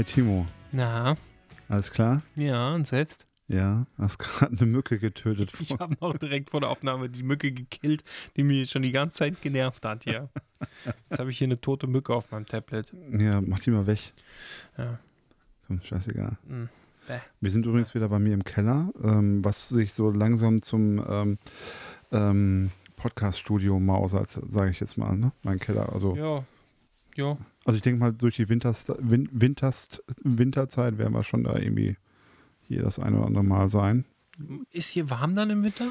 Hi Timo, Na, alles klar? ja, und selbst? Ja, hast gerade eine Mücke getötet. Ich habe noch direkt vor der Aufnahme die Mücke gekillt, die mich schon die ganze Zeit genervt hat hier. Jetzt habe ich hier eine tote Mücke auf meinem Tablet. Ja, mach die mal weg. Ja. Komm, scheißegal. Hm. Bäh. Wir sind übrigens wieder bei mir im Keller, ähm, was sich so langsam zum ähm, ähm, Podcast-Studio mausert, sage ich jetzt mal, ne? Mein Keller. Also, Ja. Ja. also ich denke mal, durch die Winterst Win Winterst Winterzeit werden wir schon da irgendwie hier das eine oder andere Mal sein. Ist hier warm dann im Winter?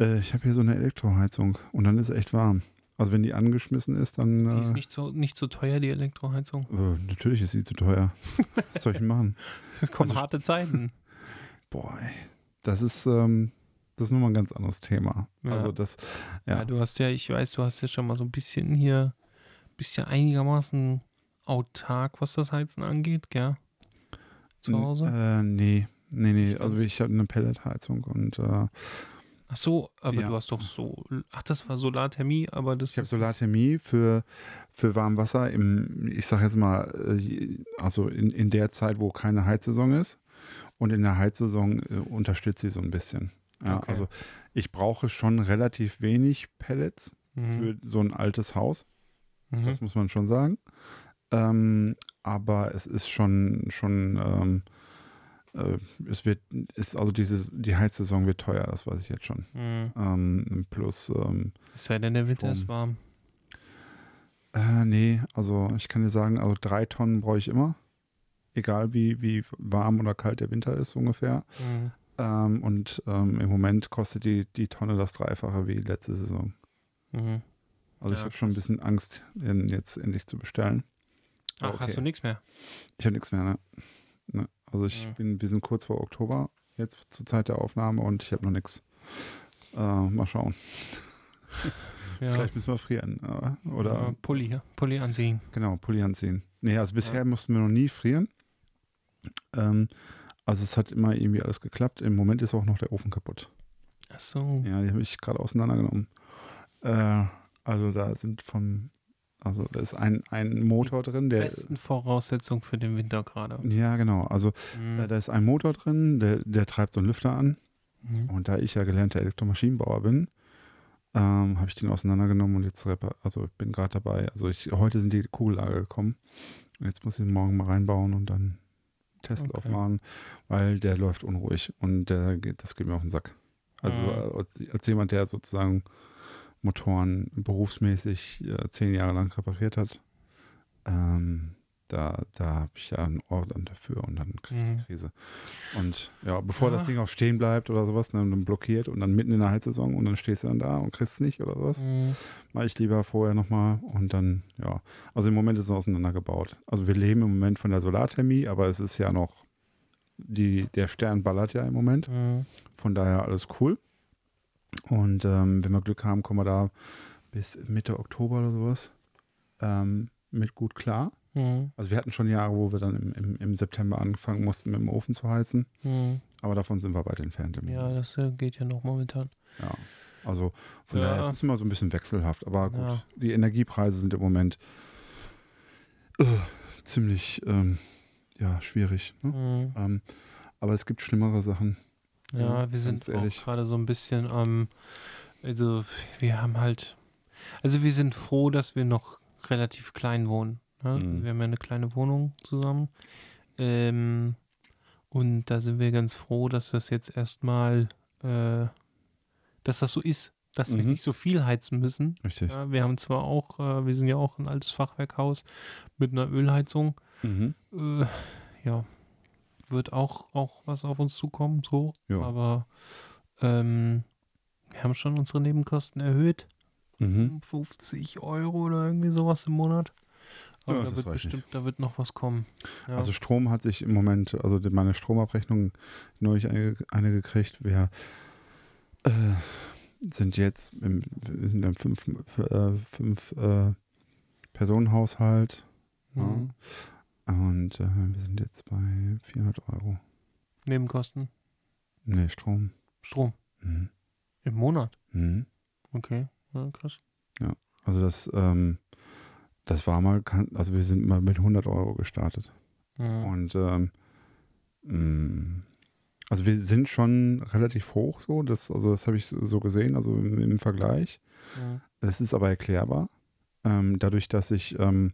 Äh, ich habe hier so eine Elektroheizung und dann ist es echt warm. Also wenn die angeschmissen ist, dann. Die Äh, ist nicht so, nicht so teuer, die Elektroheizung. äh, natürlich ist sie zu teuer. Was soll ich machen? Es kommen Also- harte Zeiten. Boah, ey. das ist, ähm, das ist nochmal ein ganz anderes Thema. Ja. Also das, Ja. ja. du hast ja, ich weiß, du hast ja schon mal so ein bisschen hier, bist ja einigermaßen autark, was das Heizen angeht, gell? Zu Hause? Äh, nee, nee, nee. Also ich hatte eine Pelletheizung und äh, Ach so, aber ja. du hast doch so, ach, das war Solarthermie, aber das ich habe Solarthermie für, für Warmwasser im, ich sag jetzt mal, äh, also in, in der Zeit, wo keine Heizsaison ist. Und in der Heizsaison äh, unterstützt sie so ein bisschen. Ja, Okay. Also ich brauche schon relativ wenig Pellets Mhm. für so ein altes Haus. Mhm. Das muss man schon sagen. Ähm, aber es ist schon, schon, ähm, äh, es wird, ist, also dieses, die Heizsaison wird teuer, das weiß ich jetzt schon. Mhm. Ähm, plus, ähm, Es sei denn, der Winter ist Strom. warm. äh, nee, also ich kann dir sagen, also drei Tonnen brauche ich immer. Egal wie, wie warm oder kalt der Winter ist ungefähr. Mhm. Ähm, und ähm, im Moment kostet die, die Tonne das Dreifache wie letzte Saison. Mhm. Also ich Ja, habe schon ein bisschen Angst, den jetzt endlich zu bestellen. Ach, Okay. hast du nichts mehr? Ich habe nichts mehr, ne? ne? Also ich Mhm. bin, wir sind kurz vor Oktober jetzt zur Zeit der Aufnahme und ich habe noch nichts. Äh, mal schauen. Ja. Vielleicht müssen wir frieren. Äh, oder Ja, Pulli, ja. Pulli anziehen. genau, Pulli anziehen. Nee, also bisher mussten wir noch nie frieren. Ähm, also es hat immer irgendwie alles geklappt. Im Moment ist auch noch der Ofen kaputt. Ach so. Ja, die habe ich gerade auseinandergenommen. Äh, also da sind vom, also da ist ein, ein Motor drin, der. Besten Voraussetzung für den Winter gerade. Ja, genau. Also Mhm. äh, da ist ein Motor drin, der, der treibt so einen Lüfter an. Mhm. Und da ich ja gelernter Elektromaschinenbauer bin, ähm, habe ich den auseinandergenommen und jetzt repar also ich bin gerade dabei. Also ich, heute sind die Kugellager gekommen. Jetzt muss ich ihn morgen mal reinbauen und dann Testlauf Okay. machen, weil der läuft unruhig und der geht, das geht mir auf den Sack. Also Mhm. äh, als, als jemand, der sozusagen Motoren berufsmäßig äh, zehn Jahre lang repariert hat, ähm, da, da habe ich ja einen Ort dann dafür und dann kriege ich Mhm. die Krise. Und ja, bevor das Ja. Ding auch stehen bleibt oder sowas, ne, dann blockiert und dann mitten in der Heizsaison und dann stehst du dann da und kriegst es nicht oder sowas, Mhm. mache ich lieber vorher nochmal und dann, ja. Also im Moment ist es auseinandergebaut. Also wir leben im Moment von der Solarthermie, aber es ist ja noch, die, der Stern ballert ja im Moment. Mhm. Von daher alles cool. Und ähm, wenn wir Glück haben, kommen wir da bis Mitte Oktober oder sowas ähm, mit gut klar. Mhm. Also wir hatten schon Jahre, wo wir dann im, im, im September anfangen mussten, mit dem Ofen zu heizen. Mhm. Aber davon sind wir weit entfernt. Im Ja, das äh, geht ja noch momentan. ja. Also von Ja. daher ist es immer so ein bisschen wechselhaft. Aber gut, Ja. die Energiepreise sind im Moment äh, ziemlich ähm, ja, schwierig. Ne? Mhm. Ähm, aber es gibt schlimmere Sachen. Ja, wir sind auch gerade so ein bisschen am, also wir haben halt, also wir sind froh, dass wir noch relativ klein wohnen. Ne? Mhm. Wir haben ja eine kleine Wohnung zusammen. Ähm, und da sind wir ganz froh, dass das jetzt erstmal, äh, dass das so ist, dass wir Mhm. nicht so viel heizen müssen. Richtig. Ja, wir haben zwar auch, äh, wir sind ja auch ein altes Fachwerkhaus mit einer Ölheizung. Mhm. Äh, ja, wird auch, auch was auf uns zukommen, so. Ja. Aber ähm, wir haben schon unsere Nebenkosten erhöht. Mhm. Um 50 Euro oder irgendwie sowas im Monat. Aber Ja, da das wird reicht nicht. bestimmt, da wird noch was kommen. Ja. Also Strom hat sich im Moment, also meine Stromabrechnung neulich eine, eine gekriegt. Wir äh, sind jetzt im, wir sind im fünf, äh, fünf äh, Personenhaushalt Mhm. ja. Und äh, wir sind jetzt bei 400 Euro. Nebenkosten. Nee, Strom. Strom. Mhm. Im Monat. Mhm. Okay. Ja, krass. Also das, ähm, das war mal, also wir sind mal mit 100 Euro gestartet. Mhm. Und ähm, mh, also wir sind schon relativ hoch so, das, also das habe ich so so gesehen, also im, im Vergleich. Mhm. Das ist aber erklärbar. Ähm, dadurch, dass ich ähm,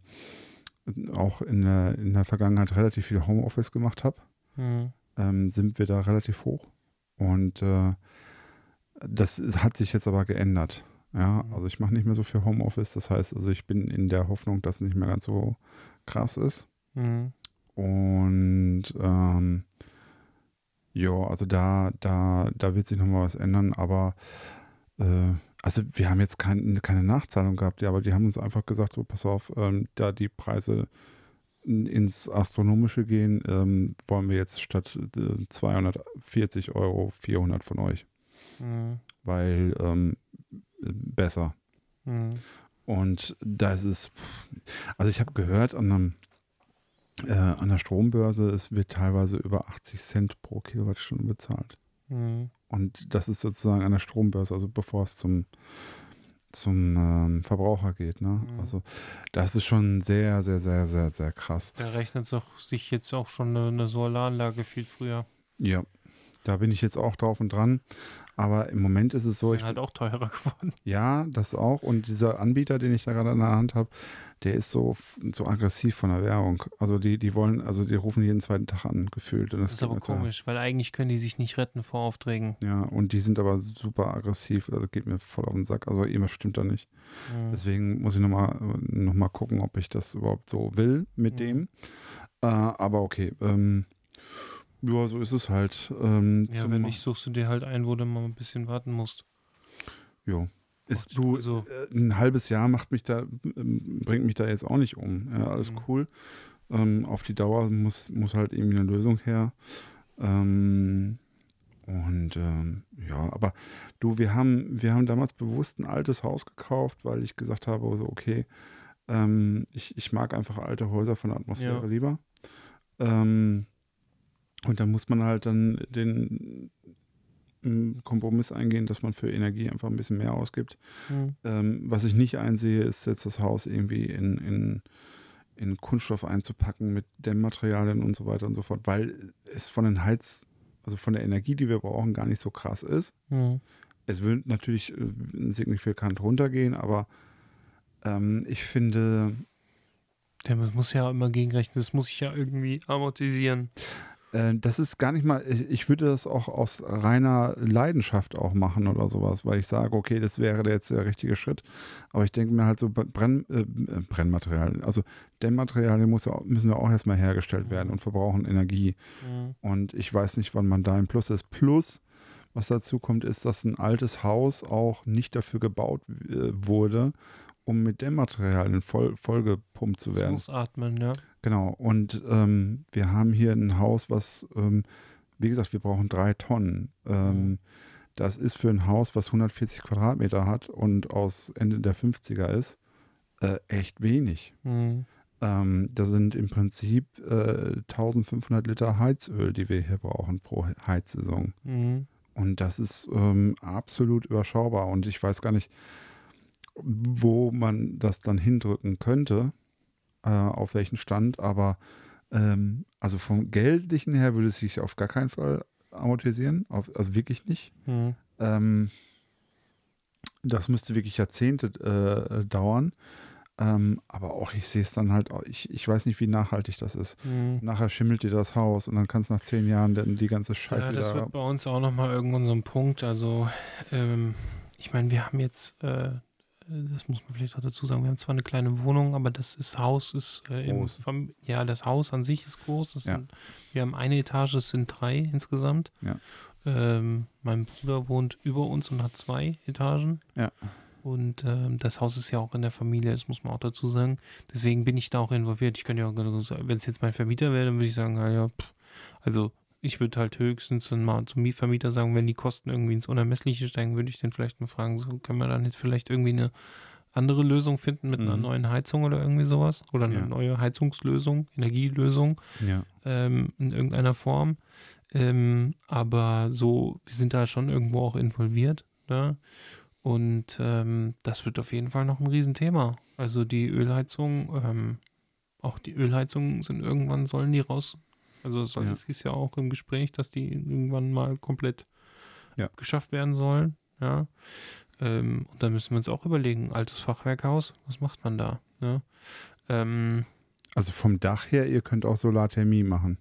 auch in der, in der Vergangenheit relativ viel Homeoffice gemacht habe, Mhm. ähm, sind wir da relativ hoch. Und äh, das ist- hat sich jetzt aber geändert. Ja, Mhm. also ich mache nicht mehr so viel Homeoffice. Das heißt, also ich bin in der Hoffnung, dass es nicht mehr ganz so krass ist. Mhm. Und ähm, ja, also da, da, da wird sich nochmal was ändern, aber äh, also wir haben jetzt kein, keine Nachzahlung gehabt, ja, aber die haben uns einfach gesagt, so pass auf, ähm, da die Preise in- ins Astronomische gehen, ähm, wollen wir jetzt statt äh, 240 Euro 400 von euch, Mhm. weil ähm, besser. Mhm. Und da ist es, also ich habe gehört, an, einem, äh, an der Strombörse, es wird teilweise über 80 Cent pro Kilowattstunde bezahlt. Mhm. Und das ist sozusagen an der Strombörse, also bevor es zum, zum ähm, Verbraucher geht. Ne? Mhm. Also das ist schon sehr, sehr, sehr, sehr, sehr krass. Da rechnet sich jetzt auch schon eine, eine Solaranlage viel früher. Ja, da bin ich jetzt auch drauf und dran. Aber im Moment ist es so, ich, sind halt auch teurer geworden. Ja, das auch. Und dieser Anbieter, den ich da gerade in der Hand habe, der ist so, so aggressiv von der Werbung. Also die, die wollen, also die rufen jeden zweiten Tag an, gefühlt. Und Das ist aber komisch, weil eigentlich können die sich nicht retten vor Aufträgen. Ja, und die sind aber super aggressiv. Also geht mir voll auf den Sack. Also irgendwas stimmt da nicht. Mhm. Deswegen muss ich nochmal noch mal gucken, ob ich das überhaupt so will mit Mhm. dem. Äh, aber okay. Ähm, ja, so ist es halt. Ähm, Ja, wenn nicht, suchst du dir halt ein, wo du mal ein bisschen warten musst. Jo. Ist du, also- äh, ein halbes Jahr macht mich da, ähm, bringt mich da jetzt auch nicht um. Ja, alles Mhm. cool. Ähm, auf die Dauer muss, muss halt irgendwie eine Lösung her. Ähm, und ähm, ja, aber du, wir haben, wir haben damals bewusst ein altes Haus gekauft, weil ich gesagt habe, so, okay, ähm, ich, ich mag einfach alte Häuser von der Atmosphäre Ja. lieber. Ähm, und dann muss man halt dann den mm, Kompromiss eingehen, dass man für Energie einfach ein bisschen mehr ausgibt. Mhm. Ähm, was ich nicht einsehe, ist jetzt das Haus irgendwie in, in, in Kunststoff einzupacken mit Dämmmaterialien und so weiter und so fort, weil es von den Heiz, also von der Energie, die wir brauchen, gar nicht so krass ist. Mhm. Es wird natürlich äh, signifikant runtergehen, aber ähm, ich finde, Ja, man muss ja immer gegenrechnen, das muss ich ja irgendwie amortisieren. Äh, das ist gar nicht mal, ich, würde das auch aus reiner Leidenschaft auch machen oder sowas, weil ich sage, okay, das wäre jetzt der richtige Schritt. Aber ich denke mir halt so, Brenn, äh, Brennmaterialien, also Dämmmaterialien muss ja, müssen ja auch erstmal hergestellt werden Mhm. und verbrauchen Energie. Mhm. Und ich weiß nicht, wann man da im Plus ist. Plus, was dazu kommt, ist, dass ein altes Haus auch nicht dafür gebaut äh, wurde, um mit Dämmmaterialien voll, vollgepumpt zu Das werden. muss atmen, ja. Genau, und ähm, wir haben hier ein Haus, was, ähm, wie gesagt, wir brauchen drei Tonnen. Ähm, Mhm. Das ist für ein Haus, was 140 Quadratmeter hat und aus Ende der 50er ist, äh, echt wenig. Mhm. Ähm, da sind im Prinzip äh, 1500 Liter Heizöl, die wir hier brauchen pro Heizsaison. Mhm. Und das ist ähm, absolut überschaubar. Und ich weiß gar nicht, wo man das dann hindrücken könnte, äh, auf welchen Stand. Aber ähm, also vom Geldlichen her würde es sich auf gar keinen Fall amortisieren. Auf, also wirklich nicht. Mhm. Ähm, das müsste wirklich Jahrzehnte äh, dauern. Ähm, aber auch ich sehe es dann halt, auch, ich, ich weiß nicht, wie nachhaltig das ist. Mhm. Nachher schimmelt dir das Haus und dann kannst du nach zehn Jahren dann die ganze Scheiße Ja, das da. wird bei uns auch nochmal irgendwann so ein Punkt. Also, ähm, ich meine, wir haben jetzt, äh, das muss man vielleicht auch dazu sagen, wir haben zwar eine kleine Wohnung, aber das ist, Haus ist äh, im. Fam ja, das Haus an sich ist groß. Ja. sind, wir haben eine Etage, es sind drei insgesamt. Ja. Ähm, mein Bruder wohnt über uns und hat zwei Etagen. Ja. Und ähm, das Haus ist ja auch in der Familie, das muss man auch dazu sagen. Deswegen bin ich da auch involviert. Ich könnte ja auch, wenn es jetzt mein Vermieter wäre, dann würde ich sagen, na ja, pff, also ich würde halt höchstens mal zum Mietvermieter sagen, wenn die Kosten irgendwie ins Unermessliche steigen, würde ich den vielleicht mal fragen, so können wir dann jetzt vielleicht irgendwie eine andere Lösung finden mit einer Mhm. neuen Heizung oder irgendwie sowas? Oder eine Ja. neue Heizungslösung, Energielösung Ja. ähm, in irgendeiner Form. Ähm, aber so, wir sind da schon irgendwo auch involviert. Ne? Und ähm, das wird auf jeden Fall noch ein Riesenthema. Also die Ölheizung, ähm, auch die Ölheizungen sind irgendwann, sollen die raus. Also es Ja. ist ja auch im Gespräch, dass die irgendwann mal komplett Ja. geschafft werden sollen. Ja. Ähm, und da müssen wir uns auch überlegen, altes Fachwerkhaus, was macht man da? Ne? Ähm, Also vom Dach her, ihr könnt auch Solarthermie machen.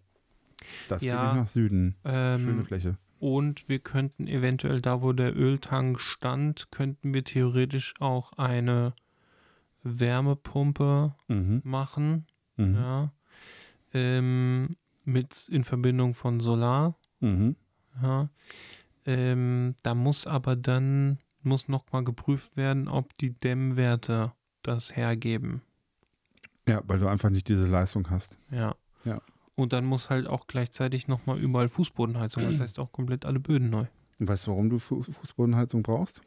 Das Ja. geht nicht nach Süden. Schöne ähm, Fläche. Und wir könnten eventuell da, wo der Öltank stand, könnten wir theoretisch auch eine Wärmepumpe Mhm. machen, Mhm. ja, ähm, mit in Verbindung von Solar, Mhm. ja. Ähm, da muss aber dann muss noch mal geprüft werden, ob die Dämmwerte das hergeben, Ja, weil du einfach nicht diese Leistung hast. ja. Ja. Und dann muss halt auch gleichzeitig noch mal überall Fußbodenheizung, das heißt auch komplett alle Böden neu. Und weißt du, warum du Fu Fußbodenheizung brauchst?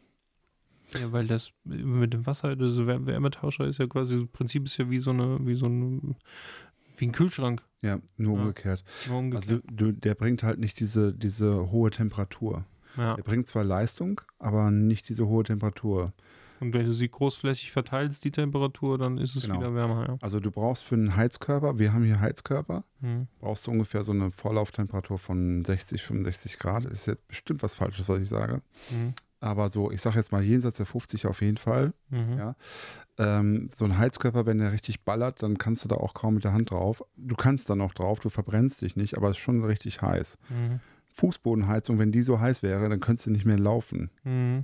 Ja, weil das mit dem Wasser, also Wär- Wärmetauscher ist ja quasi, das Prinzip ist ja wie so eine, wie so ein, wie ein Kühlschrank. Ja, nur Ja. umgekehrt. Nur Also umgekehrt. du, der bringt halt nicht diese, diese hohe Temperatur. ja. Er bringt zwar Leistung, aber nicht diese hohe Temperatur. Und wenn du sie großflächig verteilst, die Temperatur, dann ist es Genau. wieder wärmer, ja. Also du brauchst für einen Heizkörper, wir haben hier Heizkörper, Hm. brauchst du ungefähr so eine Vorlauftemperatur von 60, 65 Grad. Ist jetzt bestimmt was Falsches, was ich sage. Mhm. Aber so, ich sage jetzt mal jenseits der 50 auf jeden Fall. Mhm. Ja. Ähm, so ein Heizkörper, wenn der richtig ballert, dann kannst du da auch kaum mit der Hand drauf. Du kannst da noch drauf, du verbrennst dich nicht, aber es ist schon richtig heiß. Mhm. Fußbodenheizung, wenn die so heiß wäre, dann könntest du nicht mehr laufen. Mhm.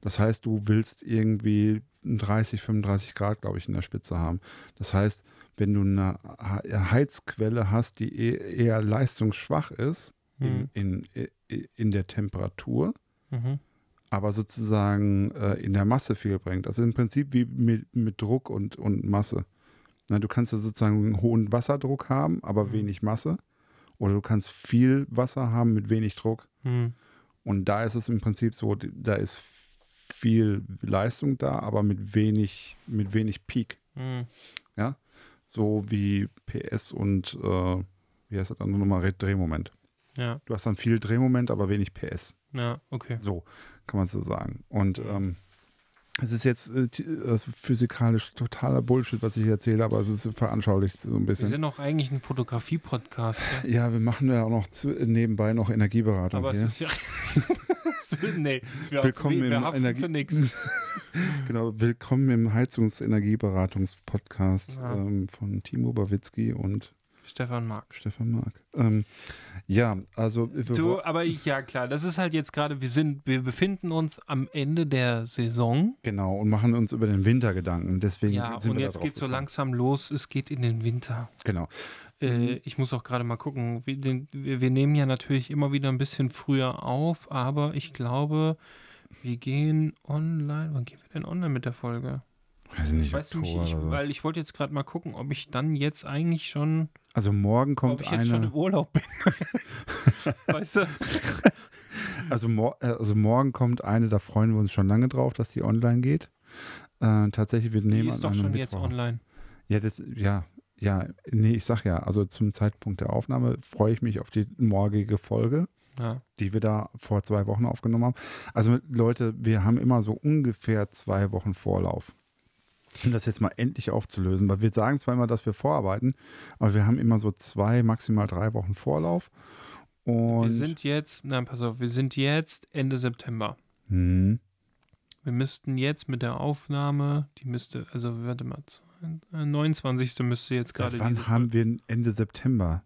Das heißt, du willst irgendwie 30, 35 Grad, glaube ich, in der Spitze haben. Das heißt, wenn du eine Heizquelle hast, die e- eher leistungsschwach ist Mhm. in, in, in der Temperatur, Mhm. Aber sozusagen äh, in der Masse viel bringt. Also im Prinzip wie mit, mit Druck und, und Masse. Na, du kannst ja sozusagen einen hohen Wasserdruck haben, aber Mhm. wenig Masse. Oder du kannst viel Wasser haben mit wenig Druck. Mhm. Und da ist es im Prinzip so, da ist viel Leistung da, aber mit wenig, mit wenig Peak. Mhm. So wie PS und äh, wie heißt das dann nochmal Drehmoment. Ja, Du hast dann viel Drehmoment, aber wenig PS. ja, okay. So kann man so sagen. Und ähm, es ist jetzt äh, also physikalisch totaler Bullshit, was ich erzähle, aber es ist veranschaulicht so ein Wir bisschen. sind doch eigentlich ein Fotografie-Podcast? Ja, wir machen ja auch noch zu, nebenbei noch Energieberatung aber es hier. ist ja. nee, wir Willkommen haften, wir im Energie- für nichts. Genau, willkommen im Heizungsenergieberatungs-Podcast Ja. ähm, von Timo Bawitzki und Stefan Mark. Stefan Mark. Ähm, ja, also Du, aber ich, ja klar, das ist halt jetzt gerade, wir sind, wir befinden uns am Ende der Saison. genau und machen uns über den Winter Gedanken. Deswegen Ja, sind und wir jetzt geht so gekommen. langsam los, es geht in den Winter. Genau. Äh, ich muss auch gerade mal gucken. Wir, den, wir, wir nehmen ja natürlich immer wieder ein bisschen früher auf, aber ich glaube, wir gehen online. Wann gehen wir denn online mit der Folge? Weiß ich nicht, Weißt du nicht, ich, weil ich wollte jetzt gerade mal gucken, ob ich dann jetzt eigentlich schon, Also morgen ob kommt ich jetzt schon eine. im Urlaub bin. weißt du? Also, mor äh, also morgen kommt eine, da freuen wir uns schon lange drauf, dass die online geht. Äh, tatsächlich, wir Die nehmen ist an doch schon jetzt Mittwoch. online. Ja, das, ja, ja, nee, ich sag ja, also zum Zeitpunkt der Aufnahme freue ich mich auf die morgige Folge, Ja. die wir da vor zwei Wochen aufgenommen haben. Also Leute, wir haben immer so ungefähr zwei Wochen Vorlauf. Um das jetzt mal endlich aufzulösen, weil wir sagen zwar immer, dass wir vorarbeiten, aber wir haben immer so zwei, maximal drei Wochen Vorlauf. Und Wir sind jetzt, nein, pass auf, wir sind jetzt Ende September. Hm, Wir müssten jetzt mit der Aufnahme, die müsste, also warte mal, äh, 29. müsste jetzt gerade wann haben wir Ende September?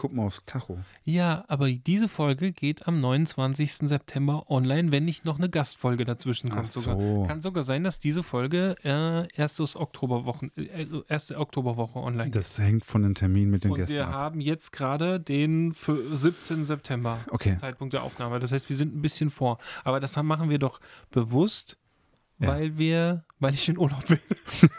Guck mal aufs Tacho. Ja, aber diese Folge geht am 29. September online, wenn nicht noch eine Gastfolge dazwischen kommt. Ach Sogar. so. Kann sogar sein, dass diese Folge äh, erstes Oktoberwochen, äh, also erste Oktoberwoche online geht. Das hängt von den Terminen mit den Und Gästen wir ab. haben jetzt gerade den für 7. September, Okay. Zeitpunkt der Aufnahme. Das heißt, wir sind ein bisschen vor. Aber das machen wir doch bewusst, Ja. weil wir, weil ich in Urlaub bin.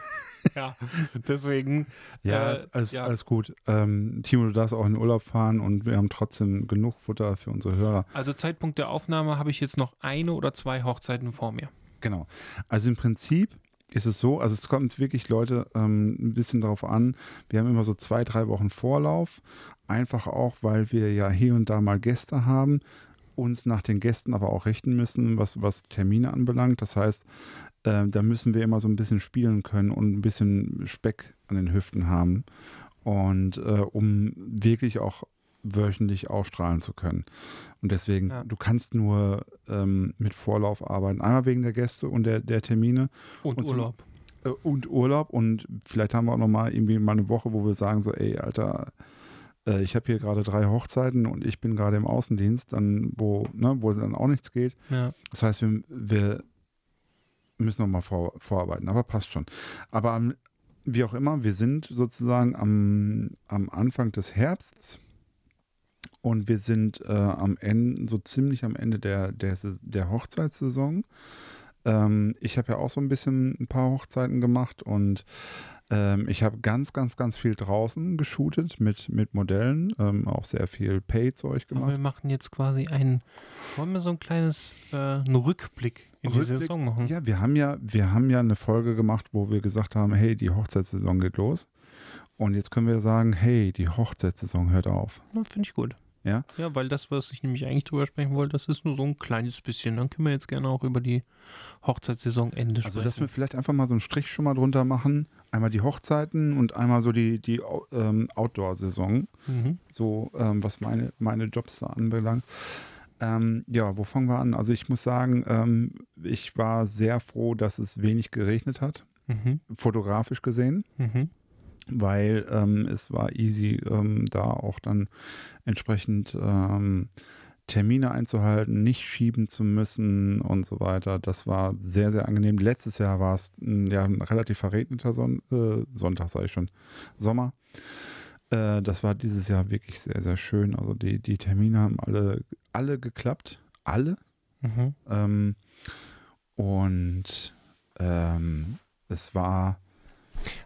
ja, deswegen. Ja, Äh, alles, ja. alles gut. Ähm, Timo, du darfst auch in den Urlaub fahren und wir haben trotzdem genug Futter für unsere Hörer. Also Zeitpunkt der Aufnahme habe ich jetzt noch eine oder zwei Hochzeiten vor mir. Genau. Also im Prinzip ist es so, also es kommt wirklich Leute ähm, ein bisschen darauf an. Wir haben immer so zwei, drei Wochen Vorlauf. Einfach auch, weil wir ja hier und da mal Gäste haben, uns nach den Gästen aber auch richten müssen, was, was Termine anbelangt. Das heißt, äh, da müssen wir immer so ein bisschen spielen können und ein bisschen Speck an den Hüften haben. Und äh, um wirklich auch wöchentlich ausstrahlen zu können. Und deswegen, Ja. du kannst nur ähm, mit Vorlauf arbeiten. Einmal wegen der Gäste und der, der Termine Und, Und zum- Urlaub. äh, und Urlaub. Und vielleicht haben wir auch nochmal irgendwie mal eine Woche, wo wir sagen so, ey, Alter, äh, ich habe hier gerade drei Hochzeiten und ich bin gerade im Außendienst, dann wo, ne, wo dann auch nichts geht. Ja. Das heißt, wir, wir müssen nochmal vor, vorarbeiten, aber passt schon. Aber wie auch immer, wir sind sozusagen am, am Anfang des Herbsts und wir sind äh, am Ende, so ziemlich am Ende der, der, der Hochzeitssaison. Ähm, ich habe ja auch so ein bisschen ein paar Hochzeiten gemacht und ähm, ich habe ganz, ganz, ganz viel draußen geshootet mit, mit Modellen, ähm, auch sehr viel Pay-Zeug Aber wir gemacht. machen jetzt quasi einen, wollen wir so ein kleines, äh, einen Rückblick in die Rückblick? Saison machen? Ja, wir haben ja, wir haben ja eine Folge gemacht, wo wir gesagt haben, hey, die Hochzeitssaison geht los. Und jetzt können wir sagen, hey, die Hochzeitssaison hört auf. Finde ich gut. Ja? Ja, weil das, was ich nämlich eigentlich drüber sprechen wollte, das ist nur so ein kleines bisschen. Dann können wir jetzt gerne auch über die Hochzeitssaisonende Also, dass wir sprechen. vielleicht einfach mal so einen Strich schon mal drunter machen. Einmal die Hochzeiten und einmal so die, die ähm, Outdoor-Saison. Mhm. so ähm, was meine, meine Jobs da anbelangt. Ähm, ja, wo fangen wir an? Also ich muss sagen, ähm, ich war sehr froh, dass es wenig geregnet hat, Mhm. fotografisch gesehen, Mhm. weil ähm, es war easy, ähm, da auch dann entsprechend ähm, Termine einzuhalten, nicht schieben zu müssen und so weiter. Das war sehr, sehr angenehm. Letztes Jahr war es ein, ja, ein relativ verregneter Son äh, Sonntag, sage ich schon, Sommer. Äh, das war dieses Jahr wirklich sehr, sehr schön. Also die, die Termine haben alle, alle geklappt. Alle. Mhm. Ähm, und ähm, es war,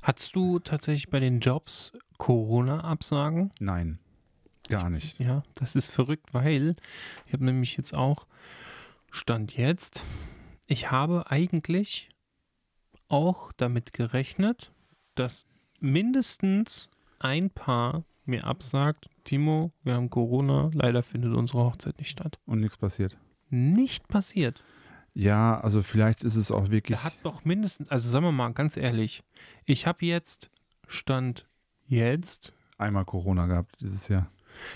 Hattest du tatsächlich bei den Jobs Corona-Absagen? nein, gar nicht. Ja, das ist verrückt, weil ich habe nämlich jetzt auch Stand jetzt, ich habe eigentlich auch damit gerechnet, dass mindestens ein Paar mir absagt, Timo, wir haben Corona, leider findet unsere Hochzeit nicht statt. Und nichts passiert. Nicht passiert. Ja, also vielleicht ist es auch wirklich. Der hat doch mindestens, also sagen wir mal ganz ehrlich, ich habe jetzt Stand jetzt einmal Corona gehabt dieses Jahr.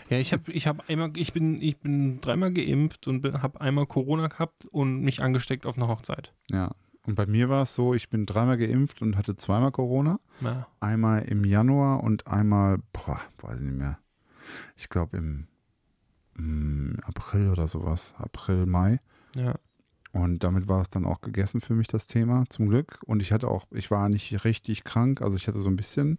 Ja, ich habe ich hab einmal, ich bin, ich bin dreimal geimpft und habe einmal Corona gehabt und mich angesteckt auf einer Hochzeit. Ja. Und bei mir war es so, ich bin dreimal geimpft und hatte zweimal Corona. Ja. Einmal im Januar und einmal, boah, weiß ich nicht mehr. Ich glaube im, im April oder sowas. April, Mai. ja. Und damit war es dann auch gegessen für mich, das Thema, zum Glück. Und ich hatte auch, ich war nicht richtig krank, also ich hatte so ein bisschen,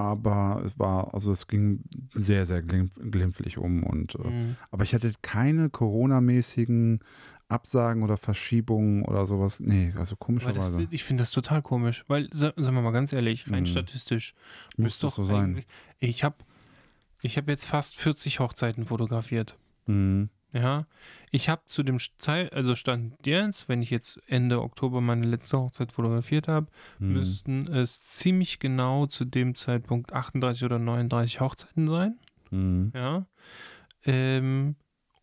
aber es war, also es ging sehr, sehr glim- glimpflich um. Und, äh, Mhm. aber ich hatte keine Corona-mäßigen Absagen oder Verschiebungen oder sowas. Nee, also komischerweise. das, ich finde das total komisch, weil, sa- sagen wir mal ganz ehrlich, rein Mhm. statistisch, Müsste doch so sein. Ich habe ich hab jetzt fast 40 Hochzeiten fotografiert. Mhm. Ja, ich habe zu dem Zeit, also Stand jetzt, wenn ich jetzt Ende Oktober meine letzte Hochzeit fotografiert habe, Mhm. müssten es ziemlich genau zu dem Zeitpunkt 38 oder 39 Hochzeiten sein. Mhm. Ja. Ähm,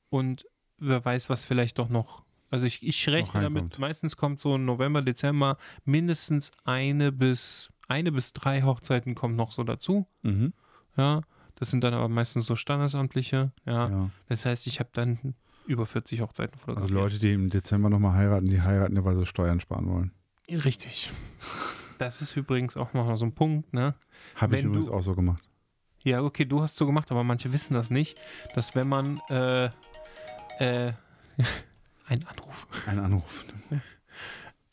und wer weiß, was vielleicht doch noch. Also ich, ich rechne damit, meistens kommt so November, Dezember mindestens eine bis eine bis drei Hochzeiten kommen noch so dazu. Mhm. Ja. Das sind dann aber meistens so standesamtliche. Ja. Ja. Das heißt, ich habe dann über 40 Hochzeiten Also fotografiert. Leute, die im Dezember nochmal heiraten, die heiraten ja, weil sie Steuern sparen wollen. Richtig. Das ist übrigens auch noch so ein Punkt, ne? Habe ich Wenn übrigens du- auch so gemacht. Ja, okay, du hast so gemacht, aber manche wissen das nicht, dass wenn man äh, äh, ein Anruf, Ein Anruf.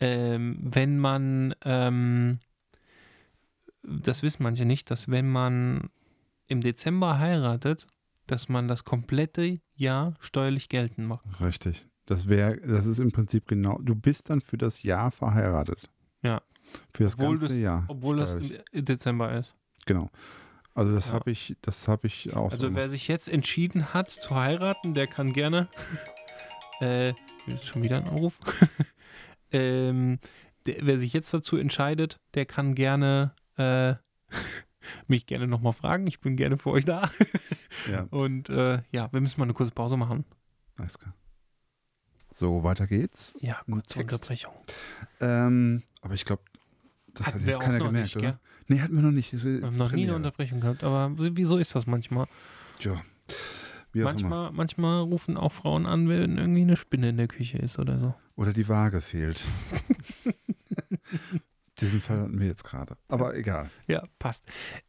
ähm, wenn man, ähm, das wissen manche nicht, dass wenn man im Dezember heiratet, dass man das komplette Jahr steuerlich geltend macht. Richtig. Das wäre, das ist im Prinzip genau, du bist dann für das Jahr verheiratet. Ja. Für das Obwohl ganze das- Jahr. Obwohl das steuerlich. im Dezember ist. Genau. Also das Ja. habe ich, das habe ich auch so Also wer gemacht. sich jetzt entschieden hat zu heiraten, der kann gerne. äh, ist schon wieder ein Anruf. ähm, der, wer sich jetzt dazu entscheidet, der kann gerne äh, mich gerne nochmal fragen. Ich bin gerne für euch da. Ja, Und äh, ja, wir müssen mal eine kurze Pause machen. alles klar. So, weiter geht's. Ja, kurze sonst? Unterbrechung. Ähm, aber ich glaube, das hat wir jetzt keiner gemerkt, nicht, oder? gell? Nee, hatten wir noch nicht. Wir haben noch nie eine. Unterbrechung gehabt, aber wieso ist das manchmal? Immer. Manchmal, manchmal rufen auch Frauen an, wenn irgendwie eine Spinne in der Küche ist oder so. Oder die Waage fehlt. Diesen Fall hatten wir jetzt gerade. Aber egal. Ja, passt.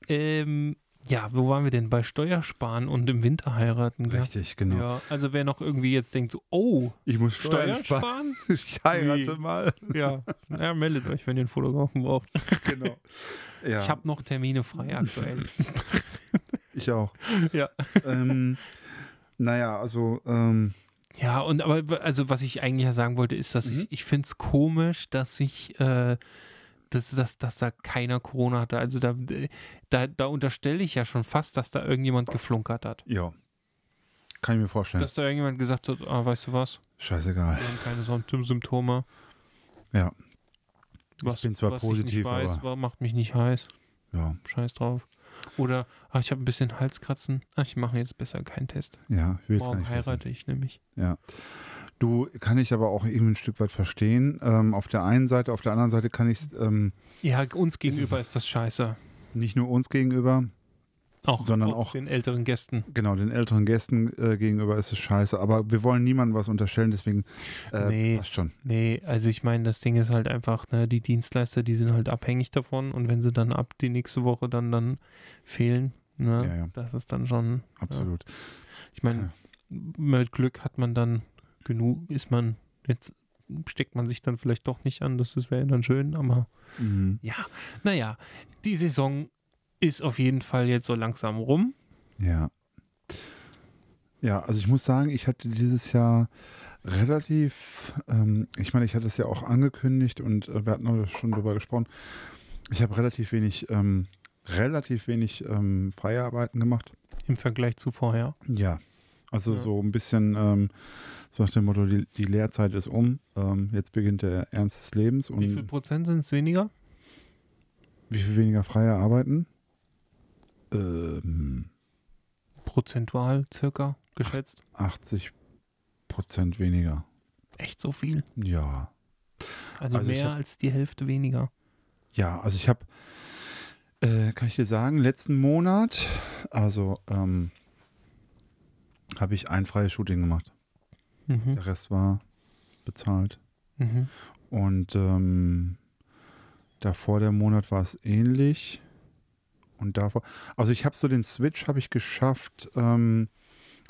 Ähm, ja, wo waren wir denn? Bei Steuersparen und im Winter heiraten. gell? Richtig, genau. Ja, also wer noch irgendwie jetzt denkt so, oh, Ich muss Steuern Steuersparen? sparen. Ich heirate Nee. mal. ja, ja, meldet euch, wenn ihr einen Fotografen braucht. Genau. Ja, Ich habe noch Termine frei aktuell. ich auch. Ja. Ähm, naja, also, ähm, Ja, und aber also was ich eigentlich ja sagen wollte, ist, dass Mhm. ich, ich finde es komisch, dass ich, äh, dass, dass, dass da keiner Corona hatte. Also da, da, da unterstelle ich ja schon fast, dass da irgendjemand geflunkert hat. ja. Kann ich mir vorstellen. Dass da irgendjemand gesagt hat, ah, weißt du was, Scheißegal. wir haben keine Sym- Symptome. Ja. Was, bin zwar was positiv, ich nicht weiß, aber- macht mich nicht heiß. Ja, Scheiß drauf. Oder, ach, ich habe ein bisschen Halskratzen. Ach, ich mache jetzt besser keinen Test. ja, ich will Morgen nicht wissen. heirate ich nämlich. Du, kann ich aber auch eben ein Stück weit verstehen. Ähm, auf der einen Seite, auf der anderen Seite kann ich es ähm, Ja, uns gegenüber ist das scheiße. nicht nur uns gegenüber, Auch, Sondern auch- den älteren Gästen. genau, den älteren Gästen äh, gegenüber ist es scheiße. Aber wir wollen niemandem was unterstellen, deswegen äh, Nee. passt schon. Nee, also ich meine, das Ding ist halt einfach, ne, die Dienstleister, die sind halt abhängig davon und wenn sie dann ab die nächste Woche dann dann fehlen, ne, Ja, ja. das ist dann schon, Absolut. ich meine, mit Glück hat man dann genug, ist man, jetzt steckt man sich dann vielleicht doch nicht an, das, das wäre dann schön, aber Mhm. ja, naja, die Saison ist auf jeden Fall jetzt so langsam rum. Ja. Ja, also ich muss sagen, ich hatte dieses Jahr relativ, ähm, ich meine, ich hatte es ja auch angekündigt und äh, wir hatten auch schon drüber gesprochen. Ich habe relativ wenig, ähm, relativ wenig ähm, Feierarbeiten gemacht. Im Vergleich zu vorher. Ja. Also Ja. so ein bisschen ähm, so nach dem Motto, die, die Lehrzeit ist um. Ähm, jetzt beginnt der Ernst des Lebens. Und Wie viel Prozent sind es weniger? wie viel weniger freie Arbeiten? Ähm, Prozentual circa geschätzt. 80 Prozent weniger. Echt so viel? Ja. Also, Also mehr hab- als die Hälfte weniger. Ja, also ich habe, äh, kann ich dir sagen, letzten Monat, also ähm, habe ich ein freies Shooting gemacht. Mhm. Der Rest war bezahlt. Mhm. Und ähm, davor der Monat war es ähnlich. Und davor, also ich habe so den Switch habe ich geschafft, ähm,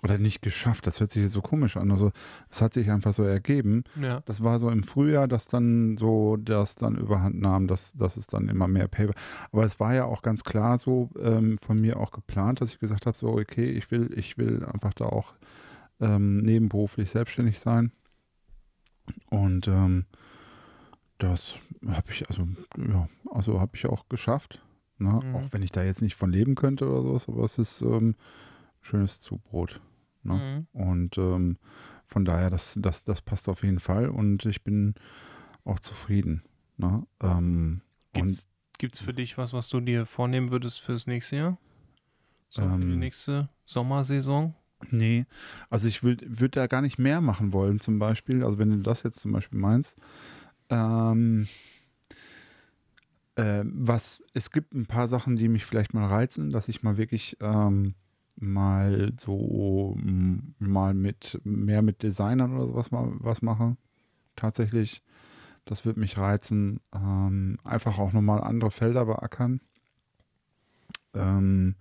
oder nicht geschafft, das hört sich jetzt so komisch an. Also es hat sich einfach so ergeben. Ja. Das war so im Frühjahr, dass dann so, das dann überhand nahm, dass, dass es dann immer mehr Paper. Aber es war ja auch ganz klar so ähm, von mir auch geplant, dass ich gesagt habe, so, okay, ich will, ich will einfach da auch ähm, nebenberuflich selbstständig sein. Und ähm, das habe ich, also, ja, also habe ich auch geschafft. Ne? Mhm. Auch wenn ich da jetzt nicht von leben könnte oder sowas, aber es ist ähm, schönes Zubrot. Ne? Mhm. Und ähm, von daher, das, das, das passt auf jeden Fall und ich bin auch zufrieden. Ne? Ähm, Gibt's, gibt's für dich was, was du dir vornehmen würdest fürs nächste Jahr? So für die Ähm, nächste Sommersaison? nee, also ich würde da gar nicht mehr machen wollen, zum Beispiel. Also wenn du das jetzt zum Beispiel meinst. Ähm, äh, was, es gibt ein paar Sachen, die mich vielleicht mal reizen, dass ich mal wirklich ähm, mal so m, mal mit mehr mit Designern oder sowas mal was mache. Tatsächlich, das wird mich reizen. Ähm, einfach auch nochmal andere Felder beackern. Ähm,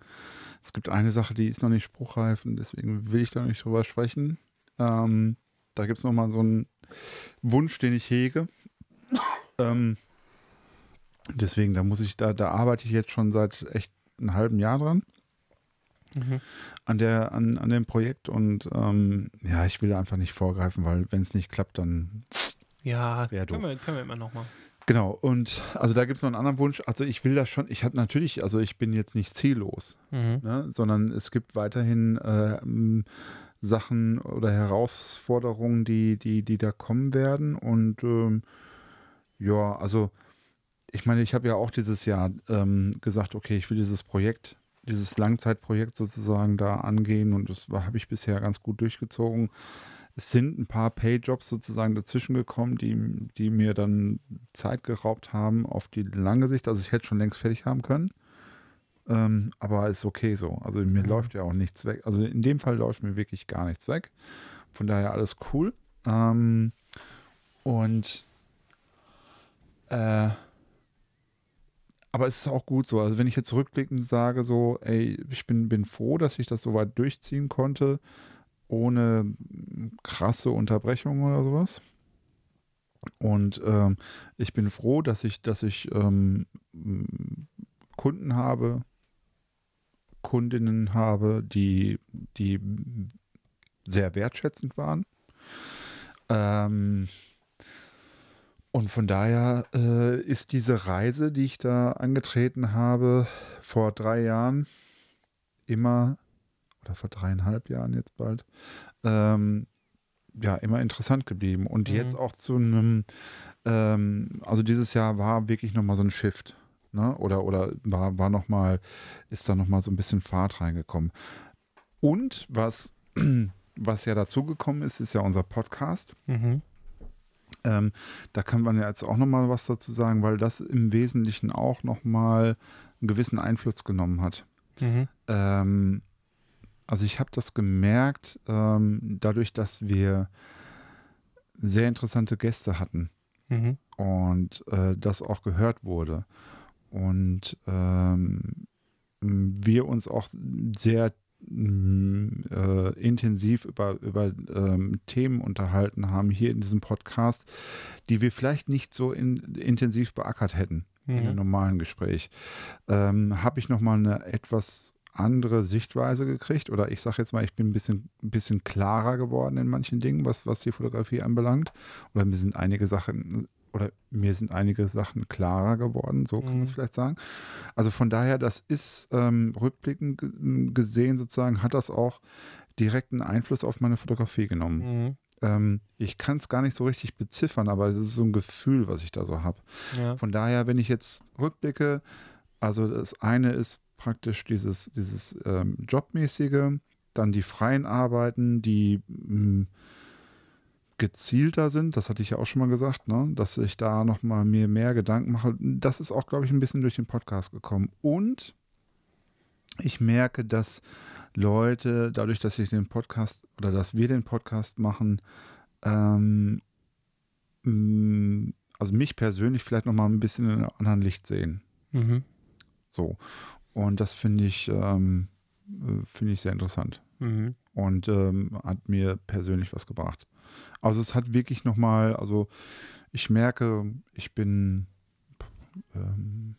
es gibt eine Sache, die ist noch nicht spruchreif und deswegen will ich da nicht drüber sprechen. Ähm, da gibt es nochmal so einen Wunsch, den ich hege. ähm, deswegen, da muss ich, da, da arbeite ich jetzt schon seit echt einem halben Jahr dran. Mhm. an der, an, an dem Projekt und ähm, ja, ich will einfach nicht vorgreifen, weil wenn es nicht klappt, dann Ja, können doof. wir, können wir immer nochmal. genau. Und also da gibt es noch einen anderen Wunsch. Also ich will das schon, ich hatte natürlich, also ich bin jetzt nicht ziellos, Mhm. ne, sondern es gibt weiterhin äh, Sachen oder Herausforderungen, die, die, die da kommen werden. Und ähm, ja, also ich meine, ich habe ja auch dieses Jahr ähm, gesagt, okay, ich will dieses Projekt, dieses Langzeitprojekt sozusagen da angehen und das habe ich bisher ganz gut durchgezogen. Es sind ein paar Payjobs sozusagen dazwischen gekommen, die, die mir dann Zeit geraubt haben auf die lange Sicht. Also ich hätte schon längst fertig haben können. Ähm, aber ist okay so. Also mir Mhm. läuft ja auch nichts weg. Also in dem Fall läuft mir wirklich gar nichts weg. Von daher alles cool. Ähm, und äh, aber es ist auch gut so. Also wenn ich jetzt rückblickend sage, so, ey, ich bin, bin froh, dass ich das so weit durchziehen konnte, ohne krasse Unterbrechungen oder sowas. Und ähm, ich bin froh, dass ich, dass ich ähm, Kunden habe, Kundinnen habe, die, die sehr wertschätzend waren. Ähm, und von daher äh, ist diese Reise, die ich da angetreten habe, vor drei Jahren immer, oder vor dreieinhalb Jahren jetzt bald, ähm, ja, immer interessant geblieben. Und Mhm. jetzt auch zu einem, ähm, also dieses Jahr war wirklich nochmal so ein Shift. Ne? Oder, oder war, war nochmal, ist da nochmal so ein bisschen Fahrt reingekommen. Und was, was ja dazugekommen ist, ist ja unser Podcast. Mhm. Ähm, da kann man ja jetzt auch nochmal was dazu sagen, weil das im Wesentlichen auch nochmal einen gewissen Einfluss genommen hat. Mhm. Ähm, also ich habe das gemerkt, ähm, dadurch, dass wir sehr interessante Gäste hatten Mhm. und äh, das auch gehört wurde. Und ähm, wir uns auch sehr äh, intensiv über, über ähm, Themen unterhalten haben hier in diesem Podcast, die wir vielleicht nicht so in, intensiv beackert hätten in einem Mhm. normalen Gespräch. Ähm, Habe ich nochmal eine etwas andere Sichtweise gekriegt oder ich sage jetzt mal, ich bin ein bisschen, ein bisschen klarer geworden in manchen Dingen, was, was die Fotografie anbelangt. Oder mir sind einige Sachen oder mir sind einige Sachen klarer geworden, so kann man es Mhm. vielleicht sagen. Also von daher, das ist ähm, rückblickend ge- gesehen sozusagen, hat das auch direkten Einfluss auf meine Fotografie genommen. Mhm. Ähm, ich kann es gar nicht so richtig beziffern, aber es ist so ein Gefühl, was ich da so habe. Ja. Von daher, wenn ich jetzt rückblicke, also das eine ist praktisch dieses, dieses ähm, Jobmäßige, dann die freien Arbeiten, die mh, gezielter sind, das hatte ich ja auch schon mal gesagt, ne? dass ich da nochmal mir mehr Gedanken mache. Das ist auch, glaube ich, ein bisschen durch den Podcast gekommen. Und ich merke, dass Leute, dadurch, dass ich den Podcast oder dass wir den Podcast machen, ähm, mh, also mich persönlich vielleicht nochmal ein bisschen in einem anderen Licht sehen. Mhm. So. Und das finde ich, ähm, äh, finde ich sehr interessant. Mhm. Und ähm, hat mir persönlich was gebracht. Also es hat wirklich nochmal, also ich merke, ich bin ähm,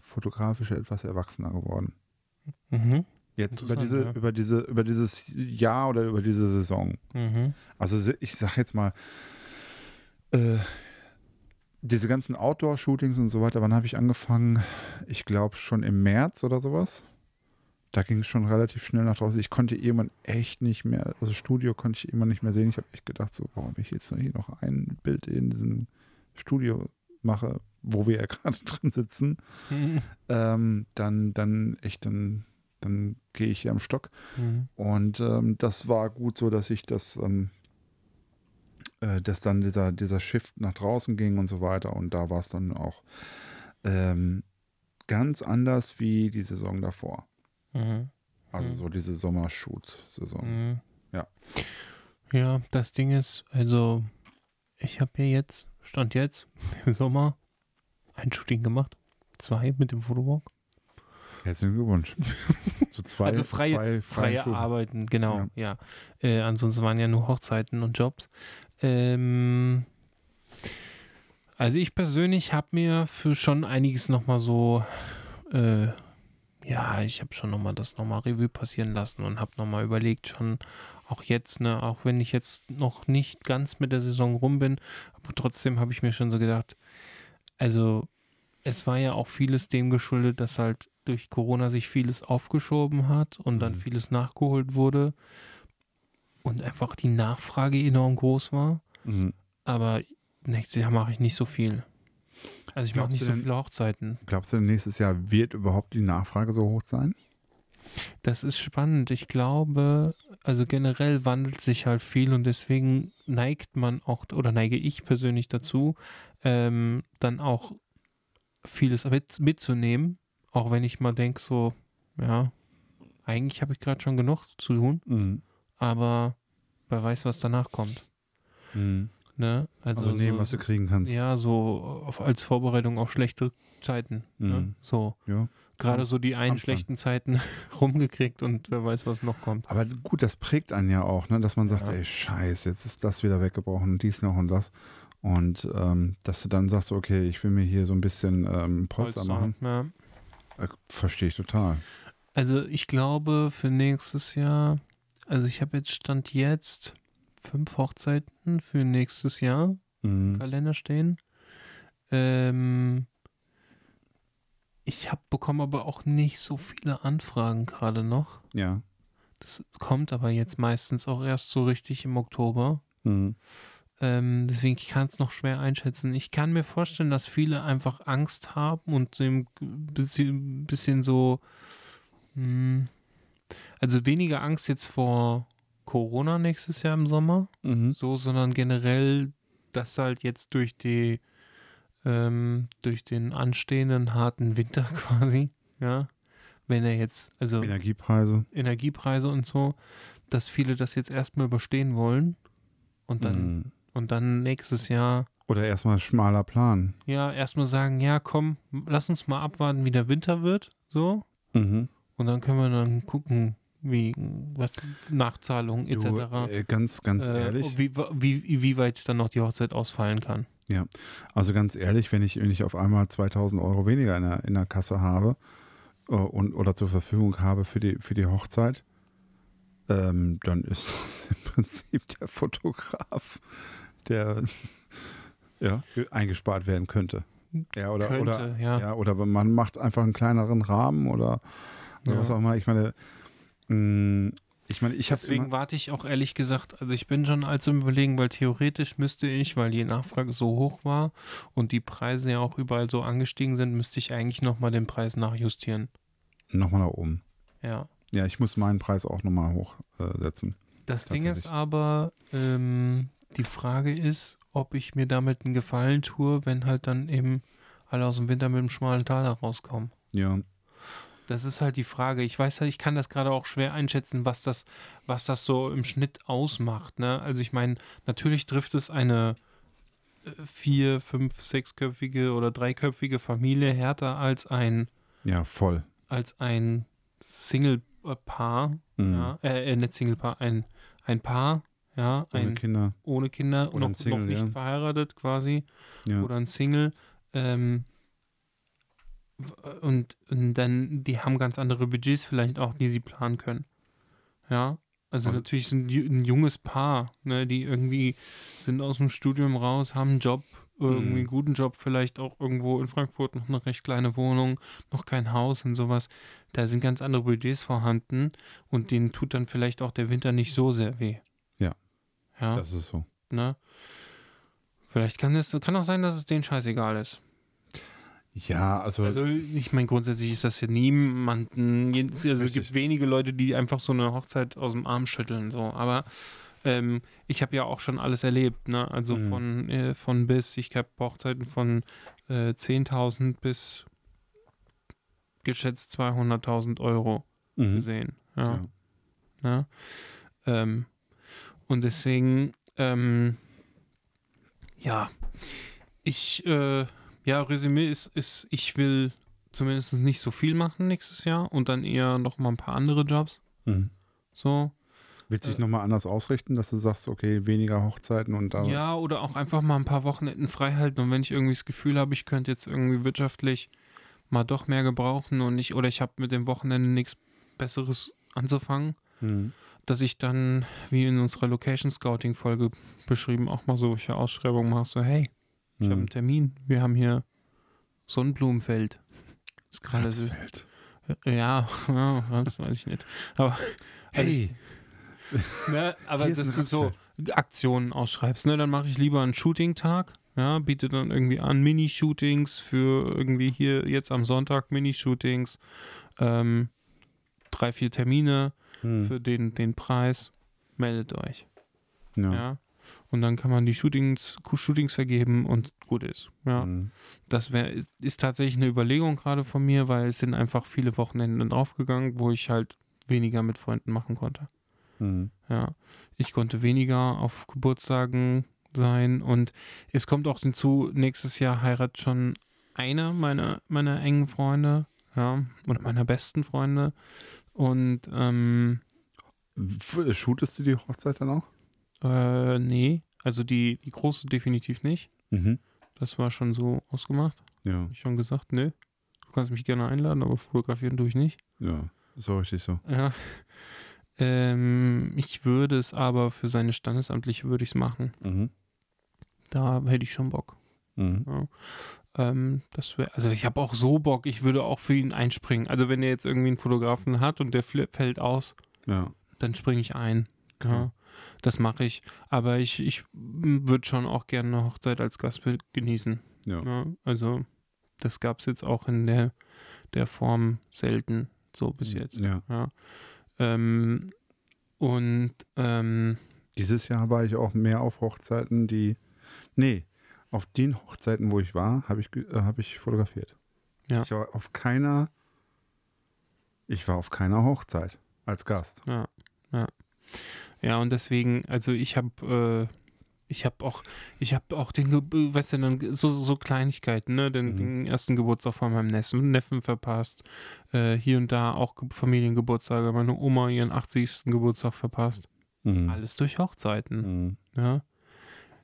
fotografisch etwas erwachsener geworden. Mhm. Jetzt über diese, ja. über diese, über dieses Jahr oder über diese Saison. Mhm. Also ich sag jetzt mal, äh, diese ganzen Outdoor-Shootings und so weiter, wann habe ich angefangen? Ich glaube schon im März oder sowas. Da ging es schon relativ schnell nach draußen. Ich konnte irgendwann echt nicht mehr, also Studio konnte ich irgendwann nicht mehr sehen. Ich habe echt gedacht, so, warum ich jetzt noch hier noch ein Bild in diesem Studio mache, wo wir ja gerade drin sitzen, Mhm. ähm, dann, dann echt, dann, dann gehe ich hier am Stock. Mhm. Und ähm, das war gut so, dass ich das, ähm, äh, dass dann dieser, dieser Shift nach draußen ging und so weiter. Und da war es dann auch ähm, ganz anders wie die Saison davor. Mhm. Also Mhm. so diese Sommershoot-Saison. Mhm. Ja. Ja, das Ding ist, also ich habe ja jetzt, stand jetzt im Sommer, ein Shooting gemacht. Zwei mit dem Fotowalk. Herzlichen Glückwunsch. so zwei, also freie, zwei freie Shooting. Arbeiten, genau, ja. Äh, ansonsten waren ja nur Hochzeiten und Jobs. Ähm, also ich persönlich habe mir für schon einiges nochmal so, äh, ja, ich habe schon nochmal das nochmal Revue passieren lassen und habe nochmal überlegt, schon auch jetzt, ne, auch wenn ich jetzt noch nicht ganz mit der Saison rum bin, aber trotzdem habe ich mir schon so gedacht, also es war ja auch vieles dem geschuldet, dass halt durch Corona sich vieles aufgeschoben hat und dann Mhm. vieles nachgeholt wurde und einfach die Nachfrage enorm groß war. Mhm. Aber nächstes Jahr mache ich nicht so viel. Also ich mache nicht so denn- viele Hochzeiten. Glaubst du, nächstes Jahr wird überhaupt die Nachfrage so hoch sein? Das ist spannend. Ich glaube, also generell wandelt sich halt viel und deswegen neigt man auch, oder neige ich persönlich dazu, ähm, dann auch vieles mit, mitzunehmen. Auch wenn ich mal denke, so, ja, eigentlich habe ich gerade schon genug zu tun, Mhm. aber wer weiß, was danach kommt. Mhm. Ne? Also, Also, nehmen, so, was du kriegen kannst. ja, so auf, als Vorbereitung auf schlechte Zeiten. Ne? Mhm. So. Ja. Gerade so die einen schlechten Zeiten rumgekriegt und wer weiß, was noch kommt. Aber gut, das prägt einen ja auch, ne? dass man sagt, Ja. ey, scheiße, jetzt ist das wieder weggebrochen und dies noch und das. Und ähm, dass du dann sagst, okay, ich will mir hier so ein bisschen ähm, Polster, machen, Ja. äh, verstehe ich total. Also ich glaube für nächstes Jahr, also ich habe jetzt Stand jetzt fünf Hochzeiten für nächstes Jahr im Mhm. Kalender stehen. Ähm, ich habe bekomme aber auch nicht so viele Anfragen gerade noch. Ja. Das kommt aber jetzt meistens auch erst so richtig im Oktober. Mhm. Ähm, deswegen ich kann es noch schwer einschätzen. Ich kann mir vorstellen, dass viele einfach Angst haben und ein bisschen, bisschen so, mh, also weniger Angst jetzt vor Corona nächstes Jahr im Sommer, Mhm. so, sondern generell, dass halt jetzt durch die, ähm, durch den anstehenden harten Winter quasi, ja, wenn er jetzt, also Energiepreise. Energiepreise und so, dass viele das jetzt erstmal überstehen wollen und dann Mhm. und dann nächstes Jahr, Oder erstmal schmaler Plan. ja, erstmal sagen, ja, komm, lass uns mal abwarten, wie der Winter wird, so. Mhm. Und dann können wir dann gucken, wie, was, Nachzahlungen Du, etc. äh, ganz, ganz äh, ehrlich. Wie, wie, wie weit dann noch die Hochzeit ausfallen kann. Also ganz ehrlich, wenn ich, wenn ich auf einmal 2000 Euro weniger in der, in der Kasse habe äh, und, oder zur Verfügung habe für die, für die Hochzeit, ähm, dann ist im Prinzip der Fotograf, der ja, eingespart werden könnte. Ja, oder, Könnte, oder, ja. ja, oder man macht einfach einen kleineren Rahmen oder, oder Ja. was auch immer. Ich meine, ich meine, ich habe Deswegen warte ich auch ehrlich gesagt, also ich bin schon als im Überlegen, weil theoretisch müsste ich, weil die Nachfrage so hoch war und die Preise ja auch überall so angestiegen sind, müsste ich eigentlich nochmal den Preis nachjustieren. nochmal nach oben. Ja. Ja, ich muss meinen Preis auch nochmal hochsetzen. Das Ding ist aber, ähm, die Frage ist, ob ich mir damit einen Gefallen tue, wenn halt dann eben alle aus dem Winter mit dem schmalen Tal herauskommen. ja. Das ist halt die Frage. Ich weiß halt, ich kann das gerade auch schwer einschätzen, was das, was das so im Schnitt ausmacht. Ne? Also ich meine, natürlich trifft es eine äh, vier, fünf, sechsköpfige oder dreiköpfige Familie härter als ein, Ja, voll. als ein Single-Paar. Mhm. Ja, äh, äh, nicht Single-Paar, ein, ein Paar, ja, Ohne ein Kinder. ohne Kinder, Oder noch, Single, noch nicht ja. verheiratet quasi Ja. oder ein Single. Ähm, und, und dann, die haben ganz andere Budgets vielleicht auch, die sie planen können. Ja, also Also- natürlich sind ein junges Paar, ne, die irgendwie sind aus dem Studium raus, haben einen Job, irgendwie Mhm. einen guten Job, vielleicht auch irgendwo in Frankfurt noch eine recht kleine Wohnung, noch kein Haus und sowas. Da sind ganz andere Budgets vorhanden und denen tut dann vielleicht auch der Winter nicht so sehr weh. Ja. Ja. Das ist so. Ne? Vielleicht kann es kann auch sein, dass es denen scheißegal ist. Ja, also, Also ich meine, grundsätzlich ist das ja niemanden, also es gibt wenige Leute, die einfach so eine Hochzeit aus dem Arm schütteln, so, aber ähm, ich habe ja auch schon alles erlebt, ne? Also Mhm. von, äh, von bis, ich habe Hochzeiten von äh, 10.000 bis geschätzt 200.000 Euro mhm. gesehen. Ja. Ja. Ne? Ähm, und deswegen, ähm, ja, ich, äh, ja, Resümee ist, ist, ich will zumindest nicht so viel machen nächstes Jahr und dann eher noch mal ein paar andere Jobs. Mhm. So. Willst du dich Äh, nochmal anders ausrichten, dass du sagst, okay, weniger Hochzeiten und da. Ja, oder auch einfach mal ein paar Wochenenden frei halten und wenn ich irgendwie das Gefühl habe, ich könnte jetzt irgendwie wirtschaftlich mal doch mehr gebrauchen und ich, oder ich habe mit dem Wochenende nichts Besseres anzufangen, Mhm. dass ich dann, wie in unserer Location Scouting Folge beschrieben, auch mal solche Ausschreibungen mache, so, hey, ich habe Mhm. einen Termin, wir haben hier Sonnenblumenfeld. Ist gerade so, Rapsfeld. ja, ja, das weiß ich nicht. Aber, Hey, ne, aber dass du so Aktionen ausschreibst, ne, dann mache ich lieber einen Shooting-Tag, ja, biete dann irgendwie an Mini-Shootings für irgendwie hier jetzt am Sonntag Mini-Shootings, ähm, drei, vier Termine Hm. für den, den Preis, meldet euch, ja. ja. Und dann kann man die Shootings, Shootings vergeben und gut ist. Ja, Hm. das wäre ist, tatsächlich eine Überlegung gerade von mir, weil es sind einfach viele Wochenenden draufgegangen, wo ich halt weniger mit Freunden machen konnte. Hm. Ja, ich konnte weniger auf Geburtstagen sein und es kommt auch hinzu, nächstes Jahr heiratet schon einer meiner, meiner engen Freunde, ja, oder meiner besten Freunde. Und ähm, Shootest du die Hochzeit dann auch? Äh, nee, also die, die große definitiv nicht. Mhm. Das war schon so ausgemacht. Ja, Hab ich schon gesagt, nö. Du kannst mich gerne einladen, aber fotografieren tue ich nicht. ja. Ist auch richtig so. Ja. Ähm, ich würde es aber für seine standesamtliche würde ich es machen. Mhm. Da hätte ich schon Bock. Mhm. Ähm, das wäre, also ich habe auch so Bock, ich würde auch für ihn einspringen. Also wenn er jetzt irgendwie einen Fotografen hat und der fällt aus, Ja. dann springe ich ein. Ja, Klar. Das mache ich. Aber ich, ich würde schon auch gerne eine Hochzeit als Gast genießen. Ja. Ja, also das gab es jetzt auch in der, der Form selten, so bis jetzt. Ja. Ja. Ähm, und ähm, Dieses Jahr war ich auch mehr auf Hochzeiten, die. Nee, auf den Hochzeiten, wo ich war, habe ich, äh, hab ich fotografiert. Ja. Ich war auf keiner. Ich war auf keiner Hochzeit als Gast. Ja, ja. Ja, und deswegen, also ich habe, äh, ich habe auch, ich habe auch den, weißt du, dann so, so Kleinigkeiten, ne, den, Mhm. ersten Geburtstag von meinem Neffen, Neffen verpasst, äh, hier und da auch Ge- Familiengeburtstage, meine Oma ihren 80. Geburtstag verpasst. Mhm. Alles durch Hochzeiten, Mhm. ja.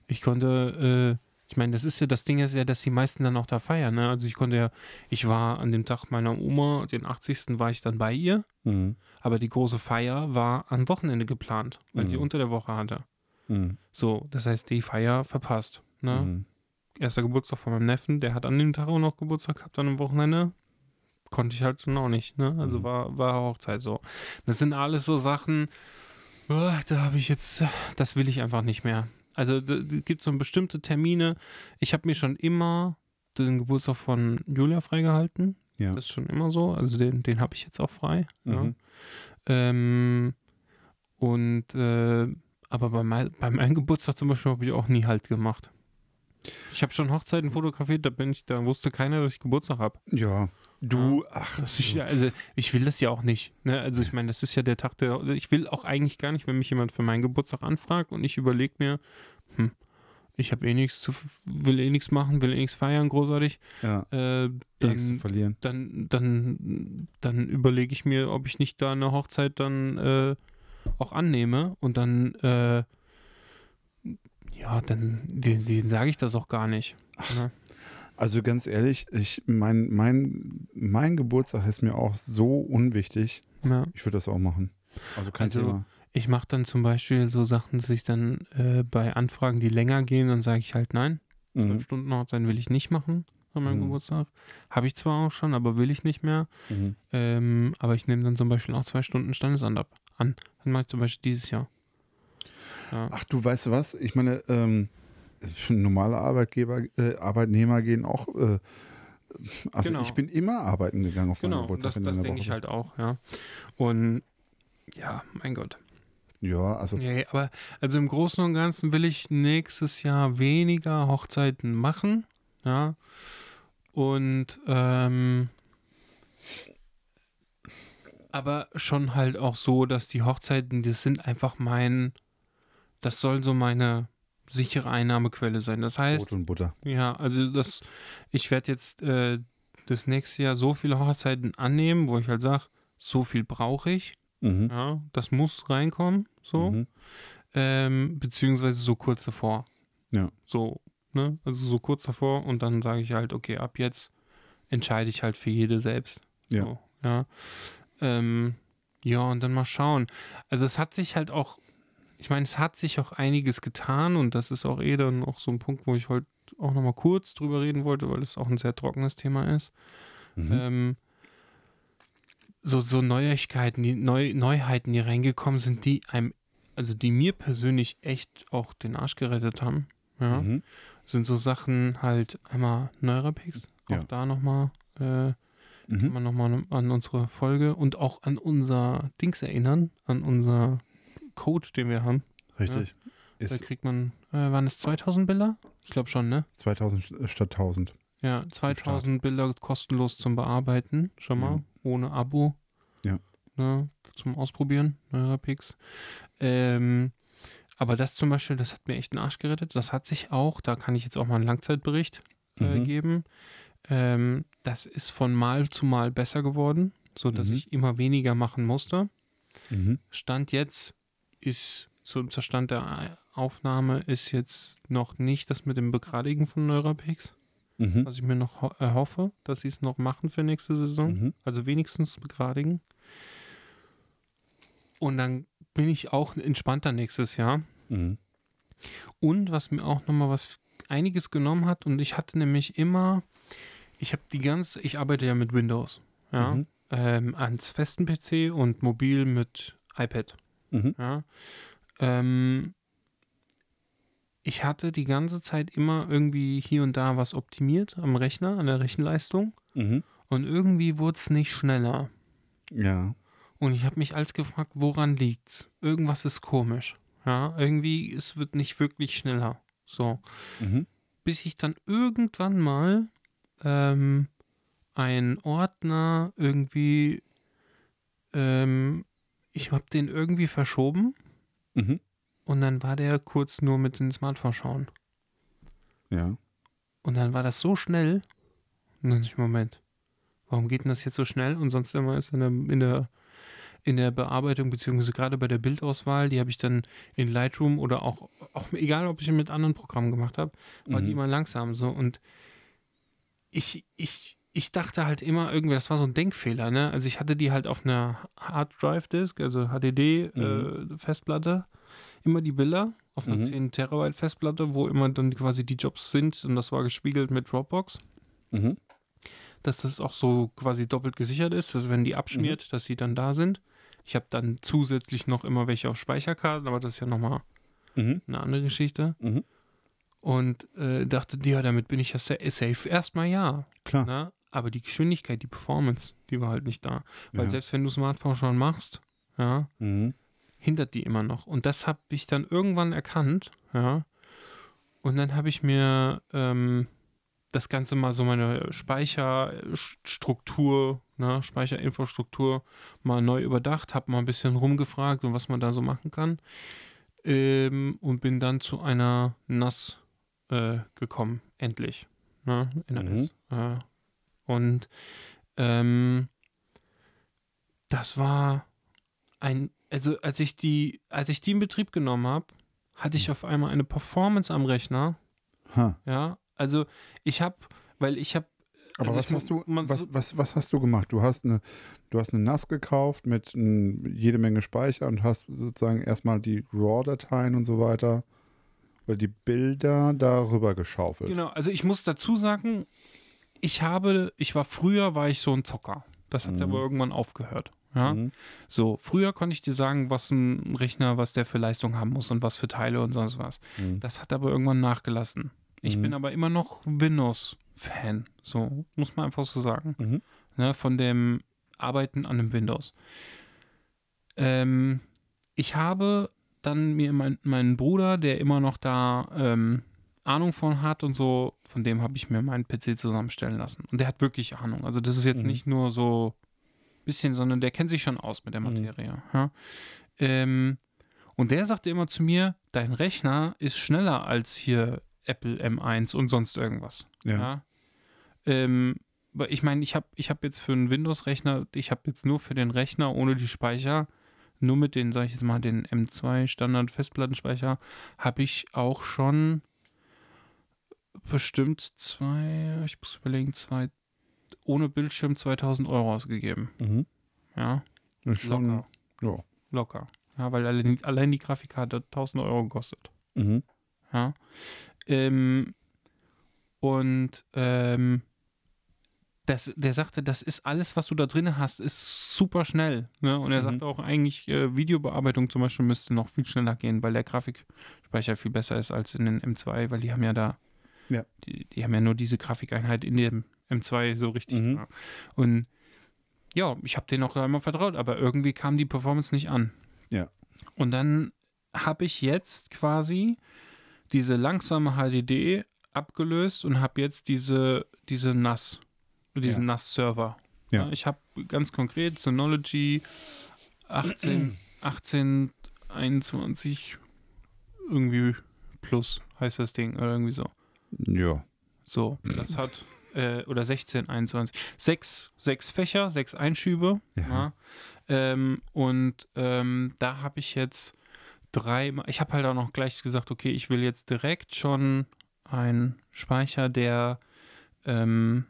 Ich konnte, äh, ich meine, das ist ja, das Ding ist ja, dass die meisten dann auch da feiern, ne, also ich konnte ja, ich war an dem Tag meiner Oma, den 80. war ich dann bei ihr, Mhm. aber die große Feier war am Wochenende geplant, weil sie Mhm. unter der Woche hatte. Mhm. So, das heißt, die Feier verpasst. Ne? Mhm. Erster Geburtstag von meinem Neffen, der hat an dem Tag auch noch Geburtstag gehabt, dann am Wochenende. Konnte ich halt dann auch nicht. Ne? Also Mhm. war, war Hochzeit so. Das sind alles so Sachen, oh, da habe ich jetzt, das will ich einfach nicht mehr. Also es gibt so bestimmte Termine. Ich habe mir schon immer den Geburtstag von Julia freigehalten. Ja. Das ist schon immer so. Also den, den habe ich jetzt auch frei. Ja. Mhm. Ähm, und äh, aber bei, mein, bei meinem Geburtstag zum Beispiel habe ich auch nie Halt gemacht. Ich habe schon Hochzeiten fotografiert, da bin ich, da wusste keiner, dass ich Geburtstag habe. Ja. Du, ach, ja, also ich will das ja auch nicht. Ne? Also ich meine, das ist ja der Tag der. Ich will auch eigentlich gar nicht, wenn mich jemand für meinen Geburtstag anfragt und ich überlege mir, hm, ich habe eh nichts zu, will eh nichts machen, will eh nichts feiern, großartig. ja, Äh, zu dann, verlieren. dann, dann, dann überlege ich mir, ob ich nicht da eine Hochzeit dann äh, auch annehme und dann, äh, ja, dann den, den sage ich das auch gar nicht. Ne? Also ganz ehrlich, ich, mein, mein, mein Geburtstag ist mir auch so unwichtig. Ja. Ich würde das auch machen. Also kein Also, Thema. Ich mache dann zum Beispiel so Sachen, dass ich dann äh, bei Anfragen, die länger gehen, dann sage ich halt nein. Zwölf Mhm. Stunden Hochzeit will ich nicht machen an meinem Mhm. Geburtstag. Habe ich zwar auch schon, aber will ich nicht mehr. Mhm. Ähm, aber ich nehme dann zum Beispiel auch zwei Stunden Standesamt ab. An. Dann mache ich zum Beispiel dieses Jahr. Ja. Ach du, weißt du was? Ich meine, ähm, normale Arbeitgeber, äh, Arbeitnehmer gehen auch. Äh, also Genau. ich bin immer arbeiten gegangen auf meinem Genau, Geburtstag. das, in das der denke ich halt auch, ja. Und ja, mein Gott. Ja, also Ja, aber also im Großen und Ganzen will ich nächstes Jahr weniger Hochzeiten machen, ja. Und ähm, aber schon halt auch so, dass die Hochzeiten, das sind einfach mein, das soll so meine sichere Einnahmequelle sein. Das heißt, Brot und Butter. ja, also das, ich werde jetzt äh, das nächste Jahr so viele Hochzeiten annehmen, wo ich halt sage, so viel brauche ich, Mhm. ja, das muss reinkommen, so, Mhm. ähm, beziehungsweise so kurz davor. Ja. So, ne, also so kurz davor und dann sage ich halt, okay, ab jetzt entscheide ich halt für jede selbst. Ja. So, ja. Ähm, ja, und dann mal schauen. Also es hat sich halt auch, ich meine, es hat sich auch einiges getan und das ist auch eh dann auch so ein Punkt, wo ich heute auch nochmal kurz drüber reden wollte, weil es auch ein sehr trockenes Thema ist. Mhm. Ähm, so, so Neuigkeiten, die Neu Neuheiten, die reingekommen sind, die einem, also die mir persönlich echt auch den Arsch gerettet haben. Ja, Mhm. sind so Sachen halt einmal Neurapix, auch Ja. da nochmal, äh, kann Mhm. man nochmal an unsere Folge und auch an unser Dings erinnern, an unser Code, den wir haben. Richtig. Da Ist kriegt man, äh, waren es 2000 Bilder? Ich glaube schon, ne? 2000 statt 1000. Ja, 2000 Bilder kostenlos zum Bearbeiten, schon mal, Ja. ohne Abo. Ja. Ne, zum Ausprobieren, Neurapix. Ähm, aber das zum Beispiel, das hat mir echt den Arsch gerettet. Das hat sich auch, da kann ich jetzt auch mal einen Langzeitbericht äh, Mhm. geben. Ähm, das ist von Mal zu Mal besser geworden, sodass Mhm. ich immer weniger machen musste. Mhm. Stand jetzt ist, so zum Stand der Aufnahme, ist jetzt noch nicht das mit dem Begradigen von Neurapix Mhm. was ich mir noch ho erhoffe, dass sie es noch machen für nächste Saison. Mhm. Also wenigstens begradigen. Und dann bin ich auch entspannter nächstes Jahr. Mhm. Und was mir auch nochmal was einiges genommen hat, und ich hatte nämlich immer, ich habe die ganze, ich arbeite ja mit Windows, ja, Mhm. ähm, ans festen PC und mobil mit iPad. Mhm. Ja. Ähm, ich hatte die ganze Zeit immer irgendwie hier und da was optimiert am Rechner, an der Rechenleistung. Mhm. Und irgendwie wurde es nicht schneller. Ja. Und ich habe mich als gefragt, woran liegt's? Irgendwas ist komisch. Ja, irgendwie, es wird nicht wirklich schneller. So. Mhm. Bis ich dann irgendwann mal ähm, einen Ordner irgendwie, ähm, ich habe den irgendwie verschoben Mhm. und dann war der kurz nur mit dem Smartphone schauen. Ja. Und dann war das so schnell. Und dann dachte ich, Moment, warum geht denn das jetzt so schnell? Und sonst immer ist in der, in der, in der Bearbeitung, beziehungsweise gerade bei der Bildauswahl, die habe ich dann in Lightroom oder auch, auch egal, ob ich ihn mit anderen Programmen gemacht habe, war die Mhm. immer langsam so. Und ich, ich, ich dachte halt immer irgendwie, das war so ein Denkfehler, ne? Also ich hatte die halt auf einer Hard Drive Disk, also HDD Mhm. äh, Festplatte, immer die Bilder auf einer Mhm. 10 Terabyte Festplatte, wo immer dann quasi die Jobs sind und das war gespiegelt mit Dropbox, Mhm. dass das auch so quasi doppelt gesichert ist, dass wenn die abschmiert, Mhm. dass sie dann da sind. Ich habe dann zusätzlich noch immer welche auf Speicherkarten, aber das ist ja nochmal Mhm. eine andere Geschichte. Mhm. Und äh, dachte, ja, damit bin ich ja sa safe. Erstmal ja. Klar. Ne? Aber die Geschwindigkeit, die Performance, die war halt nicht da. Weil Ja. selbst wenn du Smartphone schon machst, ja, Mhm. hindert die immer noch. Und das habe ich dann irgendwann erkannt, ja. Und dann habe ich mir ähm, das Ganze mal so meine Speicherstruktur, ne, Speicherinfrastruktur mal neu überdacht, habe mal ein bisschen rumgefragt und was man da so machen kann. Ähm, und bin dann zu einer NAS äh, gekommen, endlich. Ne, NAS. Äh, und ähm, das war ein, also als ich die, als ich die in Betrieb genommen habe, hatte ich auf einmal eine Performance am Rechner. Ha. Ja, also ich habe, weil ich habe. Aber also was hast du, was, was, was hast du gemacht? Du hast eine, du hast eine NAS gekauft mit n, jede Menge Speicher und hast sozusagen erstmal die RAW-Dateien und so weiter oder die Bilder darüber geschaufelt. Genau, also ich muss dazu sagen, ich habe, ich war früher, war ich so ein Zocker. Das hat Mhm. aber irgendwann aufgehört. Ja, Mhm. so früher konnte ich dir sagen, was ein Rechner, was der für Leistung haben muss und was für Teile und sonst was. Mhm. Das hat aber irgendwann nachgelassen. Ich Mhm. bin aber immer noch Windows-Fan. So, muss man einfach so sagen. Mhm. Ne, von dem Arbeiten an einem Windows. Ähm, ich habe dann mir mein, meinen Bruder, der immer noch da ähm, Ahnung von hat und so, von dem habe ich mir meinen PC zusammenstellen lassen. Und der hat wirklich Ahnung. Also das ist jetzt Mhm. nicht nur so ein bisschen, sondern der kennt sich schon aus mit der Mhm. Materie. Ja? Ähm, und der sagte immer zu mir, dein Rechner ist schneller als hier Apple M1 und sonst irgendwas. Ja. Ja. Ähm, aber ich meine, ich habe ich hab jetzt für einen Windows-Rechner, ich habe jetzt nur für den Rechner ohne die Speicher, nur mit den, sag ich jetzt mal, den M2 Standard-Festplattenspeicher, habe ich auch schon bestimmt zwei, ich muss überlegen, zwei ohne Bildschirm 2000 Euro ausgegeben. Mhm. Ja, Ist schon. locker. Ja. Locker. Ja, weil allein, allein die Grafikkarte hat 1000 Euro gekostet. Mhm. Ja. Ähm, und ähm, das, der sagte, das ist alles, was du da drin hast, ist super schnell. Ne? Und er Mhm. sagte auch eigentlich, äh, Videobearbeitung zum Beispiel müsste noch viel schneller gehen, weil der Grafikspeicher viel besser ist als in den M2, weil die haben ja da, Ja. die, die haben ja nur diese Grafikeinheit in dem M2 so richtig Mhm. da. Und ja, ich habe denen auch einmal vertraut, aber irgendwie kam die Performance nicht an. Ja. Und dann habe ich jetzt quasi diese langsame HDD abgelöst und habe jetzt diese, diese NAS, diesen NAS-Server. Ja. ich habe ganz konkret Synology 18, 18, 21 irgendwie plus heißt das Ding oder irgendwie so. Ja. So, das hat, äh, oder 16, 21, sechs, sechs Fächer, sechs Einschübe. Ja. Ja. Ähm, und ähm, da habe ich jetzt drei, ich habe halt auch noch gleich gesagt, okay, ich will jetzt direkt schon einen Speicher, der, ähm,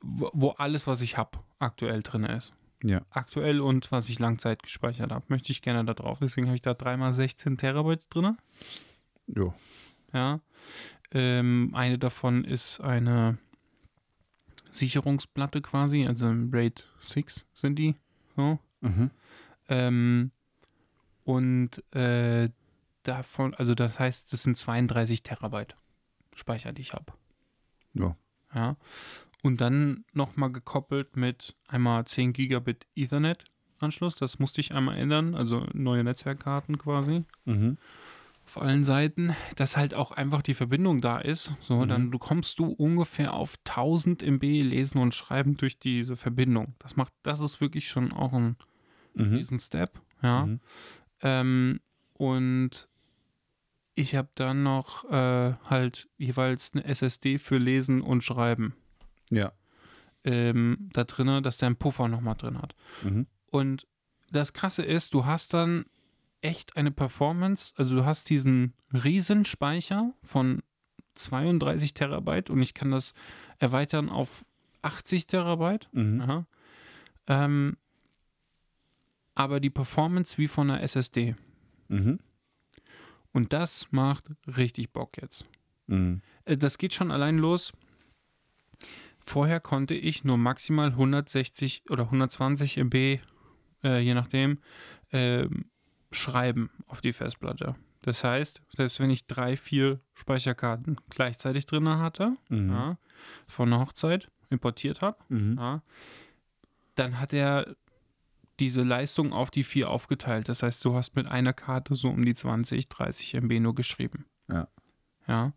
wo, wo alles, was ich habe, aktuell drin ist. Ja. Aktuell und was ich Langzeit gespeichert habe, möchte ich gerne da drauf. Deswegen habe ich da dreimal 16 Terabyte drin. Ja. Ja. Ähm, eine davon ist eine Sicherungsplatte quasi, also im RAID 6 sind die. So. Mhm. Ähm, und äh, davon, also das heißt, das sind 32 Terabyte Speicher, die ich habe. Ja. Ja. Und dann nochmal gekoppelt mit einmal 10 Gigabit Ethernet Anschluss. Das musste ich einmal ändern, also neue Netzwerkkarten quasi Mhm. Auf allen Seiten, dass halt auch einfach die Verbindung da ist. So, Mhm. dann du kommst du ungefähr auf 1000 MB lesen und schreiben durch diese Verbindung. Das macht, das ist wirklich schon auch ein Mhm. riesen Step. Ja. Mhm. Ähm, und ich habe dann noch äh, halt jeweils eine SSD für Lesen und Schreiben Ja. ähm, da drin, dass der einen Puffer nochmal drin hat. Mhm. Und das Krasse ist, du hast dann echt eine Performance, also du hast diesen Riesenspeicher von 32 Terabyte und ich kann das erweitern auf 80 Terabyte. Mhm. Ähm, aber die Performance wie von einer SSD. Mhm. Und das macht richtig Bock jetzt. Mhm. Äh, Das geht schon allein los. Vorher konnte ich nur maximal 160 oder 120 MB, äh, je nachdem, ähm, schreiben auf die Festplatte. Das heißt, selbst wenn ich drei, vier Speicherkarten gleichzeitig drin hatte, Mhm. ja, von einer Hochzeit importiert habe, Mhm. ja, dann hat er diese Leistung auf die vier aufgeteilt. Das heißt, du hast mit einer Karte so um die 20, 30 MB nur geschrieben. Ja. Ja.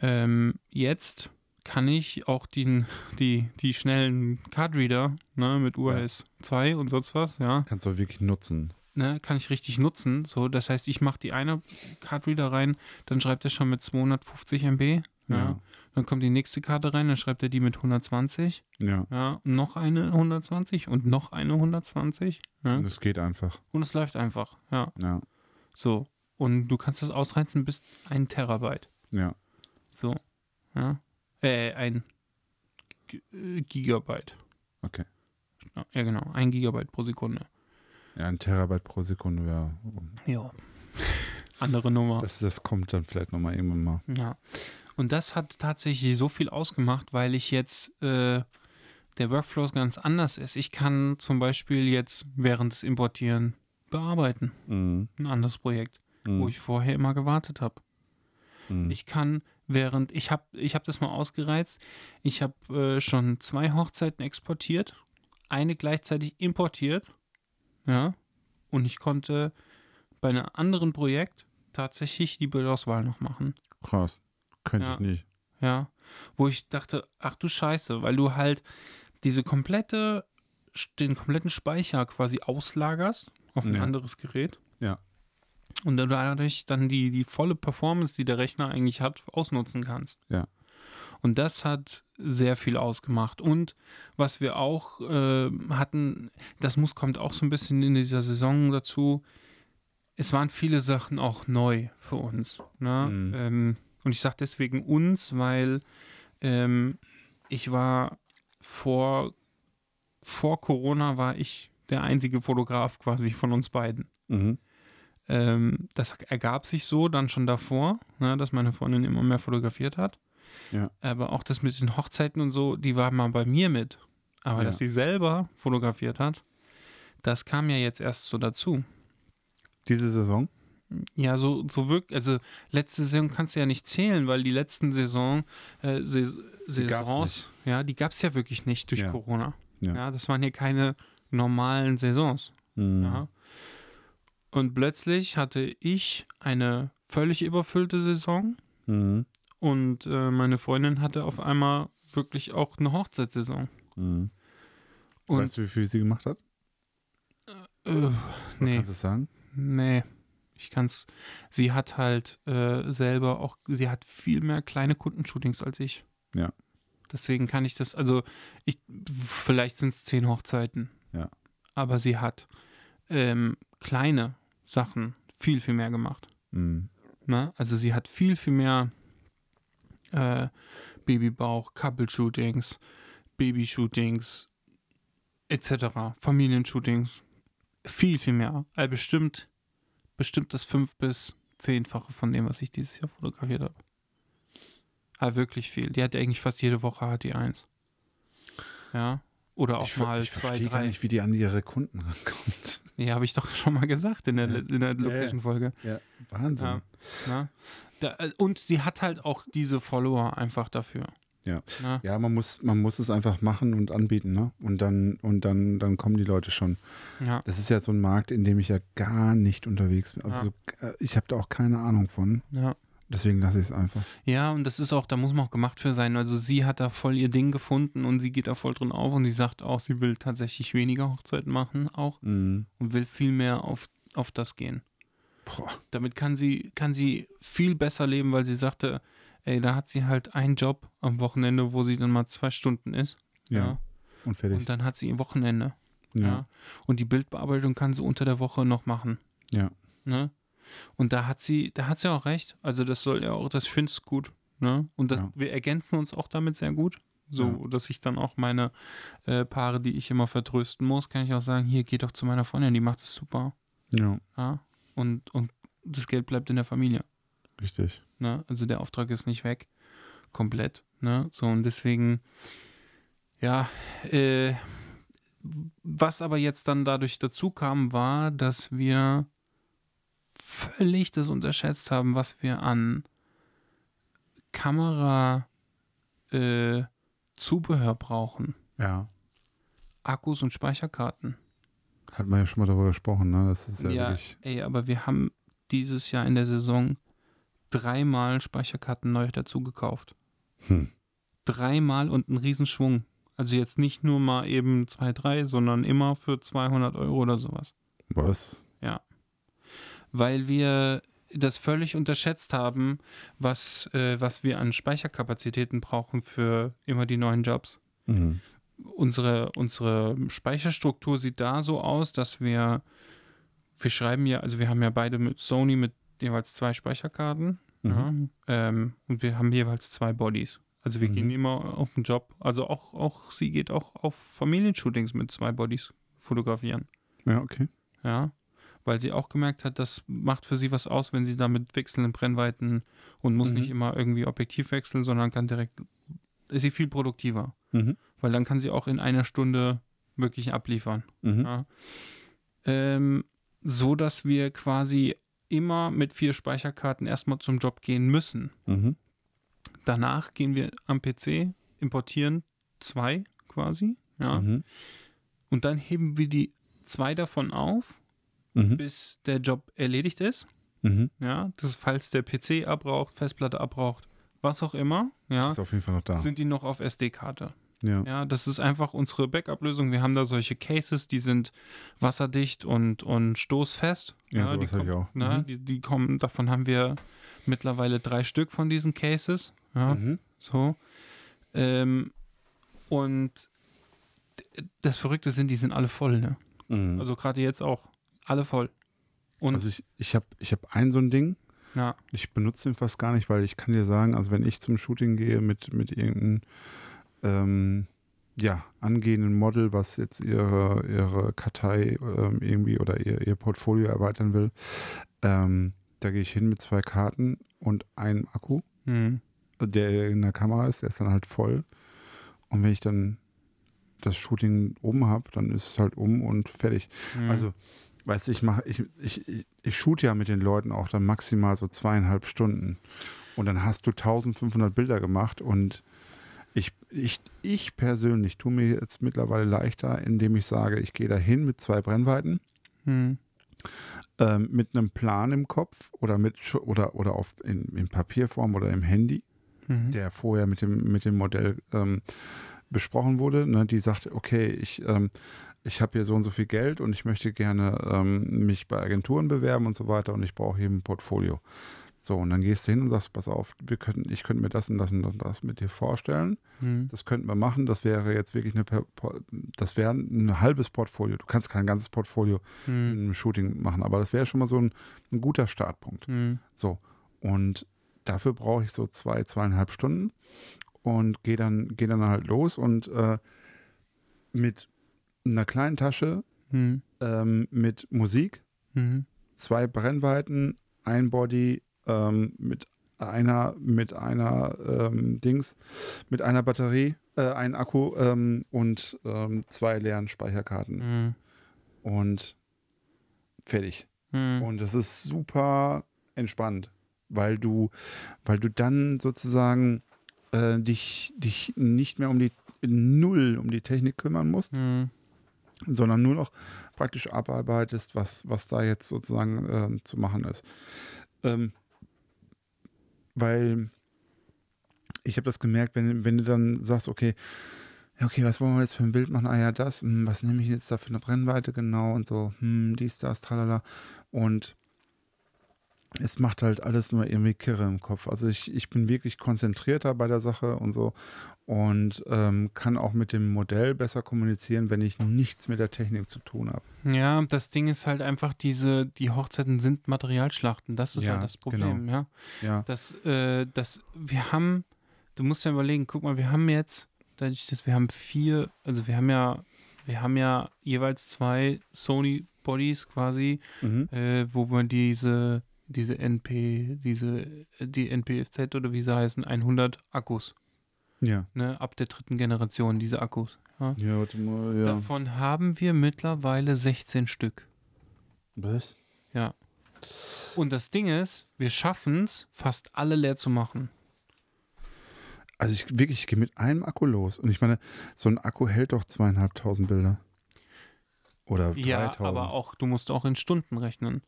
Ähm, jetzt kann ich auch die, die, die schnellen Cardreader ne, mit URS 2 und sonst was, ja, Kannst du wirklich nutzen. Ne, kann ich richtig nutzen. So, das heißt, ich mache die eine Cardreader rein, dann schreibt er schon mit 250 MB. Ja. Ja. Dann kommt die nächste Karte rein, dann schreibt er die mit 120. Ja. Ja, noch eine 120 und noch eine 120. Ja, Das geht einfach. und es läuft einfach. Ja, Ja. so. Und du kannst das ausreizen bis ein Terabyte. Ja. So. Ja. Äh, ein G äh, Gigabyte. Okay. Ja, genau. Ein Gigabyte pro Sekunde. Ja, ein Terabyte pro Sekunde wäre. Ja. Andere Nummer. Das, das kommt dann vielleicht nochmal irgendwann mal. Ja. Und das hat tatsächlich so viel ausgemacht, weil ich jetzt äh, der Workflow ganz anders ist. Ich kann zum Beispiel jetzt während des Importieren bearbeiten. Mhm. Ein anderes Projekt, Mhm. wo ich vorher immer gewartet habe. Mhm. Ich kann während, ich habe ich hab das mal ausgereizt, ich habe äh, schon zwei Hochzeiten exportiert, eine gleichzeitig importiert, ja, und ich konnte bei einem anderen Projekt tatsächlich die Bildauswahl noch machen. Krass. Könnte Ja. ich nicht. Ja, wo ich dachte, ach du Scheiße, weil du halt diese komplette, den kompletten Speicher quasi auslagerst auf ein Ja. anderes Gerät. Ja. Und du dadurch dann die, die volle Performance, die der Rechner eigentlich hat, ausnutzen kannst. Ja. Und das hat sehr viel ausgemacht. Und was wir auch äh, hatten, das muss, kommt auch so ein bisschen in dieser Saison dazu. Es waren viele Sachen auch neu für uns. Ne? Mhm. Ähm, und ich sage deswegen uns, weil ähm, ich war vor, vor Corona war ich der einzige Fotograf quasi von uns beiden. Mhm. Ähm, das ergab sich so dann schon davor, ne, dass meine Freundin immer mehr fotografiert hat. Ja. Aber auch das mit den Hochzeiten und so, die war mal bei mir mit. Aber Ja. dass sie selber fotografiert hat, das kam ja jetzt erst so dazu. Diese Saison? Ja, so, so wirklich, also letzte Saison kannst du ja nicht zählen, weil die letzten Saison, äh, Sais- Die gab's Saisons, ja, die gab es ja wirklich nicht durch Ja. Corona. Ja. Ja. das waren hier keine normalen Saisons. Mhm. Ja. Und plötzlich hatte ich eine völlig überfüllte Saison Mhm. Und äh, meine Freundin hatte auf einmal wirklich auch eine Hochzeitssaison. Mhm. Weißt du, wie viel sie gemacht hat? äh, nee, Kannst du es sagen? nee, ich kann's. Sie hat halt äh, selber auch, sie hat viel mehr kleine Kundenshootings als ich. Ja. Deswegen kann ich das, also ich, vielleicht sind es zehn Hochzeiten. Ja. Aber sie hat ähm, kleine Sachen viel, viel mehr gemacht. Mhm. Ne? Also sie hat viel, viel mehr äh, Babybauch, Couple-Shootings, Babyshootings etc., Familienshootings. Viel, viel mehr. Also bestimmt, bestimmt das fünf- bis zehnfache von dem, was ich dieses Jahr fotografiert habe. Aber wirklich viel. Die hat eigentlich fast jede Woche HT1. Ja. Oder auch ich mal ich zwei, verstehe gar drei. nicht, wie die an ihre Kunden rankommt. Ja, habe ich doch schon mal gesagt in der, Ja. in der Ja, ja. Location-Folge. Ja, Wahnsinn. Ja. Da, äh, und sie hat halt auch diese Follower einfach dafür. Ja. Ne? Ja, man muss, man muss es einfach machen und anbieten, ne? Und dann, und dann, dann kommen die Leute schon. Ja. Das ist ja so ein Markt, in dem ich ja gar nicht unterwegs bin. Also äh, ich habe da auch keine Ahnung von. Ja. Deswegen lasse ich es einfach. ja, und das ist auch, da muss man auch gemacht für sein. Also sie hat da voll ihr Ding gefunden und sie geht da voll drin auf und sie sagt auch, sie will tatsächlich weniger Hochzeiten machen auch Mhm. und will viel mehr auf, auf das gehen. Boah. Damit kann sie, kann sie viel besser leben, weil sie sagte, ey, da hat sie halt einen Job am Wochenende, wo sie dann mal zwei Stunden ist. Ja. Und fertig. Und dann hat sie ihr Wochenende. ja. Ja. Und die Bildbearbeitung kann sie unter der Woche noch machen. Ja. Ne? Und da hat sie, da hat sie auch recht. Also das soll ja auch, das finde ich gut. Ne? Und das, Ja. wir ergänzen uns auch damit sehr gut. So, Ja. dass ich dann auch meine äh, Paare, die ich immer vertrösten muss, kann ich auch sagen, hier geht doch zu meiner Freundin, die macht es super. ja, Ja? Und, und das Geld bleibt in der Familie. richtig. Ne? Also der Auftrag ist nicht weg. Komplett. Ne? So, und deswegen, ja, äh, was aber jetzt dann dadurch dazu kam, war, dass wir völlig das unterschätzt haben, was wir an Kamera äh, Zubehör brauchen. Ja. Akkus und Speicherkarten. Hat man ja schon mal darüber gesprochen, ne? Das ist ja, Ja, wirklich. ey, aber wir haben dieses Jahr in der Saison dreimal Speicherkarten neu dazu gekauft. Hm. dreimal und einen Riesenschwung. Also jetzt nicht nur mal eben zwei, drei, sondern immer für 200 Euro oder sowas. Was? Weil wir das völlig unterschätzt haben, was, äh, was wir an Speicherkapazitäten brauchen für immer die neuen Jobs. Mhm. Unsere, unsere Speicherstruktur sieht da so aus, dass wir, wir schreiben ja, also wir haben ja beide mit Sony mit jeweils zwei Speicherkarten Mhm. Ja, ähm, und wir haben jeweils zwei Bodies. Also wir Mhm. gehen immer auf den Job. Also auch, auch sie geht auch auf Familienshootings mit zwei Bodies fotografieren. Ja, okay. Ja. Weil sie auch gemerkt hat, das macht für sie was aus, wenn sie da mit wechselnden Brennweiten und muss Mhm. nicht immer irgendwie Objektiv wechseln, sondern kann direkt, ist sie viel produktiver. Mhm. Weil dann kann sie auch in einer Stunde wirklich abliefern. Mhm. Ja. Ähm, so dass wir quasi immer mit vier Speicherkarten erstmal zum Job gehen müssen. Mhm. Danach gehen wir am PC, importieren zwei quasi, ja. Mhm. Und dann heben wir die zwei davon auf, Mhm. bis der Job erledigt ist. Mhm. Ja, das falls der PC abraucht, Festplatte abraucht, was auch immer, ja, Ist auf jeden Fall noch da. sind die noch auf SD-Karte. Ja. Ja, das ist einfach unsere Backup-Lösung. Wir haben da solche Cases, die sind wasserdicht und, und stoßfest. Ja, die sowas hab ich auch. Ne, Mhm. die, die kommen, davon haben wir mittlerweile drei Stück von diesen Cases. Ja, Mhm. so. Ähm, und das Verrückte sind, die sind alle voll, ne? Mhm. Also gerade jetzt auch. Alle voll. Und Also ich, ich habe ich hab ein so ein Ding, ja, ich benutze ihn fast gar nicht, weil ich kann dir sagen, also wenn ich zum Shooting gehe mit, mit irgendeinem ähm, ja, angehenden Model, was jetzt ihre, ihre Kartei ähm, irgendwie oder ihr, ihr Portfolio erweitern will. Ähm, da gehe ich hin mit zwei Karten und einem Akku, Hm. der in der Kamera ist, der ist dann halt voll. Und wenn ich dann das Shooting oben habe, dann ist es halt um und fertig. Hm. Also, weißt du, ich mache, ich, ich, ich, ich shoot ja mit den Leuten auch dann maximal so zweieinhalb Stunden. Und dann hast du 1500 Bilder gemacht und ich, ich, ich persönlich tue mir jetzt mittlerweile leichter, indem ich sage, ich gehe da hin mit zwei Brennweiten, Hm. ähm, mit einem Plan im Kopf oder mit oder, oder auf, in, in Papierform oder im Handy, Mhm. der vorher mit dem, mit dem Modell ähm, besprochen wurde. Ne, die sagt, okay, ich, ähm, ich habe hier so und so viel Geld und ich möchte gerne ähm, mich bei Agenturen bewerben und so weiter und ich brauche hier ein Portfolio. So, und dann gehst du hin und sagst, pass auf, wir könnten, ich könnte mir das und das und das, mit dir vorstellen. Hm. Das könnten wir machen. Das wäre jetzt wirklich eine, das wäre ein halbes Portfolio. Du kannst kein ganzes Portfolio in Hm. einem Shooting machen, aber das wäre schon mal so ein, ein guter Startpunkt. Hm. So, und dafür brauche ich so zwei, zweieinhalb Stunden und gehe dann, geh dann halt los und äh, mit einer kleinen Tasche, Hm. ähm, mit Musik, Mhm. zwei Brennweiten, ein Body ähm, mit einer, mit einer ähm, Dings, mit einer Batterie, äh, ein Akku ähm, und ähm, zwei leeren Speicherkarten Hm. und fertig. Hm. Und das ist super entspannt, weil du, weil du dann sozusagen äh, dich, dich nicht mehr um die Null um die Technik kümmern musst, Hm. Sondern nur noch praktisch abarbeitest, was, was da jetzt sozusagen ähm, zu machen ist. Ähm, weil ich habe das gemerkt, wenn, wenn du dann sagst, okay, okay, was wollen wir jetzt für ein Bild machen? Ah ja, das, hm, was nehme ich jetzt da für eine Brennweite genau und so, hm, dies, das, tralala. Und es macht halt alles nur irgendwie Kirre im Kopf. Also ich, ich bin wirklich konzentrierter bei der Sache und so und ähm, kann auch mit dem Modell besser kommunizieren, wenn ich nichts mit der Technik zu tun habe. Ja, das Ding ist halt einfach diese, die Hochzeiten sind Materialschlachten. Das ist Ja, halt das Problem, ja. Ja. Das, äh, das, wir haben, du musst ja überlegen, guck mal, wir haben jetzt, dadurch, dass wir haben vier, also wir haben ja, wir haben ja jeweils zwei Sony Bodies quasi, Mhm. äh, wo man diese, diese NP, diese, die NPFZ oder wie sie heißen, 100 Akkus, Ja. ne, ab der dritten Generation, diese Akkus. Ja. Ja, warte mal, ja. Davon haben wir mittlerweile 16 Stück. Was? Ja. Und das Ding ist, wir schaffen es, fast alle leer zu machen. Also ich wirklich, ich gehe mit einem Akku los. Und ich meine, so ein Akku hält doch zweieinhalbtausend Bilder. Oder Ja, 3000. aber auch, du musst auch in Stunden rechnen.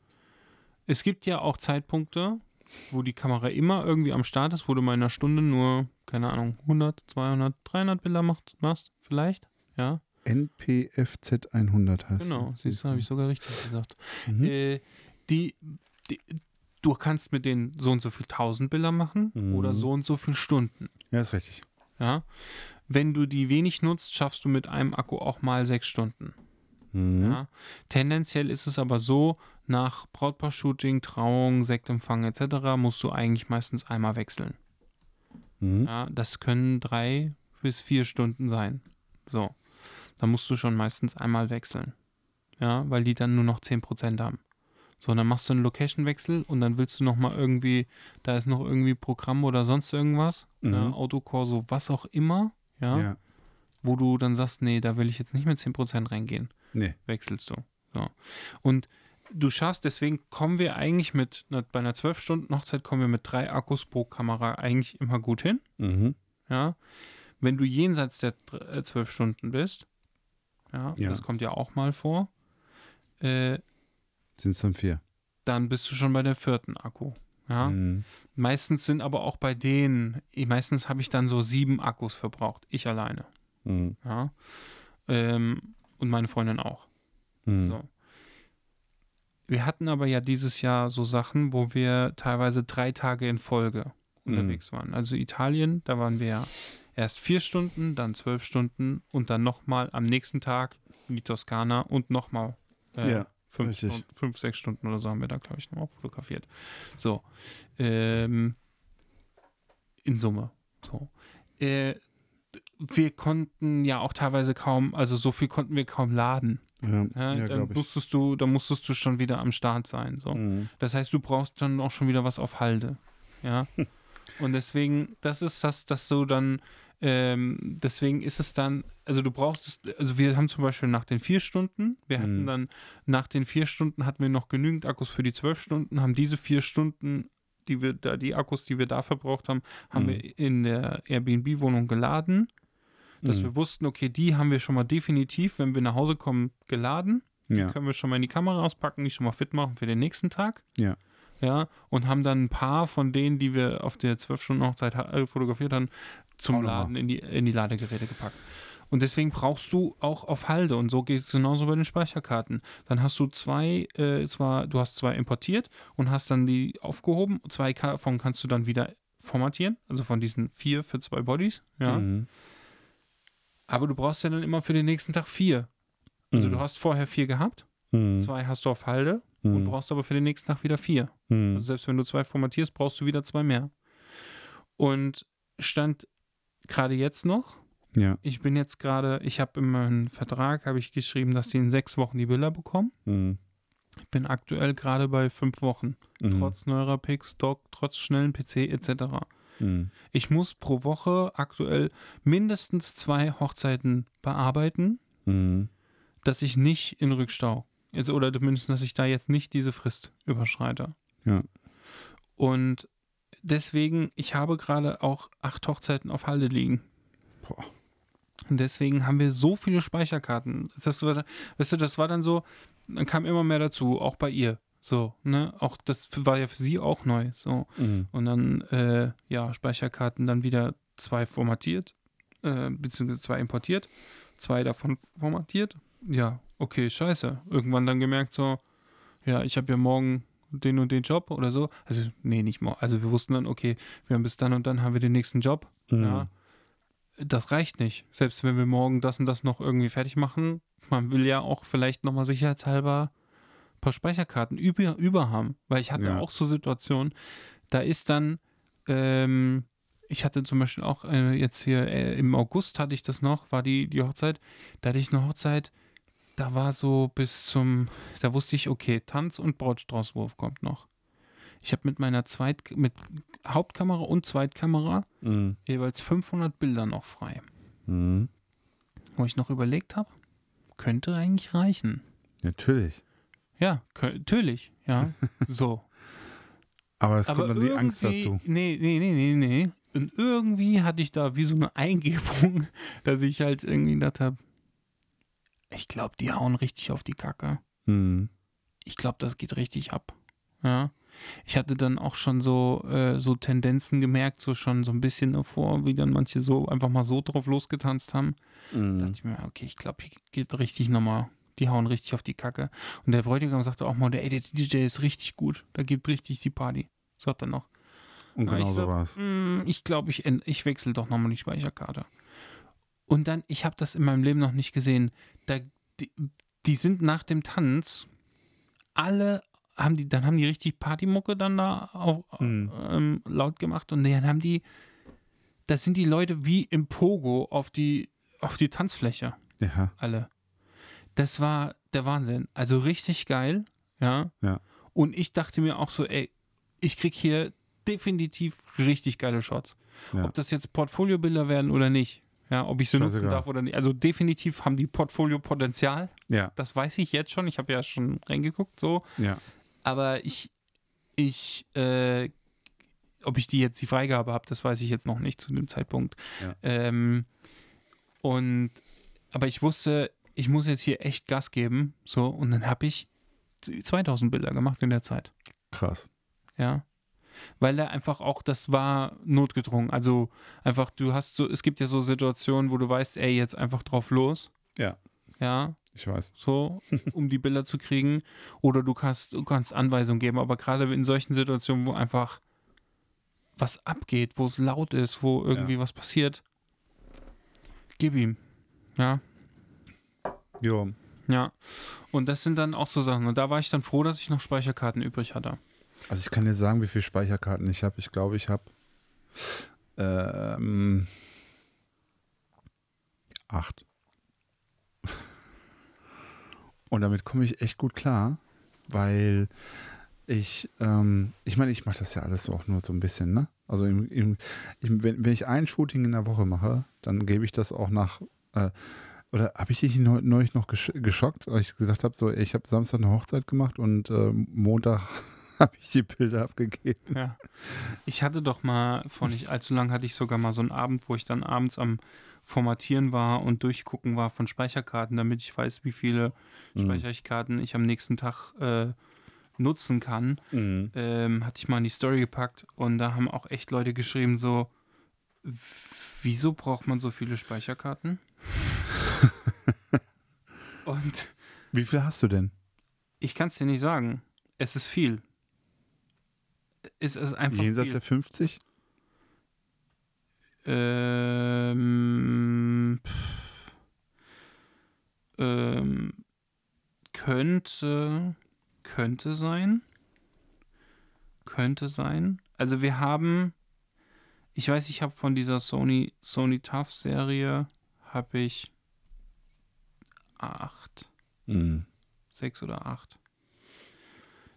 Es gibt ja auch Zeitpunkte, wo die Kamera immer irgendwie am Start ist, wo du mal in einer Stunde nur, keine Ahnung, 100, 200, 300 Bilder macht, machst, vielleicht. Ja, NPFZ 100 heißt genau. Siehst du, habe ich sogar richtig gesagt. Mhm. Äh, die, die, du kannst mit denen so und so viel 1000 Bilder machen Mhm. oder so und so viel Stunden. Ja, ist richtig. Ja. Wenn du die wenig nutzt, schaffst du mit einem Akku auch mal sechs Stunden. Mhm. Ja. Tendenziell ist es aber so, nach Brautpaar-Shooting, Trauung, Sektempfang etc. musst du eigentlich meistens einmal wechseln. Mhm. Ja, das können drei bis vier Stunden sein. So. Da musst du schon meistens einmal wechseln. Ja, weil die dann nur noch 10% haben. So, dann machst du einen Location-Wechsel und dann willst du nochmal irgendwie, da ist noch irgendwie Programm oder sonst irgendwas, Mhm. ja, Autokorso, was auch immer, ja, Ja. wo du dann sagst, nee, da will ich jetzt nicht mit 10% reingehen Nee. wechselst du. So. Und du schaffst, deswegen kommen wir eigentlich mit, bei einer 12-Stunden-Hochzeit kommen wir mit drei Akkus pro Kamera eigentlich immer gut hin. Mhm. Ja. Wenn du jenseits der äh, 12 Stunden bist, ja, Ja. das kommt ja auch mal vor, äh, Sind es dann vier. dann bist du schon bei der vierten Akku. Ja. Mhm. Meistens sind aber auch bei denen, eh, meistens habe ich dann so sieben Akkus verbraucht, ich alleine. Mhm. Ja. Ähm, und meine Freundin auch. Mhm. So. Wir hatten aber ja dieses Jahr so Sachen, wo wir teilweise drei Tage in Folge unterwegs waren. Also Italien, da waren wir ja erst vier Stunden, dann zwölf Stunden und dann nochmal am nächsten Tag in die Toskana und nochmal äh, Ja, fünf. Stunden, fünf, sechs Stunden oder so haben wir da, glaube ich, noch fotografiert. So. Ähm, in Summe. So. Äh, wir konnten ja auch teilweise kaum, also so viel konnten wir kaum laden. Ja, Ja, ja, dann musstest du, dann musstest du schon wieder am Start sein. So. Mhm. Das heißt, du brauchst dann auch schon wieder was auf Halde. Ja. Und deswegen, das ist das, dass du dann, ähm, deswegen ist es dann, also du brauchst es, also wir haben zum Beispiel nach den vier Stunden, wir hatten Mhm. dann, nach den vier Stunden hatten wir noch genügend Akkus für die zwölf Stunden, haben diese vier Stunden, die wir da, die Akkus, die wir da verbraucht haben, haben Mhm. wir in der Airbnb-Wohnung geladen, dass Mhm. wir wussten, okay, die haben wir schon mal definitiv, wenn wir nach Hause kommen, geladen Ja. können wir schon mal in die Kamera auspacken, die schon mal fit machen für den nächsten Tag. Ja. Ja, und haben dann ein paar von denen, die wir auf der 12-Stunden-Hochzeit ha- äh, fotografiert haben, zum. Laden in die, in die Ladegeräte gepackt. Und deswegen brauchst du auch auf Halde und so geht es genauso bei den Speicherkarten. Dann hast du zwei, äh, zwar, du hast zwei importiert und hast dann die aufgehoben. Zwei davon kannst du dann wieder formatieren, also von diesen vier für zwei Bodies, ja. Mhm. Aber du brauchst ja dann immer für den nächsten Tag vier. Also Mhm. du hast vorher vier gehabt, Mhm. zwei hast du auf Halde und Mhm. brauchst aber für den nächsten Tag wieder vier. Mhm. Also selbst wenn du zwei formatierst, brauchst du wieder zwei mehr. Und stand gerade jetzt noch, Ja. ich bin jetzt gerade, ich habe in meinem Vertrag, habe ich geschrieben, dass die in sechs Wochen die Bilder bekommen. Mhm. Ich bin aktuell gerade bei fünf Wochen, Mhm. trotz neuerer Picks, Doc, trotz schnellen PC etc. Mhm. Ich muss pro Woche aktuell mindestens zwei Hochzeiten bearbeiten, Mhm. dass ich nicht in Rückstau, jetzt, oder zumindest, dass ich da jetzt nicht diese Frist überschreite. Ja. Und deswegen, ich habe gerade auch acht Hochzeiten auf Halde liegen. Boah. Und deswegen haben wir so viele Speicherkarten. Das war, weißt du, das war dann so, dann kam immer mehr dazu, auch bei ihr. So, ne? Auch das war ja für sie auch neu. So. Mhm. Und dann, äh, ja, Speicherkarten dann wieder zwei formatiert, äh, beziehungsweise zwei importiert, zwei davon formatiert. Ja, okay, scheiße. Irgendwann dann gemerkt, so, ja, ich habe ja morgen den und den Job oder so. Also, nee, nicht morgen. Also, wir wussten dann, okay, wir haben bis dann und dann haben wir den nächsten Job. Mhm. Ja. Das reicht nicht. Selbst wenn wir morgen das und das noch irgendwie fertig machen, man will ja auch vielleicht nochmal sicherheitshalber paar Speicherkarten über, über haben. Weil ich hatte Ja. auch so Situationen, da ist dann, ähm, ich hatte zum Beispiel auch äh, jetzt hier äh, im August hatte ich das noch, war die, die Hochzeit, da hatte ich eine Hochzeit, da war so bis zum, da wusste ich, okay, Tanz und Brautstraußwurf kommt noch. Ich habe mit meiner Zweit, mit Hauptkamera und Zweitkamera Mhm. jeweils 500 Bilder noch frei. Mhm. Wo ich noch überlegt habe, könnte eigentlich reichen. Natürlich. Ja, natürlich, ja, so. Aber es kommt dann die Angst dazu. Nee, nee, nee, nee, nee. Und irgendwie hatte ich da wie so eine Eingebung, dass ich halt irgendwie gedacht habe, ich glaube, die hauen richtig auf die Kacke. Mhm. Ich glaube, das geht richtig ab. Ja. Ich hatte dann auch schon so, äh, so Tendenzen gemerkt, so schon so ein bisschen davor, wie dann manche so einfach mal so drauf losgetanzt haben. Da Mhm. dachte ich mir, okay, ich glaube, hier geht richtig nochmal, die hauen richtig auf die Kacke. Und der Bräutigam sagte auch mal, der, ey, der DJ ist richtig gut, da gibt richtig die Party. Sagt er noch. Und genau ich so war es. "Mm, ich glaube, ich, ich wechsle doch nochmal die Speicherkarte. Und dann, ich habe das in meinem Leben noch nicht gesehen. Da, die, die sind nach dem Tanz alle haben die, dann haben die richtig Partymucke dann da auch, Mhm. ähm, laut gemacht und dann haben die, das sind die Leute wie im Pogo auf die, auf die Tanzfläche Ja. alle. Das war der Wahnsinn. Also richtig geil, ja. Ja. Und ich dachte mir auch so, ey, ich krieg hier definitiv richtig geile Shots. Ja. Ob das jetzt Portfoliobilder werden oder nicht. Ja, ob ich sie nutzen Scheißegal. darf oder nicht. Also definitiv haben die Portfolio-Potenzial. Ja. Das weiß ich jetzt schon. Ich habe ja schon reingeguckt, so. Ja. Aber ich, ich, äh, ob ich die jetzt die Freigabe habe, das weiß ich jetzt noch nicht zu dem Zeitpunkt. Ja. Ähm, und, aber ich wusste, ich muss jetzt hier echt Gas geben. So, und dann habe ich 2000 Bilder gemacht in der Zeit. Krass. Ja. Weil er einfach auch, das war notgedrungen. Also einfach, du hast so, es gibt ja so Situationen, wo du weißt, ey, jetzt einfach drauf los. Ja. Ja, Ich weiß. so, um die Bilder zu kriegen. Oder du kannst, du kannst Anweisungen geben. Aber gerade in solchen Situationen, wo einfach was abgeht, wo es laut ist, wo irgendwie was passiert, gib ihm. Ja, Jo. ja. Und das sind dann auch so Sachen. Und da war ich dann froh, dass ich noch Speicherkarten übrig hatte. Also ich kann dir sagen, wie viele Speicherkarten ich habe. Ich glaube, ich habe ähm, acht. Und damit komme ich echt gut klar, weil ich, ähm, ich meine, ich mache das ja alles auch nur so ein bisschen, ne? Also im, im, ich, wenn, wenn ich ein Shooting in der Woche mache, dann gebe ich das auch nach, äh, oder habe ich dich neu- neulich noch gesch geschockt, weil ich gesagt habe, so, ich habe Samstag eine Hochzeit gemacht und äh, Montag habe ich die Bilder abgegeben. Ja. Ich hatte doch mal, vor nicht allzu lang hatte ich sogar mal so einen Abend, wo ich dann abends am Formatieren war und durchgucken war von Speicherkarten, damit ich weiß, wie viele Mhm. Speicherkarten ich am nächsten Tag äh, nutzen kann. Mhm. ähm, hatte ich mal in die Story gepackt und da haben auch echt Leute geschrieben, so, wieso braucht man so viele Speicherkarten? und Wie viel hast du denn? ich kann es dir nicht sagen. Es ist viel. Es ist einfach Jenseits viel. der 50? Ähm, pff, ähm, könnte, könnte sein. Könnte sein. Also wir haben, ich weiß, ich habe von dieser Sony, Sony Tough Serie, habe ich acht, Mhm. sechs oder acht.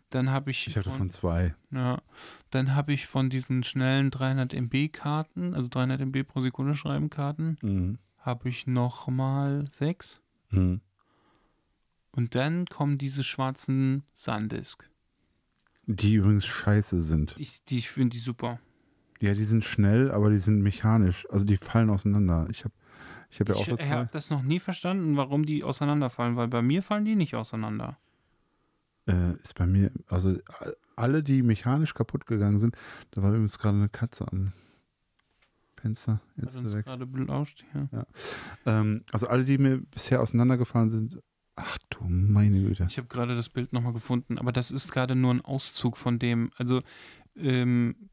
Dann habe ich, Ich habe von- davon zwei. ja, dann habe ich von diesen schnellen 300 MB Karten, also 300 MB pro Sekunde schreiben Karten, Mhm. habe ich noch mal sechs. Mhm. Und dann kommen diese schwarzen Sandisk. Die übrigens scheiße sind. Ich, die, ich finde die super. Ja, die sind schnell, aber die sind mechanisch. Also die fallen auseinander. Ich habe ich hab ja auch Ich habe das noch nie verstanden, warum die auseinanderfallen, weil bei mir fallen die nicht auseinander. Äh, ist bei mir, also alle, die mechanisch kaputt gegangen sind, da war übrigens gerade eine Katze am Fenster. Jetzt ist weg. gerade belauscht hier. Ähm, also alle, die mir bisher auseinandergefallen sind, ach du meine Güte. Ich habe gerade das Bild nochmal gefunden, aber das ist gerade nur ein Auszug von dem. Also, ähm,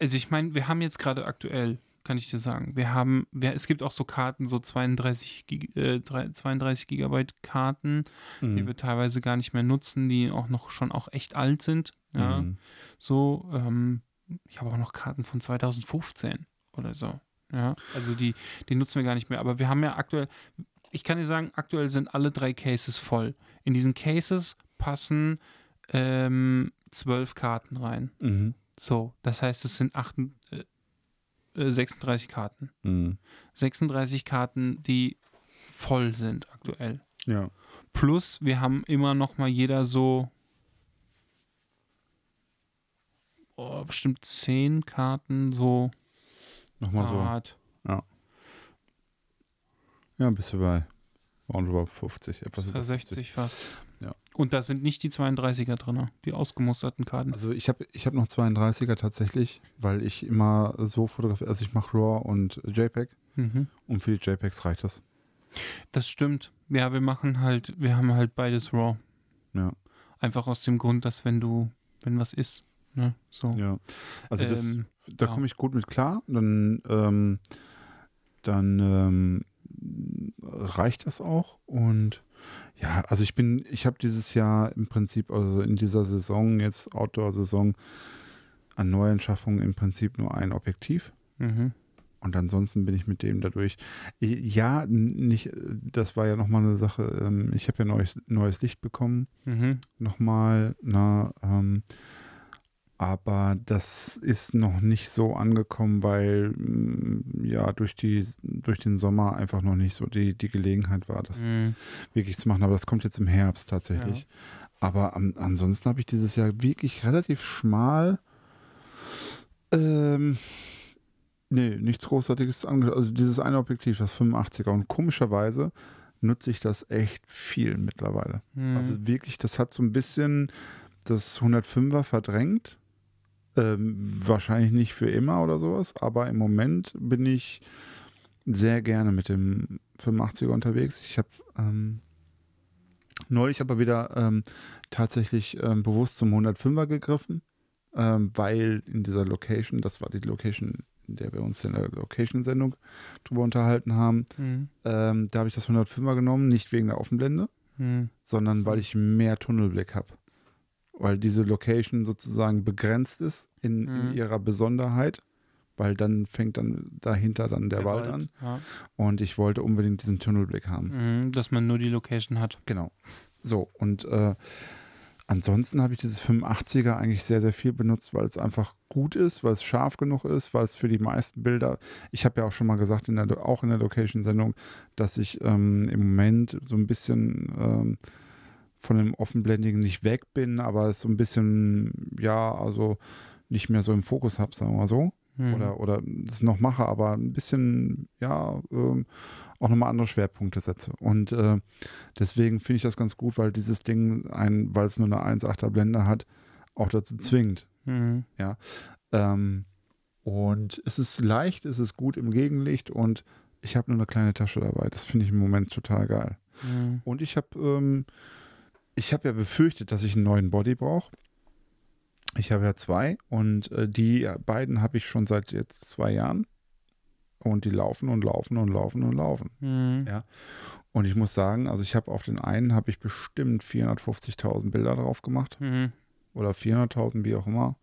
also ich meine, wir haben jetzt gerade aktuell, kann ich dir sagen, wir haben, wir, es gibt auch so Karten, so 32, Gig, äh, drei- 32 Gigabyte Karten, die Mhm. wir teilweise gar nicht mehr nutzen, die auch noch schon auch echt alt sind. Ja, Mhm. so. Ähm, ich habe auch noch Karten von 2015 oder so. Ja, also die, die nutzen wir gar nicht mehr. Aber wir haben ja aktuell, ich kann dir sagen, aktuell sind alle drei Cases voll. In diesen Cases passen ähm, zwölf Karten rein. Mhm. So, das heißt, es sind acht, äh, äh, 36 Karten. Mhm. 36 Karten, die voll sind aktuell. Ja. Plus, wir haben immer noch mal jeder so oh, bestimmt 10 Karten so Nochmal so. Art. Ja, bist du bei roundabout 50. Etwas über 60 fast. Und da sind nicht die 32er drin, die ausgemusterten Karten. Also ich habe ich hab noch 32er tatsächlich, weil ich immer so fotografiere. Also ich mache RAW und JPEG Mhm. und für die JPEGs reicht das. Das stimmt. Ja, wir machen halt, wir haben halt beides RAW. Ja. Einfach aus dem Grund, dass wenn du, wenn was ist, ne, so. Ja. Also das, ähm, da ja. komme ich gut mit klar. Dann, ähm, dann ähm, reicht das auch. Und ja, also ich bin, ich habe dieses Jahr im Prinzip, also in dieser Saison, jetzt Outdoor-Saison, an Neuanschaffungen im Prinzip nur ein Objektiv. Mhm. Und ansonsten bin ich mit dem dadurch. Ja, nicht, das war ja nochmal eine Sache. ähm, Ich habe ja neues, neues Licht bekommen. Mhm. Nochmal, na, ähm, aber das ist noch nicht so angekommen, weil mm, ja durch die durch den Sommer einfach noch nicht so die, die Gelegenheit war, das Mhm. wirklich zu machen. Aber das kommt jetzt im Herbst tatsächlich. Aber am, ansonsten habe ich dieses Jahr wirklich relativ schmal ähm, nee, nichts Großartiges angeschaut. Also dieses eine Objektiv, das 85er. Und komischerweise nutze ich das echt viel mittlerweile. Mhm. Also wirklich, das hat so ein bisschen das 105er verdrängt. Ähm, wahrscheinlich nicht für immer oder sowas, aber im Moment bin ich sehr gerne mit dem 85er unterwegs. Ich habe ähm, neulich aber wieder ähm, tatsächlich ähm, bewusst zum 105er gegriffen, ähm, weil in dieser Location, das war die Location, in der wir uns in der Location-Sendung drüber unterhalten haben, Mhm. ähm, da habe ich das 105er genommen, nicht wegen der Offenblende, Mhm. sondern So. weil ich mehr Tunnelblick habe. Weil diese Location sozusagen begrenzt ist in, in Mhm. ihrer Besonderheit, weil dann fängt dann dahinter dann der, Wald, an. Ja. Und ich wollte unbedingt diesen Tunnelblick haben. Mhm, dass man nur die Location hat. Genau. So, und äh, ansonsten habe ich dieses 85er eigentlich sehr, sehr viel benutzt, weil es einfach gut ist, weil es scharf genug ist, weil es für die meisten Bilder, ich habe ja auch schon mal gesagt, in der, auch in der Location-Sendung, dass ich ähm, im Moment so ein bisschen ähm, von dem Offenblendigen nicht weg bin, aber es so ein bisschen, ja, also nicht mehr so im Fokus habe, sagen wir mal so. Mhm. Oder, oder das noch mache, aber ein bisschen, ja, ähm, auch nochmal andere Schwerpunkte setze. Und äh, deswegen finde ich das ganz gut, weil dieses Ding, ein, weil es nur eine 1,8er Blende hat, auch dazu zwingt. Mhm. Ähm, und es ist leicht, es ist gut im Gegenlicht und ich habe nur eine kleine Tasche dabei. Das finde ich im Moment total geil. Mhm. Und ich habe ähm, ich habe ja befürchtet, dass ich einen neuen Body brauche. Ich habe ja zwei und äh, die beiden habe ich schon seit jetzt zwei Jahren. Und die laufen und laufen und laufen und laufen. Mhm. Ja. Und ich muss sagen, also ich habe auf den einen habe ich bestimmt 450.000 Bilder drauf gemacht Mhm. oder 400.000, wie auch immer.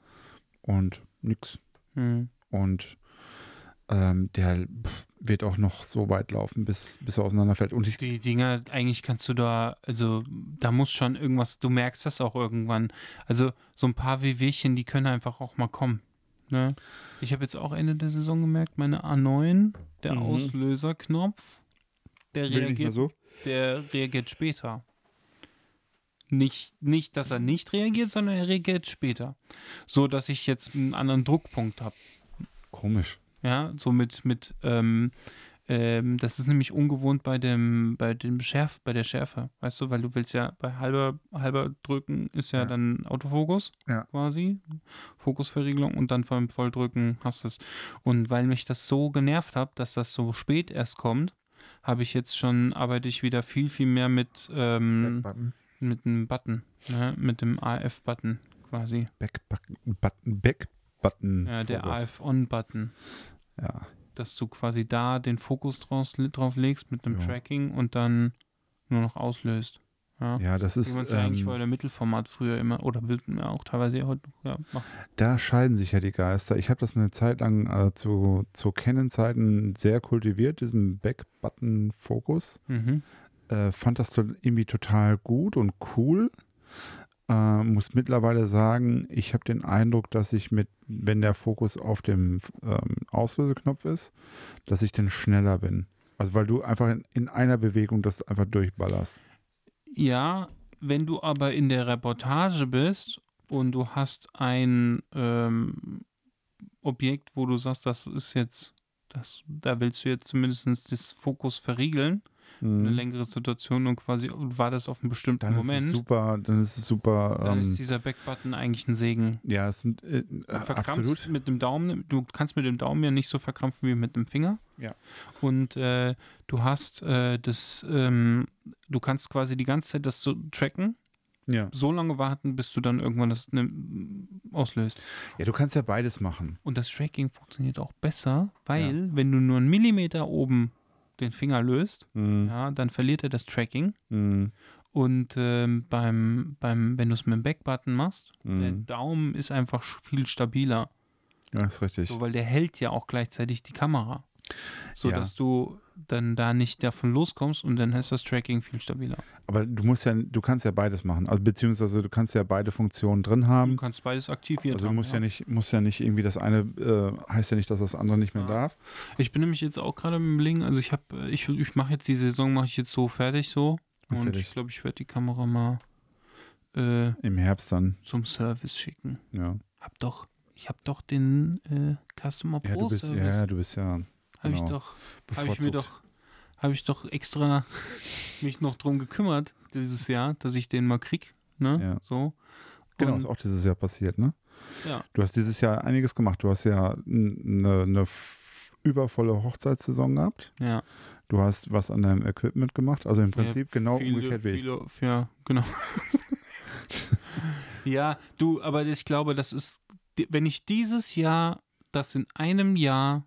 Und nix. Mhm. Und ähm, der wird auch noch so weit laufen, bis, bis er auseinanderfällt. Und ich, Die Dinger, eigentlich kannst du da, also da muss schon irgendwas, du merkst das auch irgendwann. Also so ein paar WWchen, die können einfach auch mal kommen. Ne? Ich habe jetzt auch Ende der Saison gemerkt, meine A9, der Mhm. Auslöserknopf, der reagiert, so. der reagiert später. Nicht, nicht, dass er nicht reagiert, sondern er reagiert später. So dass ich jetzt einen anderen Druckpunkt habe. Komisch. Ja, so mit, mit ähm, ähm, das ist nämlich ungewohnt bei dem, bei dem Schärf, bei der Schärfe, weißt du, weil du willst ja bei halber, halber drücken ist ja, Ja. dann Autofokus Ja. quasi, Fokusverriegelung und dann beim Volldrücken hast du es. Und weil mich das so genervt hat, dass das so spät erst kommt, habe ich jetzt schon, arbeite ich wieder viel, viel mehr mit, ähm, Backbutton. mit einem Button, ne? mit dem AF-Button quasi. Backbutton. Button. Backbutton. Ja, der. AF-On-Button. Ja. dass du quasi da den Fokus draus, drauf legst mit einem Ja. Tracking und dann nur noch auslöst. Ja. ja, das Wie ist. man es ja eigentlich bei Ähm, der Mittelformat früher immer, oder ja, auch teilweise heute ja, macht. da scheiden sich ja die Geister. Ich habe das eine Zeit lang äh, zu, zu Canon-Zeiten sehr kultiviert, diesen Backbutton-Fokus. Mhm. Äh, fand das irgendwie total gut und cool. Äh, muss mittlerweile sagen, ich habe den Eindruck, dass ich mit, wenn der Fokus auf dem ähm, Auslöseknopf ist, dass ich dann schneller bin. Also weil du einfach in, in einer Bewegung das einfach durchballerst. Ja, wenn du aber in der Reportage bist und du hast ein ähm, Objekt, wo du sagst, das ist jetzt, das, da willst du jetzt zumindest das Fokus verriegeln, eine Mhm. längere Situation und quasi war das auf einen bestimmten Dann ist es Moment, super, dann ist es super. dann ähm, ist dieser Backbutton eigentlich ein Segen. ja, es sind äh, Du äh, absolut. mit dem Daumen, du kannst mit dem Daumen ja nicht so verkrampfen wie mit dem Finger. Ja. Und äh, du hast äh, das, ähm, du kannst quasi die ganze Zeit das so tracken, Ja. so lange warten, bis du dann irgendwann das ne, auslöst. ja, du kannst ja beides machen. Und das Tracking funktioniert auch besser, weil wenn du nur einen Millimeter oben den Finger löst, Mhm. ja, dann verliert er das Tracking. Mhm. Und ähm, beim, beim, wenn du es mit dem Backbutton machst, der Mhm. Daumen ist einfach viel stabiler. Ja, ist richtig. So, weil der hält ja auch gleichzeitig die Kamera. So Ja. dass du dann da nicht davon loskommst und dann ist das Tracking viel stabiler. Aber du musst ja, du kannst ja beides machen. Also beziehungsweise du kannst ja beide Funktionen drin Du haben. kannst beides aktiviert Also du haben, musst ja. nicht, musst ja nicht irgendwie das eine, äh, heißt ja nicht, dass das andere nicht mehr Ja. darf. Ich bin nämlich jetzt auch gerade im Überlegen, also ich habe, ich, ich mache jetzt die Saison, mache ich jetzt so fertig so. Und Und fertig. ich glaube, ich werde die Kamera mal äh, Im Herbst dann, zum Service schicken. ja. Hab doch, ich habe doch den äh, Customer Ja, Pro du bist, Service. ja, du bist ja habe ich genau, doch, habe ich mir doch, habe ich doch extra mich noch drum gekümmert dieses Jahr, dass ich den mal krieg. Ne? Ja. So. Genau, Und- ist auch dieses Jahr passiert, ne? Ja. Du hast dieses Jahr einiges gemacht. Du hast ja eine, eine übervolle Hochzeitssaison gehabt. Ja. Du hast was an deinem Equipment gemacht. Also im Prinzip Ja, genau viele, umgekehrt wie ich. viele, Ja, genau. ja, du, aber ich glaube, das ist, wenn ich dieses Jahr, das in einem Jahr,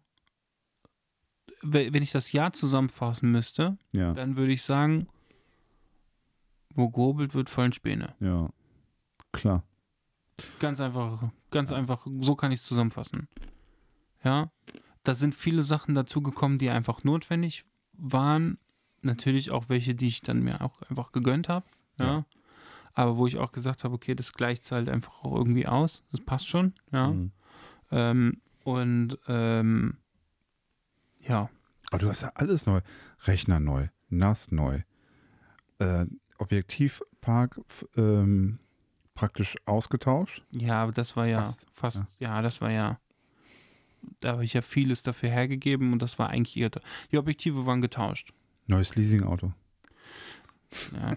wenn ich das Jahr zusammenfassen müsste, Ja, dann würde ich sagen, wo gehobelt wird, fallen Späne. ja. Klar. Ganz einfach, ganz einfach, so kann ich es zusammenfassen. Ja, da sind viele Sachen dazugekommen, die einfach notwendig waren. Natürlich auch welche, die ich dann mir auch einfach gegönnt habe. Ja. Ja. Aber wo ich auch gesagt habe, okay, das gleicht halt einfach auch irgendwie aus. Das passt schon. Ja. Mhm. Ähm, und ähm, ja, Aber du hast ja alles neu. Rechner neu, NAS neu, äh, Objektivpark ähm, praktisch ausgetauscht. ja, aber das war ja Fast, fast, ja. das war ja, da habe ich ja vieles dafür hergegeben und das war eigentlich eher, die Objektive waren getauscht. Neues Leasingauto. Ja.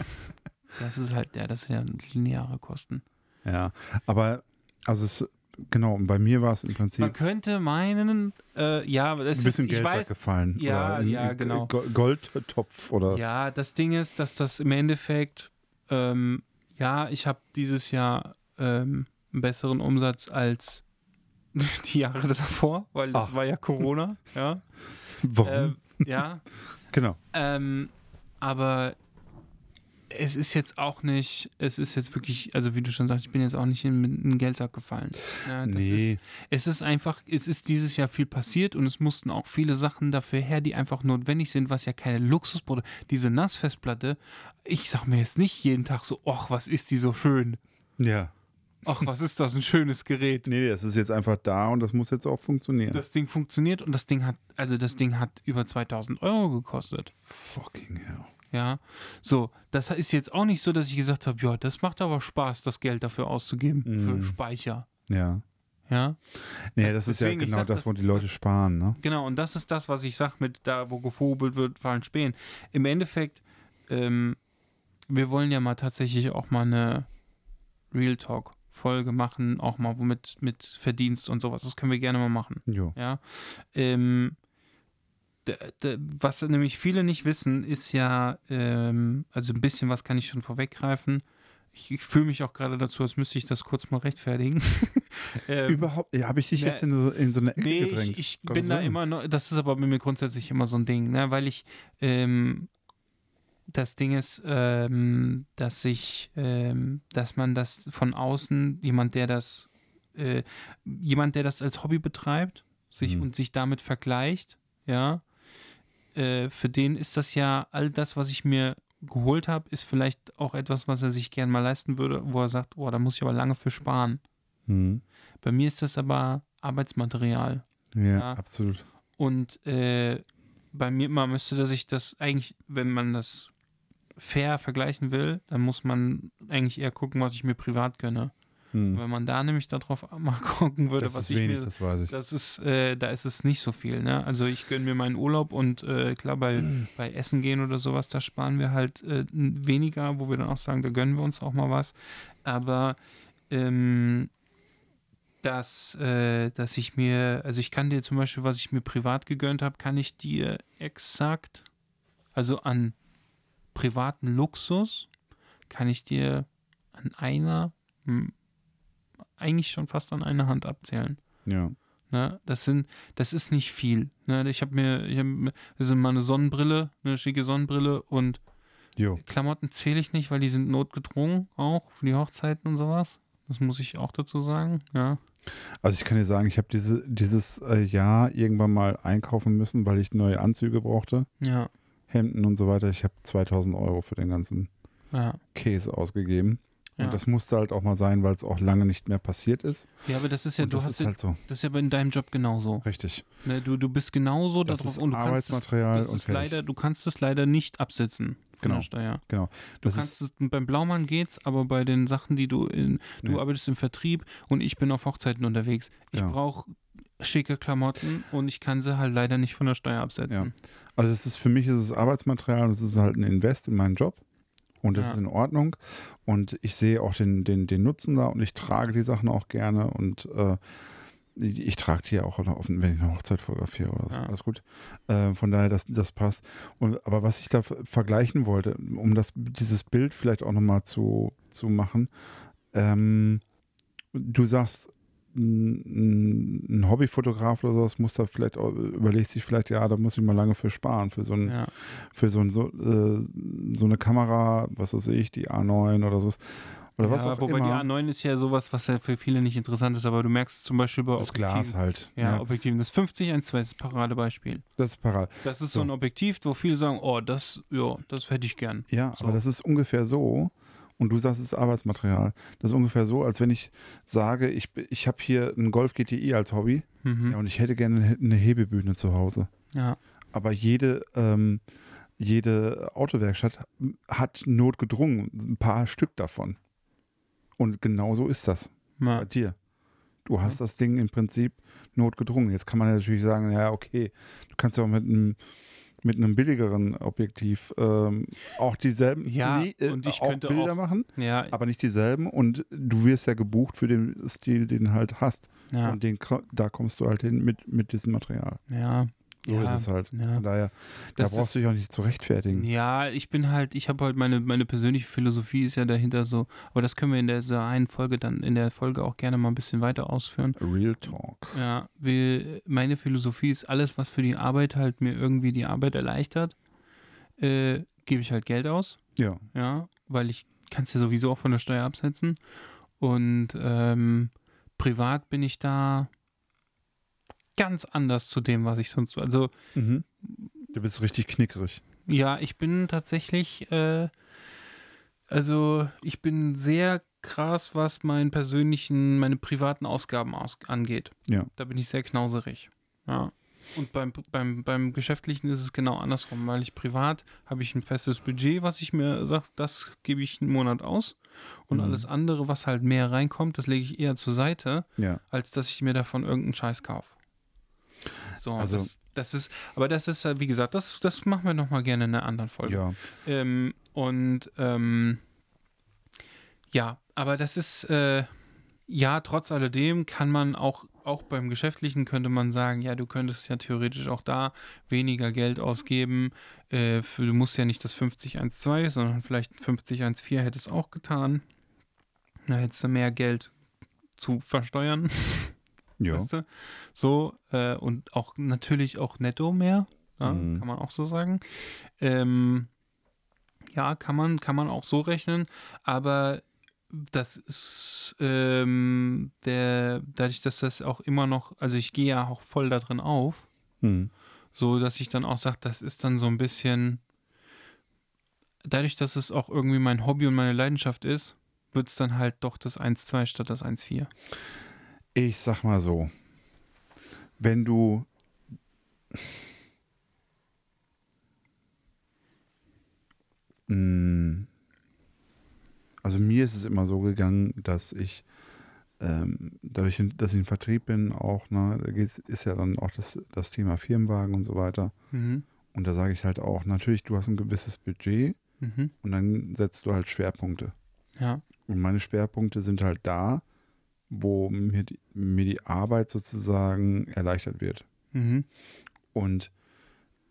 das ist halt, ja, das sind ja lineare Kosten. Ja, aber also es, genau, und bei mir war es im Man Prinzip könnte meinen, äh, ja, das ein bisschen ist, Geld weiß, weggefallen. Ja, oder ja, genau. Go- Goldtopf oder Ja, das Ding ist, dass das im Endeffekt, ähm, ja, ich habe dieses Jahr ähm, einen besseren Umsatz als die Jahre davor, weil das Ach. war ja Corona, ja. warum? Ähm, ja, genau. ähm, aber es ist jetzt auch nicht, es ist jetzt wirklich, also wie du schon sagst, ich bin jetzt auch nicht in, in den Geldsack gefallen. Ja, nee, ist, es ist einfach, es ist dieses Jahr viel passiert und es mussten auch viele Sachen dafür her, die einfach notwendig sind, was ja keine Luxusprodukte. Diese NAS-Festplatte, ich sag mir jetzt nicht jeden Tag so, ach, was ist die so schön? ja. Ach, was ist das, ein schönes Gerät. Nee, das ist jetzt einfach da und das muss jetzt auch funktionieren. Das Ding funktioniert und das Ding hat, also das Ding hat über 2000 Euro gekostet. Fucking hell. Ja, so, das ist jetzt auch nicht so, dass ich gesagt habe, ja, das macht aber Spaß, das Geld dafür auszugeben für Mhm. Speicher. Ja. Ja, Nee, Das- das, ist ja genau sag, das, wo die Leute sparen, ne? genau, und das ist das, was ich sage mit da, wo gevogelt wird, fallen Spähen. Im Endeffekt, ähm, wir wollen ja mal tatsächlich auch mal eine Real Talk-Folge machen, auch mal mit, mit Verdienst und sowas. Das können wir gerne mal machen. Jo. Ja. Ähm, was nämlich viele nicht wissen, ist ja, ähm, also ein bisschen was kann ich schon vorweggreifen. Ich, ich fühle mich auch gerade dazu, als müsste ich das kurz mal rechtfertigen. ähm, Überhaupt, ja, habe ich dich ne, jetzt in so, in so eine Ecke nee, gedrängt? ich, ich bin da immer noch, das ist aber bei mir grundsätzlich immer so ein Ding, ne? weil ich, ähm, das Ding ist, ähm, dass ich, ähm, dass man das von außen, jemand, der das, äh, jemand, der das als Hobby betreibt, sich Mhm. und sich damit vergleicht, ja, äh, für den ist das ja all das, was ich mir geholt habe, ist vielleicht auch etwas, was er sich gern mal leisten würde, wo er sagt, oh, da muss ich aber lange für sparen. Mhm. Bei mir ist das aber Arbeitsmaterial. Ja, Ja. absolut. Und äh, bei mir, man müsste dass ich das eigentlich, wenn man das fair vergleichen will, dann muss man eigentlich eher gucken, was ich mir privat gönne. Mhm. Wenn man da nämlich darauf mal gucken würde, Das was ich wenig, mir. das weiß ich. Das ist, äh, da ist es nicht so viel, ne? Also ich gönne mir meinen Urlaub und äh, klar, bei, bei Essen gehen oder sowas, da sparen wir halt äh, weniger, wo wir dann auch sagen, da gönnen wir uns auch mal was. Aber ähm, dass, äh, dass ich mir, also ich kann dir zum Beispiel, was ich mir privat gegönnt habe, kann ich dir exakt, also an privaten Luxus, kann ich dir an einer, hm, eigentlich schon fast an einer Hand abzählen. Ja. Ne? Das sind, das ist nicht viel. Ne? Ich habe mir, ich hab, mir- das ist mal eine Sonnenbrille, eine schicke Sonnenbrille und Jo. Klamotten zähle ich nicht, weil die sind notgedrungen auch für die Hochzeiten und sowas. Das muss ich auch dazu sagen. Ja. Also ich kann dir sagen, ich habe diese, dieses äh, Jahr irgendwann mal einkaufen müssen, weil ich neue Anzüge brauchte, Ja. Hemden und so weiter. Ich habe 2000 Euro für den ganzen Ja. Käse ausgegeben. Ja. Und das musste halt auch mal sein, weil es auch lange nicht mehr passiert ist. ja, aber das ist ja, und du das hast ist ja, halt so. das ist ja in deinem Job genauso. Richtig. Ne? Du, du bist genauso Das darauf ist und du kannst es, Arbeitsmaterial das und ist leider, du kannst es leider nicht absetzen von Genau. der Steuer. Genau. Du Das kannst es, beim Blaumann geht's, aber bei den Sachen, die du in, du Nee. arbeitest im Vertrieb und ich bin auf Hochzeiten unterwegs. Ich Ja. brauche schicke Klamotten und ich kann sie halt leider nicht von der Steuer absetzen. also es ist für mich ist es Arbeitsmaterial und es ist halt ein Invest in meinen Job. Und das Ja. ist in Ordnung. Und ich sehe auch den, den, den Nutzen da und ich trage die Sachen auch gerne und äh, ich, ich trage die ja auch auf, wenn ich eine Hochzeit fotografiere oder so. Ja. Alles gut. Äh, von daher, das, das passt. Und, aber was ich da ver- vergleichen wollte, um das, dieses Bild vielleicht auch nochmal zu, zu machen, ähm, du sagst, ein, ein Hobbyfotograf oder sowas muss da vielleicht überlegt sich vielleicht, ja, da muss ich mal lange für sparen, für so ein, Ja. für so, ein, so, äh, so eine Kamera, was weiß ich, die A9 oder so. oder was ja, auch wobei immer. die A9 ist ja sowas, was ja für viele nicht interessant ist, aber du merkst zum Beispiel bei das Objektiven. Glas halt. Ja, Objektiven. Das 50 1 2 ist ein Paradebeispiel. das ist parat. Das ist so. So. ein Objektiv, wo viele sagen, oh, das, ja, das hätte ich gern. Ja, So. aber das ist ungefähr so. Und du sagst, es ist Arbeitsmaterial. Das ist ungefähr so, als wenn ich sage, ich, ich habe hier einen Golf GTI als Hobby Mhm. ja, und ich hätte gerne eine- eine Hebebühne zu Hause. Ja. Aber jede, ähm, jede Autowerkstatt hat notgedrungen ein paar Stück davon. Und genau so ist das Ja. bei dir. Du hast das Ding im Prinzip notgedrungen. Jetzt kann man natürlich sagen, ja, okay, du kannst ja auch mit einem mit einem billigeren Objektiv ähm, auch dieselben Ja, nee, äh, und ich auch könnte Bilder auch- machen, Ja, aber nicht dieselben und du wirst ja gebucht für den Stil, den du halt hast. ja, Und den, da kommst du halt hin mit, mit diesem Material. ja. So ja, ist es halt. ja. Von daher, da Das brauchst ist- du dich auch nicht zu rechtfertigen. Ja, ich bin halt, ich habe halt meine, meine persönliche Philosophie ist ja dahinter so, aber das können wir in dieser einen Folge dann, in der Folge auch gerne mal ein bisschen weiter ausführen. Real Talk. Ja, will, meine Philosophie ist, alles, was für die Arbeit halt mir irgendwie die Arbeit erleichtert, äh, gebe ich halt Geld aus. Ja. Ja, weil ich kann es ja sowieso auch von der Steuer absetzen. Und ähm, privat bin ich da ganz anders zu dem, was ich sonst. Also Mhm. Du bist richtig knickerig. ja, ich bin tatsächlich, äh, also ich bin sehr krass, was meinen persönlichen, meine privaten Ausgaben aus angeht. Ja. Da bin ich sehr knauserig. Ja. Und beim, beim, beim Geschäftlichen ist es genau andersrum, weil ich privat habe ich ein festes Budget, was ich mir sage, das gebe ich einen Monat aus. Und Mhm. alles andere, was halt mehr reinkommt, das lege ich eher zur Seite, Ja. als dass ich mir davon irgendeinen Scheiß kaufe. So, Also- das, das ist, aber das ist, äh, wie gesagt, das, das machen wir nochmal gerne in einer anderen Folge. Ja. Ähm, und ähm, ja, aber das ist, äh, ja, trotz alledem kann man auch, auch beim Geschäftlichen könnte man sagen, ja, du könntest ja theoretisch auch da weniger Geld ausgeben. Äh, für, du musst ja nicht das 5012, sondern vielleicht ein 5014 hättest auch getan. Da hättest du mehr Geld zu versteuern. Ja. Weißt du? So, äh, und auch natürlich auch netto mehr, ja, Mhm. kann man auch so sagen. Ähm, ja, kann man, kann man auch so rechnen, aber das ist ähm, der, dadurch, dass das auch immer noch, also ich gehe ja auch voll da drin auf, Mhm. so dass ich dann auch sage, das ist dann so ein bisschen, dadurch, dass es auch irgendwie mein Hobby und meine Leidenschaft ist, wird es dann halt doch das 1-2 statt das 1-4. Ich sag mal so, wenn du Mm. also mir ist es immer so gegangen, dass ich ähm, dadurch, dass ich im Vertrieb bin, auch, ne, da ist ja dann auch das, das Thema Firmenwagen und so weiter. Mhm. Und da sage ich halt auch, natürlich, du hast ein gewisses Budget Mhm. und dann setzt du halt Schwerpunkte. Ja. Und meine Schwerpunkte sind halt da, wo mir die, mir die Arbeit sozusagen erleichtert wird. Mhm. Und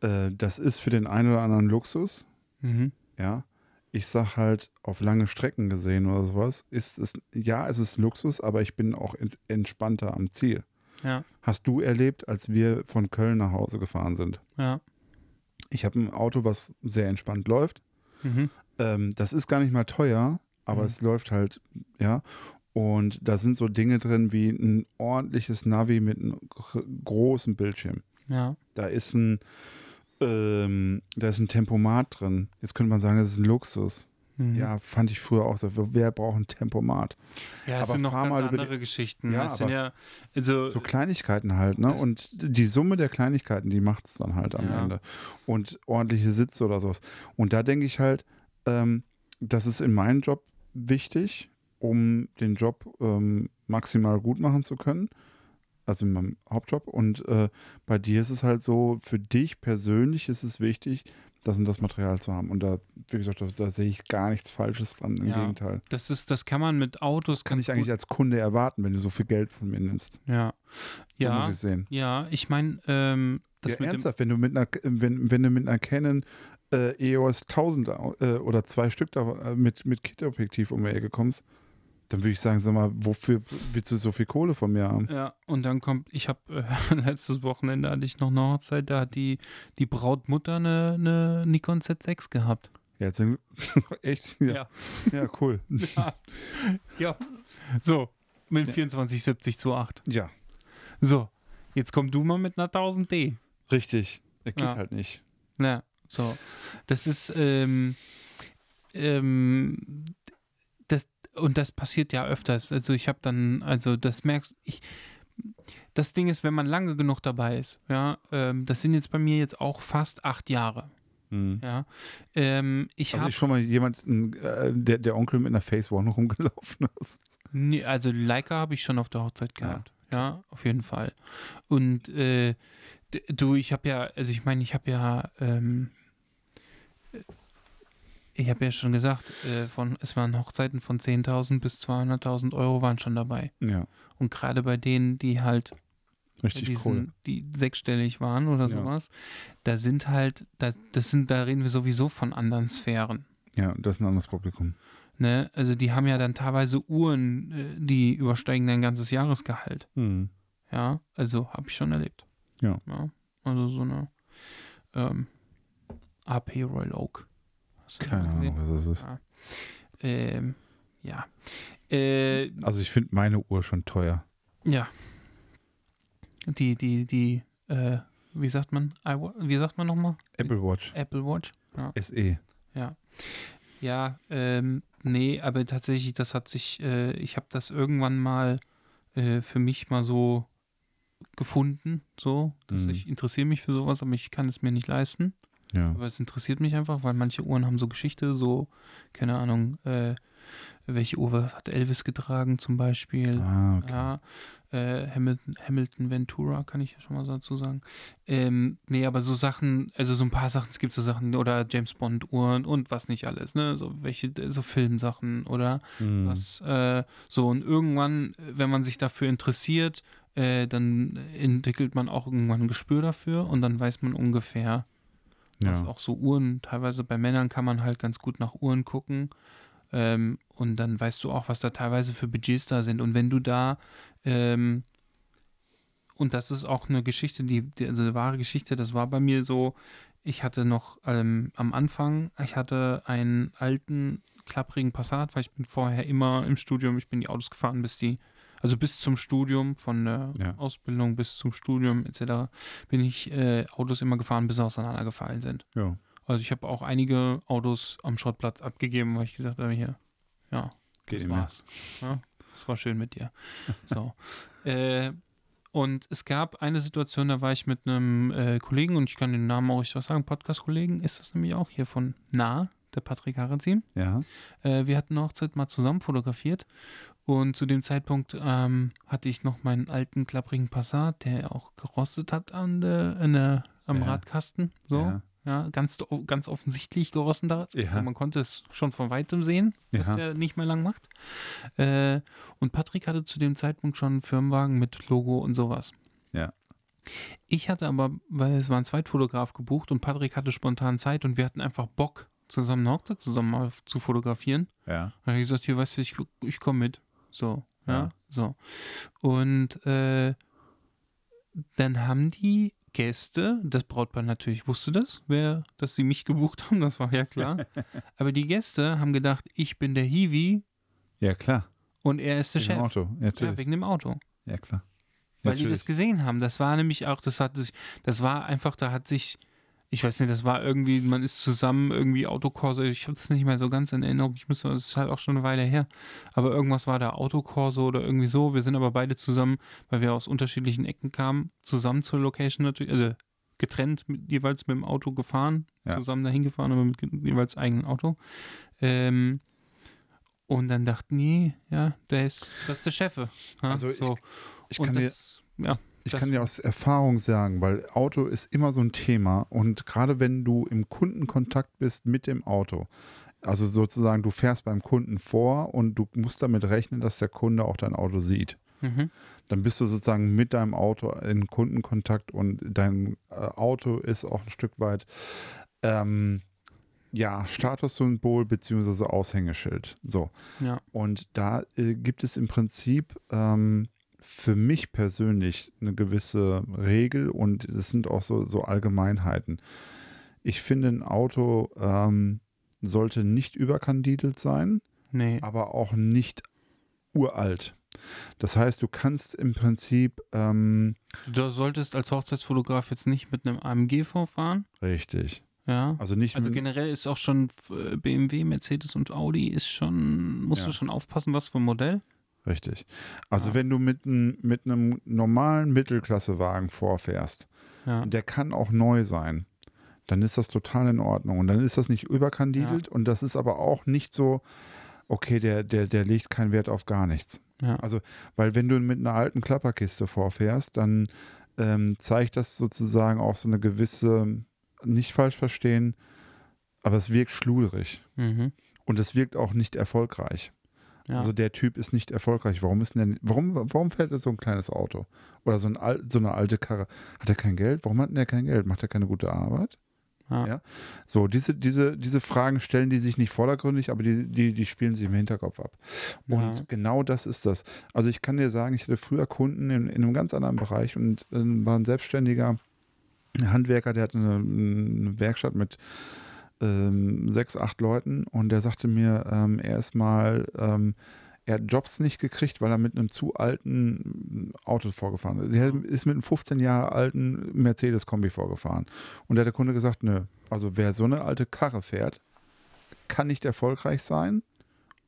äh, das ist für den einen oder anderen Luxus, Mhm. ja. Ich sag halt, auf lange Strecken gesehen oder sowas, ist es, ja, es ist Luxus, aber ich bin auch ent entspannter am Ziel. Ja. Hast du erlebt, als wir von Köln nach Hause gefahren sind? Ja. Ich habe ein Auto, was sehr entspannt läuft. Mhm. Ähm, das ist gar nicht mal teuer, aber Mhm. es läuft halt, ja. Und da sind so Dinge drin wie ein ordentliches Navi mit einem gr- großen Bildschirm. Ja. Da ist ein, ähm, da ist ein Tempomat drin. Jetzt könnte man sagen, das ist ein Luxus. Mhm. Ja, fand ich früher auch so. Wer braucht ein Tempomat? Ja, es Aber sind noch ganz über die- andere Geschichten. Ja, das sind ja, also, So Kleinigkeiten halt, ne? Und die Summe der Kleinigkeiten, die macht es dann halt am Ja. Ende. Und ordentliche Sitze oder sowas. Und da denke ich halt, ähm, das ist in meinem Job wichtig, um den Job ähm, maximal gut machen zu können. Also in meinem Hauptjob. Und äh, bei dir ist es halt so, für dich persönlich ist es wichtig, das und das Material zu haben. Und da, wie gesagt, da, da sehe ich gar nichts Falsches dran. Im Ja. Gegenteil. das ist, das kann man mit Autos Kann ich eigentlich als Kunde erwarten, wenn du so viel Geld von mir nimmst. Ja. So Ja. muss ich sehen. Ja, ich meine, ähm, das ja, mit ernsthaft, wenn du mit einer, wenn, wenn du mit einer Canon äh, EOS 1000 au- äh, oder zwei Stück davon, äh, mit, mit Kit-Objektiv um die Ecke kommst, dann würde ich sagen, sag mal, wofür willst du so viel Kohle von mir haben? Ja, und dann kommt, ich habe äh, letztes Wochenende hatte ich noch eine Hochzeit, da hat die, die Brautmutter eine, eine Nikon Z6 gehabt. Ja, Glück- echt? Ja. Ja. ja, cool. Ja. ja. So, mit 2470 zu 8. Ja, So, jetzt komm du mal mit einer 1000D. richtig. Das geht Ja. halt nicht. Ja, so. Das ist, ähm, ähm, und das passiert ja öfters. Also ich habe dann, also das merkst ich, das Ding ist, wenn man lange genug dabei ist, ja, ähm, das sind jetzt bei mir jetzt auch fast acht Jahre, Mhm. ja. Ähm, ich Also habe, ist schon mal jemand, äh, der, der Onkel mit einer Face One rumgelaufen ist. nee, also Leica habe ich schon auf der Hochzeit gehabt, ja, auf jeden Fall. Und äh, du, ich habe ja, also ich meine, ich habe ja, ähm, ich habe ja schon gesagt, äh, von, es waren Hochzeiten von 10.000 bis 200.000 Euro waren schon dabei. Ja, Und gerade bei denen, die halt richtig diesen, cool. die sechsstellig waren oder Ja. sowas, da sind halt, da, das sind, da reden wir sowieso von anderen Sphären. Ja, das ist ein anderes Publikum. Ne? Also die haben ja dann teilweise Uhren, äh, die übersteigen dein ganzes Jahresgehalt. Mhm. Ja, also habe ich schon erlebt. Ja. Also so eine ähm, AP Royal Oak. Du Keine? Ahnung, was das ist. Ähm, ja. Äh, Also ich finde meine Uhr schon teuer. ja. Die, die, die, äh, wie sagt man? Wie sagt man nochmal? Apple Watch Apple Watch. Ja. SE. Ja. Ja, ähm, nee, aber tatsächlich, das hat sich, äh, ich habe das irgendwann mal äh, für mich mal so gefunden, so, dass Mhm. ich interessiere mich für sowas, aber ich kann es mir nicht leisten. Ja. Aber es interessiert mich einfach, weil manche Uhren haben so Geschichte, so, keine Ahnung, äh, welche Uhr hat Elvis getragen zum Beispiel. Ah, okay. Ja, äh, Hamilton, Hamilton Ventura, kann ich ja schon mal dazu sagen. Ähm, nee, aber so Sachen, also so ein paar Sachen, es gibt so Sachen, oder James Bond Uhren und was nicht alles, ne? So welche, so Filmsachen oder Mhm. was, äh, so und irgendwann, wenn man sich dafür interessiert, äh, dann entwickelt man auch irgendwann ein Gespür dafür und dann weiß man ungefähr, ja. auch so Uhren, teilweise bei Männern kann man halt ganz gut nach Uhren gucken. Ähm, und dann weißt du auch, was da teilweise für Budgets da sind. Und wenn du da, ähm, und das ist auch eine Geschichte, die, die, also eine wahre Geschichte, das war bei mir so, ich hatte noch ähm, am Anfang, ich hatte einen alten, klapprigen Passat, weil ich bin vorher immer im Studium, ich bin die Autos gefahren, bis die, also bis zum Studium, von der Ja. Ausbildung bis zum Studium etc., bin ich äh, Autos immer gefahren, bis sie auseinandergefallen sind. ja. Also ich habe auch einige Autos am Schrottplatz abgegeben, weil ich gesagt habe, hier, ja, Geht das war's. Ja, das war schön mit dir. So. äh, und es gab eine Situation, da war ich mit einem äh, Kollegen und ich kann den Namen auch nicht was sagen, Podcast-Kollegen ist das nämlich auch hier von Nah, der Patrick Harazin. Ja. Äh, wir hatten eine Hochzeit mal zusammen fotografiert und zu dem Zeitpunkt ähm, hatte ich noch meinen alten klapprigen Passat, der auch gerostet hat an der, an der, am Ja. Radkasten. So. Ja. Ja, ganz, ganz offensichtlich gerossen da. Ja. Also man konnte es schon von weitem sehen, dass er nicht mehr lang macht. Äh, und Patrick hatte zu dem Zeitpunkt schon einen Firmenwagen mit Logo und sowas. Ja. Ich hatte aber, weil es war ein Zweitfotograf gebucht und Patrick hatte spontan Zeit und wir hatten einfach Bock, zusammen eine Hochzeit zusammen mal zu fotografieren. Ja. Dann habe ich gesagt, hier, weißt du, ich, ich komme mit. So, ja, Ja. so. Und äh, dann haben die Gäste, das Brautpaar natürlich wusste das, wer, dass sie mich gebucht haben, das war ja klar. Aber die Gäste haben gedacht, ich bin der Hiwi Ja, klar. und er ist der Im Chef. Auto. Ja, Ja, natürlich. wegen dem Auto. Ja, klar. Weil die das Natürlich. gesehen haben. Das war nämlich auch, das hat sich, das war einfach, da hat sich, ich weiß nicht, das war irgendwie, man ist zusammen irgendwie Autokorso, ich habe das nicht mehr so ganz in Erinnerung, ich muss, das ist halt auch schon eine Weile her, aber irgendwas war da Autokorso oder irgendwie so, wir sind aber beide zusammen, weil wir aus unterschiedlichen Ecken kamen, zusammen zur Location natürlich, also getrennt mit, jeweils mit dem Auto gefahren, Ja. zusammen dahin gefahren, aber mit jeweils eigenem Auto. Ähm, und dann dachten die, ja, der ist, das ist der Chef. Ja, Also ich- so. Ich und kann, dir, das, ja, ich das- kann dir aus Erfahrung sagen, weil Auto ist immer so ein Thema und gerade wenn du im Kundenkontakt bist mit dem Auto, also sozusagen du fährst beim Kunden vor und du musst damit rechnen, dass der Kunde auch dein Auto sieht. Mhm. Dann bist du sozusagen mit deinem Auto in Kundenkontakt und dein äh, Auto ist auch ein Stück weit ähm, ja, Statussymbol beziehungsweise Aushängeschild. So. Ja. Und da äh, gibt es im Prinzip ähm, für mich persönlich eine gewisse Regel und es sind auch so, so Allgemeinheiten. Ich finde ein Auto ähm, sollte nicht überkandidelt sein, Nee. aber auch nicht uralt. Das heißt, du kannst im Prinzip ähm, Du solltest als Hochzeitsfotograf jetzt nicht mit einem AMG vorfahren. richtig. Ja. Also nicht Also generell ist auch schon äh, BMW, Mercedes und Audi ist schon, musst Ja. du schon aufpassen, was für ein Modell. Richtig. Also Ah. wenn du mit, mit einem normalen Mittelklassewagen vorfährst, Ja. der kann auch neu sein, dann ist das total in Ordnung. Und dann ist das nicht überkandidelt und das ist aber auch nicht so, okay, der, der, der legt keinen Wert auf gar nichts. ja. Also, weil wenn du mit einer alten Klapperkiste vorfährst, dann ähm, zeigt das sozusagen auch so eine gewisse, nicht falsch verstehen, aber es wirkt schluderig. Mhm. Und es wirkt auch nicht erfolgreich. Ja. Also der Typ ist nicht erfolgreich. Warum ist denn warum, warum fährt er so ein kleines Auto? Oder so, ein, so eine alte Karre? Hat er kein Geld? Warum hat denn der kein Geld? Macht er keine gute Arbeit? ja. ja. So, diese, diese, diese Fragen stellen die sich nicht vordergründig, aber die, die, die spielen sich im Hinterkopf ab. Und Ja. genau das ist das. Also ich kann dir sagen, ich hatte früher Kunden in, in einem ganz anderen Bereich und äh, war ein selbstständiger Handwerker, der hatte eine, eine Werkstatt mit ähm, sechs, acht Leuten und der sagte mir, ähm, er ist mal, ähm, er hat Jobs nicht gekriegt, weil er mit einem zu alten Auto vorgefahren ist. Er ist mit einem 15 Jahre alten Mercedes-Kombi vorgefahren. Und da hat der Kunde gesagt, nö, also wer so eine alte Karre fährt, kann nicht erfolgreich sein.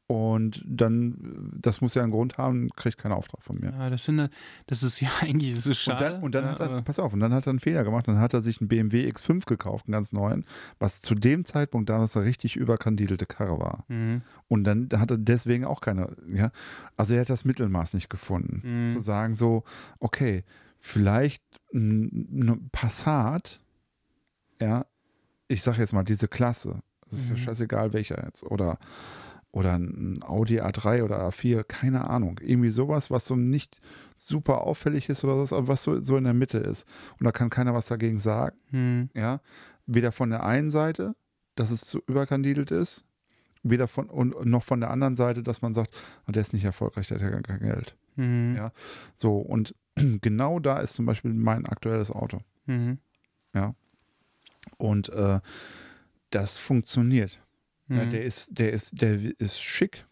Und dann, das muss ja einen Grund haben, kriegt keinen Auftrag von mir. Ja, das sind, das ist ja eigentlich so Und schade. dann, und dann ja, hat er, pass auf, und dann hat er einen Fehler gemacht. Dann hat er sich einen BMW X5 gekauft, einen ganz neuen, was zu dem Zeitpunkt damals eine richtig überkandidelte Karre war. Mhm. Und dann hat er deswegen auch keine, ja, also er hat das Mittelmaß nicht gefunden. Mhm. Zu sagen so, okay, vielleicht ein, Passat, ja, ich sag jetzt mal diese Klasse, das ist ja Mhm. scheißegal welcher jetzt, oder oder ein Audi A3 oder A4, keine Ahnung. Irgendwie sowas, was so nicht super auffällig ist oder so, aber was so, so in der Mitte ist. Und da kann keiner was dagegen sagen, Mhm. ja. Weder von der einen Seite, dass es zu überkandidelt ist, weder von und noch von der anderen Seite, dass man sagt, "Ah, der ist nicht erfolgreich, der hat ja gar kein Geld. Mhm. Ja. So, und genau da ist zum Beispiel mein aktuelles Auto. Mhm. Und äh, das funktioniert. Ja, Mhm. der ist, der ist, der ist schick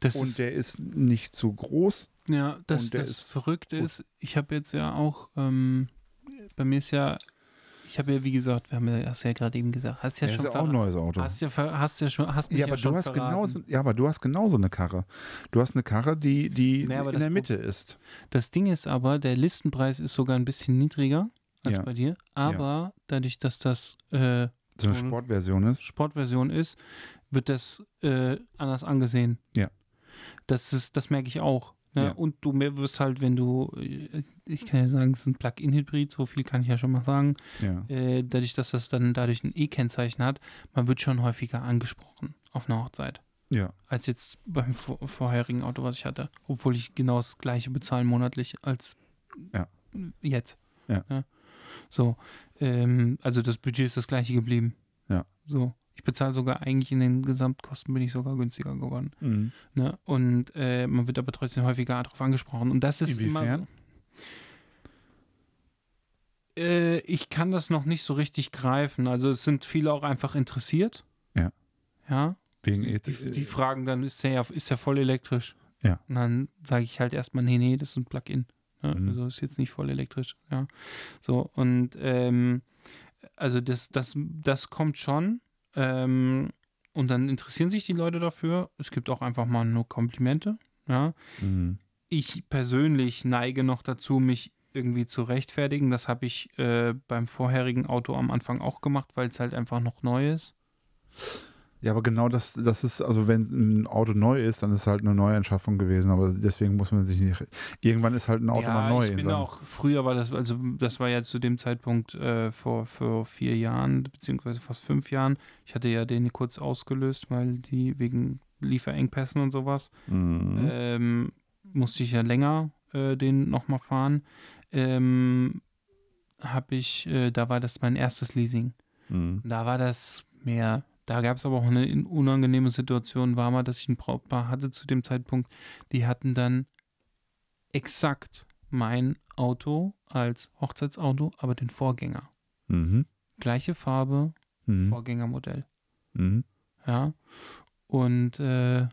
das und ist, der ist nicht zu groß. ja, das, und der das ist Verrückte gut. ist, ich habe jetzt ja auch, ähm, bei mir ist ja, ich habe ja, wie gesagt, wir haben ja, hast ja gerade eben gesagt, hast ja Der schon ist ja auch ein neues Auto. Hast ja, hast ja schon, hast mich Ja, ja, aber schon du hast verraten. genauso, ja, aber du hast genauso eine Karre. Du hast eine Karre, die, die aber in der Mitte ist. Das Ding ist aber, der Listenpreis ist sogar ein bisschen niedriger als Ja. bei dir, aber dadurch, dass das äh, So eine. Sportversion ist. Sportversion ist, wird das äh, anders angesehen. Ja. Das ist, das merke ich auch. Ne? Ja. Und du wirst halt, wenn du, äh, ich kann ja sagen, es ist ein Plug-in-Hybrid, so viel kann ich ja schon mal sagen. Ja. Äh, dadurch, dass das dann dadurch ein E-Kennzeichen hat, man wird schon häufiger angesprochen auf einer Hochzeit. Ja. Als jetzt beim vor vorherigen Auto, was ich hatte. Obwohl ich genau das gleiche bezahle monatlich als Ja. jetzt. Ja. So. Ähm, also das Budget ist das gleiche geblieben. Ja. So. Ich bezahle sogar eigentlich in den Gesamtkosten bin ich sogar günstiger geworden. Mhm. Ne? Und äh, man wird aber trotzdem häufiger darauf angesprochen. Und das ist immer Inwiefern? so. Äh, ich kann das noch nicht so richtig greifen. Also es sind viele auch einfach interessiert. Ja. Ja. Wegen Die, E- die fragen dann, ist der ja, ist der voll elektrisch? Ja. Und dann sage ich halt erstmal, nee, nee, das ist ein Plug-in. Ja, Mhm. Also ist jetzt nicht voll elektrisch. Ja. So, und ähm, also das, das, das kommt schon. Ähm, und dann interessieren sich die Leute dafür. Es gibt auch einfach mal nur Komplimente. Ja. Mhm. Ich persönlich neige noch dazu, mich irgendwie zu rechtfertigen. Das habe ich äh, beim vorherigen Auto am Anfang auch gemacht, weil es halt einfach noch neu ist. Ja, aber genau das, das ist, also wenn ein Auto neu ist, dann ist es halt eine Neuanschaffung gewesen, aber deswegen muss man sich nicht. Irgendwann ist halt ein Auto mal neu. ich in bin auch, früher war das, also das war ja zu dem Zeitpunkt äh, vor, vor vier Jahren, beziehungsweise fast fünf Jahren. Ich hatte ja den kurz ausgelöst, weil die wegen Lieferengpässen und sowas, Mhm. ähm, musste ich ja länger äh, den nochmal fahren. Ähm, habe ich, äh, da war das mein erstes Leasing. Mhm. Da war das mehr. Da gab es aber auch eine in- unangenehme Situation, war mal, dass ich ein Brautpaar hatte zu dem Zeitpunkt. Die hatten dann exakt mein Auto als Hochzeitsauto, aber den Vorgänger. Mhm. Gleiche Farbe, Mhm. Vorgängermodell. Mhm. Ja. Und äh,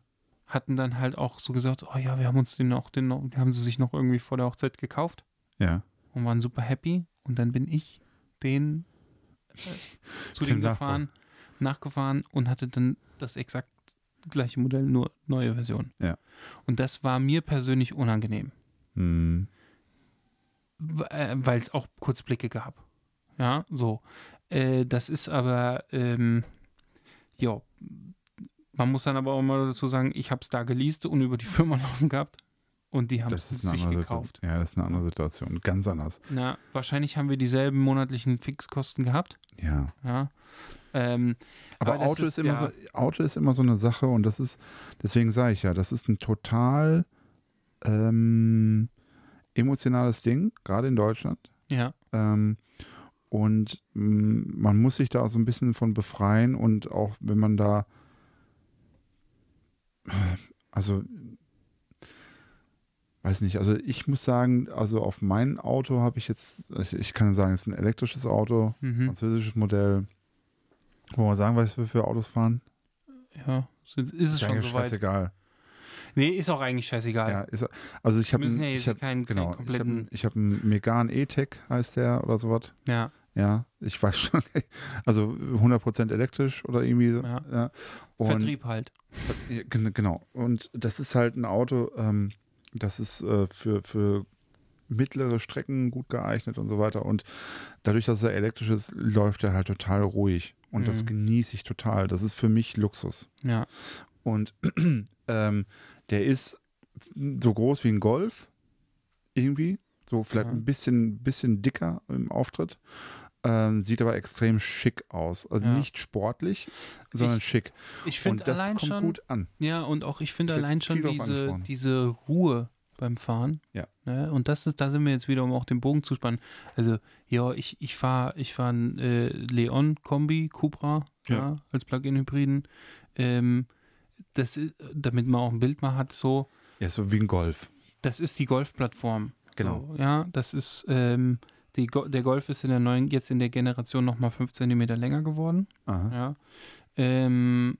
hatten dann halt auch so gesagt, oh ja, wir haben uns den noch, den noch, den haben sie sich noch irgendwie vor der Hochzeit gekauft Ja. und waren super happy. Und dann bin ich den äh, zu dem gefahren, nachgefahren und hatte dann das exakt gleiche Modell, nur neue Version. Ja. Und das war mir persönlich unangenehm, Hm. weil es auch Kurzblicke gab. Ja, so. Äh, das ist aber, ähm, ja, man muss dann aber auch mal dazu sagen, ich habe es da geleast und über die Firma laufen gehabt und die haben es sich gekauft. Situation. Ja, das ist eine andere Situation. Ganz anders. Na, wahrscheinlich haben wir dieselben monatlichen Fixkosten gehabt. Ja. Ja. Ähm, Aber, Aber Auto ist, ist immer ja- so, Auto ist immer so eine Sache und das ist, deswegen sage ich ja, das ist ein total ähm, emotionales Ding, gerade in Deutschland. ja, Ähm, und mh, man muss sich da so ein bisschen von befreien und auch wenn man da, also, weiß nicht, also ich muss sagen, also auf mein Auto habe ich jetzt, also ich kann sagen, es ist ein elektrisches Auto, mhm. französisches Modell. Wo man sagen, was wir für Autos fahren? ja. Ist ist es schon eigentlich soweit? scheißegal. Nee, ist auch eigentlich scheißegal. Ja, ist, also ich wir habe müssen ja ich hab, keinen, genau, keinen ich habe kompletten. ich hab einen Megan E-Tech heißt der oder sowas. Ja, Ja, ich weiß schon. Also 100% elektrisch oder irgendwie so. Ja. Ja. Und, Vertrieb halt. Genau. Und das ist halt ein Auto, ähm, das ist äh, für, für mittlere Strecken gut geeignet und so weiter. Und dadurch, dass er elektrisch ist, läuft er halt total ruhig. Und das Mhm. genieße ich total. Das ist für mich Luxus. Ja, Und ähm, der ist so groß wie ein Golf. Irgendwie. So vielleicht Ja. ein bisschen, bisschen dicker im Auftritt. Ähm, sieht aber extrem schick aus. Also Ja. nicht sportlich, sondern Ich schick. ich finde das allein kommt schon. gut an. Ja, und auch ich finde allein schon diese, diese Ruhe beim Fahren. Ja. Ne? Und das ist, da sind wir jetzt wieder, um auch den Bogen zu spannen. Also, ja, ich, ich fahre ich fahr einen äh, Leon Kombi Cupra ja. Ja. als Plug-in-Hybriden. Ähm, das ist, damit man auch ein Bild mal hat, so, Ja, so wie ein Golf. das ist die Golf-Plattform. Genau. So, ja, das ist, ähm, die Go der Golf ist in der neuen, jetzt in der Generation nochmal 5 cm länger geworden. Aha. Ja. Ähm,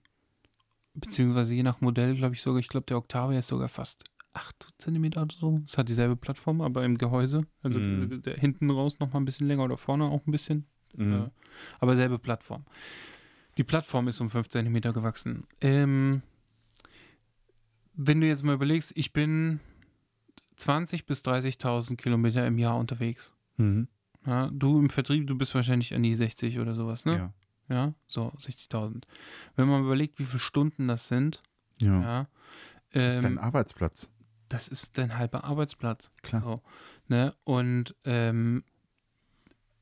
beziehungsweise je nach Modell, glaube ich sogar, ich glaube, der Octavia ist sogar fast 8 cm oder so. Es hat dieselbe Plattform, aber im Gehäuse. Also der, der hinten raus nochmal ein bisschen länger oder vorne auch ein bisschen. Mhm. Äh, aber selbe Plattform. Die Plattform ist um 5 cm gewachsen. Ähm, wenn du jetzt mal überlegst, ich bin 20.000 bis 30.000 Kilometer im Jahr unterwegs. Mhm. Ja, du im Vertrieb, du bist wahrscheinlich an die 60 oder sowas, ne? Ja. Ja, so 60.000. Wenn man überlegt, wie viele Stunden das sind, Ja. ja, Das ist dein ähm, Arbeitsplatz. Das ist dein halber Arbeitsplatz. Klar. So, ne? Und ähm,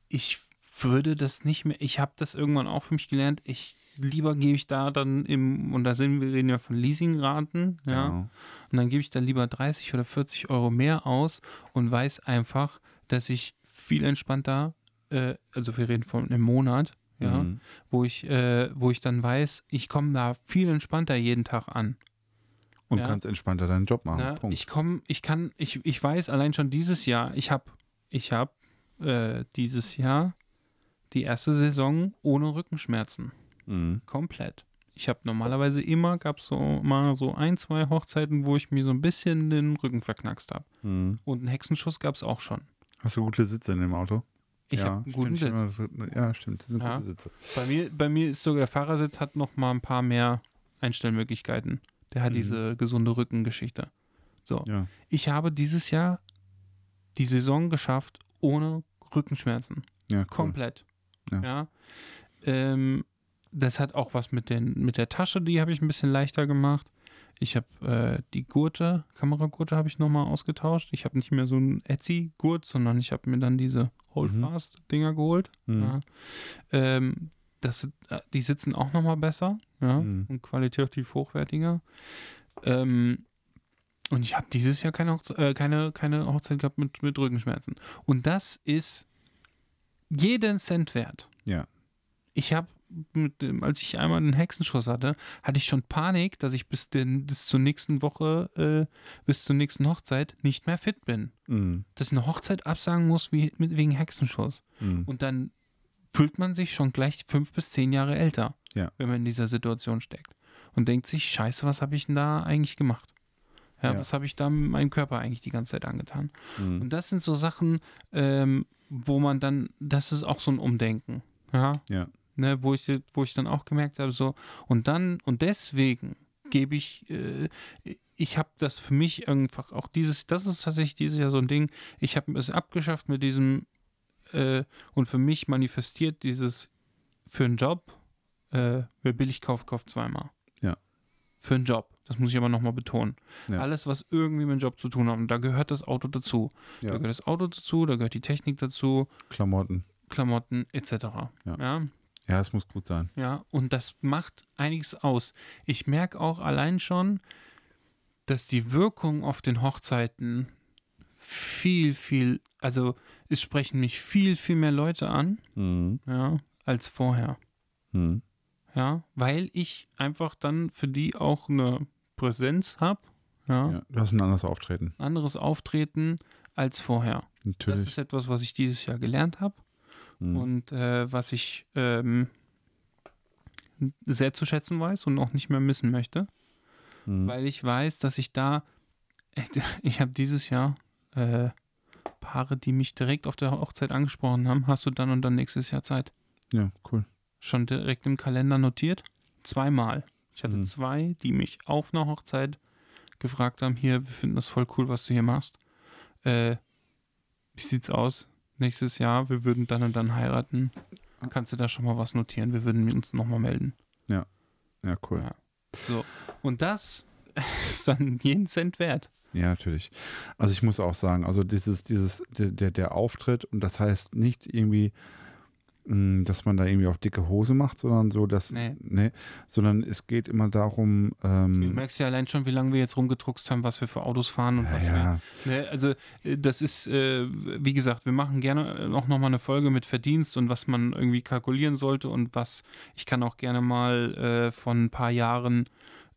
ich würde das nicht mehr, ich habe das irgendwann auch für mich gelernt, ich lieber gebe ich da dann im, und da sind wir reden ja von Leasingraten, ja, Genau. und dann gebe ich da lieber 30 oder 40 Euro mehr aus und weiß einfach, dass ich viel entspannter, äh, also wir reden von einem Monat, ja, Mhm. wo ich, äh, wo ich dann weiß, ich komme da viel entspannter jeden Tag an. Und Ja. kannst entspannter deinen Job machen. Punkt. Ich komme, ich kann, ich, ich weiß allein schon dieses Jahr, ich habe, ich habe äh, dieses Jahr die erste Saison ohne Rückenschmerzen. mhm. Komplett. Ich habe normalerweise immer, gab es so mal so ein, zwei Hochzeiten, wo ich mir so ein bisschen den Rücken verknackst habe. Mhm. Und einen Hexenschuss gab es auch schon. Hast du gute Sitze in dem Auto? Ich ja, habe einen guten stimmt, Sitz. stimmt. Ja, stimmt. Das sind Ja. gute Sitze. Bei mir, bei mir ist sogar der Fahrersitz hat noch mal ein paar mehr Einstellmöglichkeiten. Der hat Mhm. diese gesunde Rückengeschichte. So. Ja. Ich habe dieses Jahr die Saison geschafft ohne Rückenschmerzen. Ja, cool. Komplett. Ja. Ja. Ähm, das hat auch was mit, den, mit der Tasche, die habe ich ein bisschen leichter gemacht. Ich habe äh, die Gurte, Kameragurte habe ich nochmal ausgetauscht. Ich habe nicht mehr so einen Etsy-Gurt, sondern ich habe mir dann diese Holdfast-Dinger geholt. Mhm. Ja. Ähm, das, äh, die sitzen auch nochmal besser ja, Mhm. und qualitativ hochwertiger. Ähm, und ich habe dieses Jahr keine, Hochze äh, keine, keine Hochzeit gehabt mit, mit Rückenschmerzen. Und das ist jeden Cent wert. Ja. Ich habe, als ich einmal einen Hexenschuss hatte, hatte ich schon Panik, dass ich bis, den, bis zur nächsten Woche, äh, bis zur nächsten Hochzeit nicht mehr fit bin. Mhm. Dass ich eine Hochzeit absagen muss wie, mit, wegen Hexenschuss. Mhm. Und dann fühlt man sich schon gleich fünf bis zehn Jahre älter, Ja. wenn man in dieser Situation steckt. Und denkt sich, scheiße, was habe ich denn da eigentlich gemacht? Ja, Ja. was habe ich da mit meinem Körper eigentlich die ganze Zeit angetan? Mhm. Und das sind so Sachen, ähm, wo man dann, das ist auch so ein Umdenken. Ja. Ja. Ne, wo ich, wo ich dann auch gemerkt habe, so, und dann, und deswegen gebe ich, äh, ich habe das für mich einfach auch dieses, das ist tatsächlich dieses Jahr so ein Ding, ich habe es abgeschafft mit diesem, äh, und für mich manifestiert dieses, für einen Job, äh, wer billig kauft, kauft zweimal. Ja. Für einen Job. Das muss ich aber nochmal betonen. Ja. Alles, was irgendwie mit dem Job zu tun hat, und da gehört das Auto dazu. Da ja. gehört das Auto dazu, da gehört die Technik dazu, Klamotten. Klamotten etc. Ja. ja. Ja, es muss gut sein. Ja, und das macht einiges aus. Ich merke auch allein schon, dass die Wirkung auf den Hochzeiten viel, viel, also es sprechen mich viel, viel mehr Leute an, Mhm. ja, als vorher. Mhm. Ja, weil ich einfach dann für die auch eine Präsenz habe, ja, Ja. Du hast ein anderes Auftreten. anderes Auftreten als vorher. Das Natürlich. ist etwas, was ich dieses Jahr gelernt habe. Mhm. und äh, was ich ähm, sehr zu schätzen weiß und auch nicht mehr missen möchte, Mhm. weil ich weiß, dass ich da, ich habe dieses Jahr äh, Paare, die mich direkt auf der Hochzeit angesprochen haben, hast du dann und dann nächstes Jahr Zeit? Ja, cool. Schon direkt im Kalender notiert? Zweimal. Ich hatte Mhm. zwei, die mich auf einer Hochzeit gefragt haben, hier, wir finden das voll cool, was du hier machst. Äh, wie sieht's aus? Nächstes Jahr, wir würden dann und dann heiraten. Kannst du da schon mal was notieren? Wir würden uns nochmal melden. Ja, cool. Ja. So. Und das ist dann jeden Cent wert. Ja, natürlich. Also ich muss auch sagen, also dieses, dieses, der, der, Auftritt, und das heißt nicht irgendwie, mh, dass man da irgendwie auf dicke Hose macht, sondern so, dass, Nee. nee, sondern es geht immer darum, Du ähm, merkst ja allein schon, wie lange wir jetzt rumgedruckst haben, was wir für Autos fahren und ja, was ja, wir. Ne, also, äh, das ist, äh, wie gesagt, wir machen gerne auch nochmal eine Folge mit Verdienst und was man irgendwie kalkulieren sollte und was. Ich kann auch gerne mal äh, von ein paar Jahren.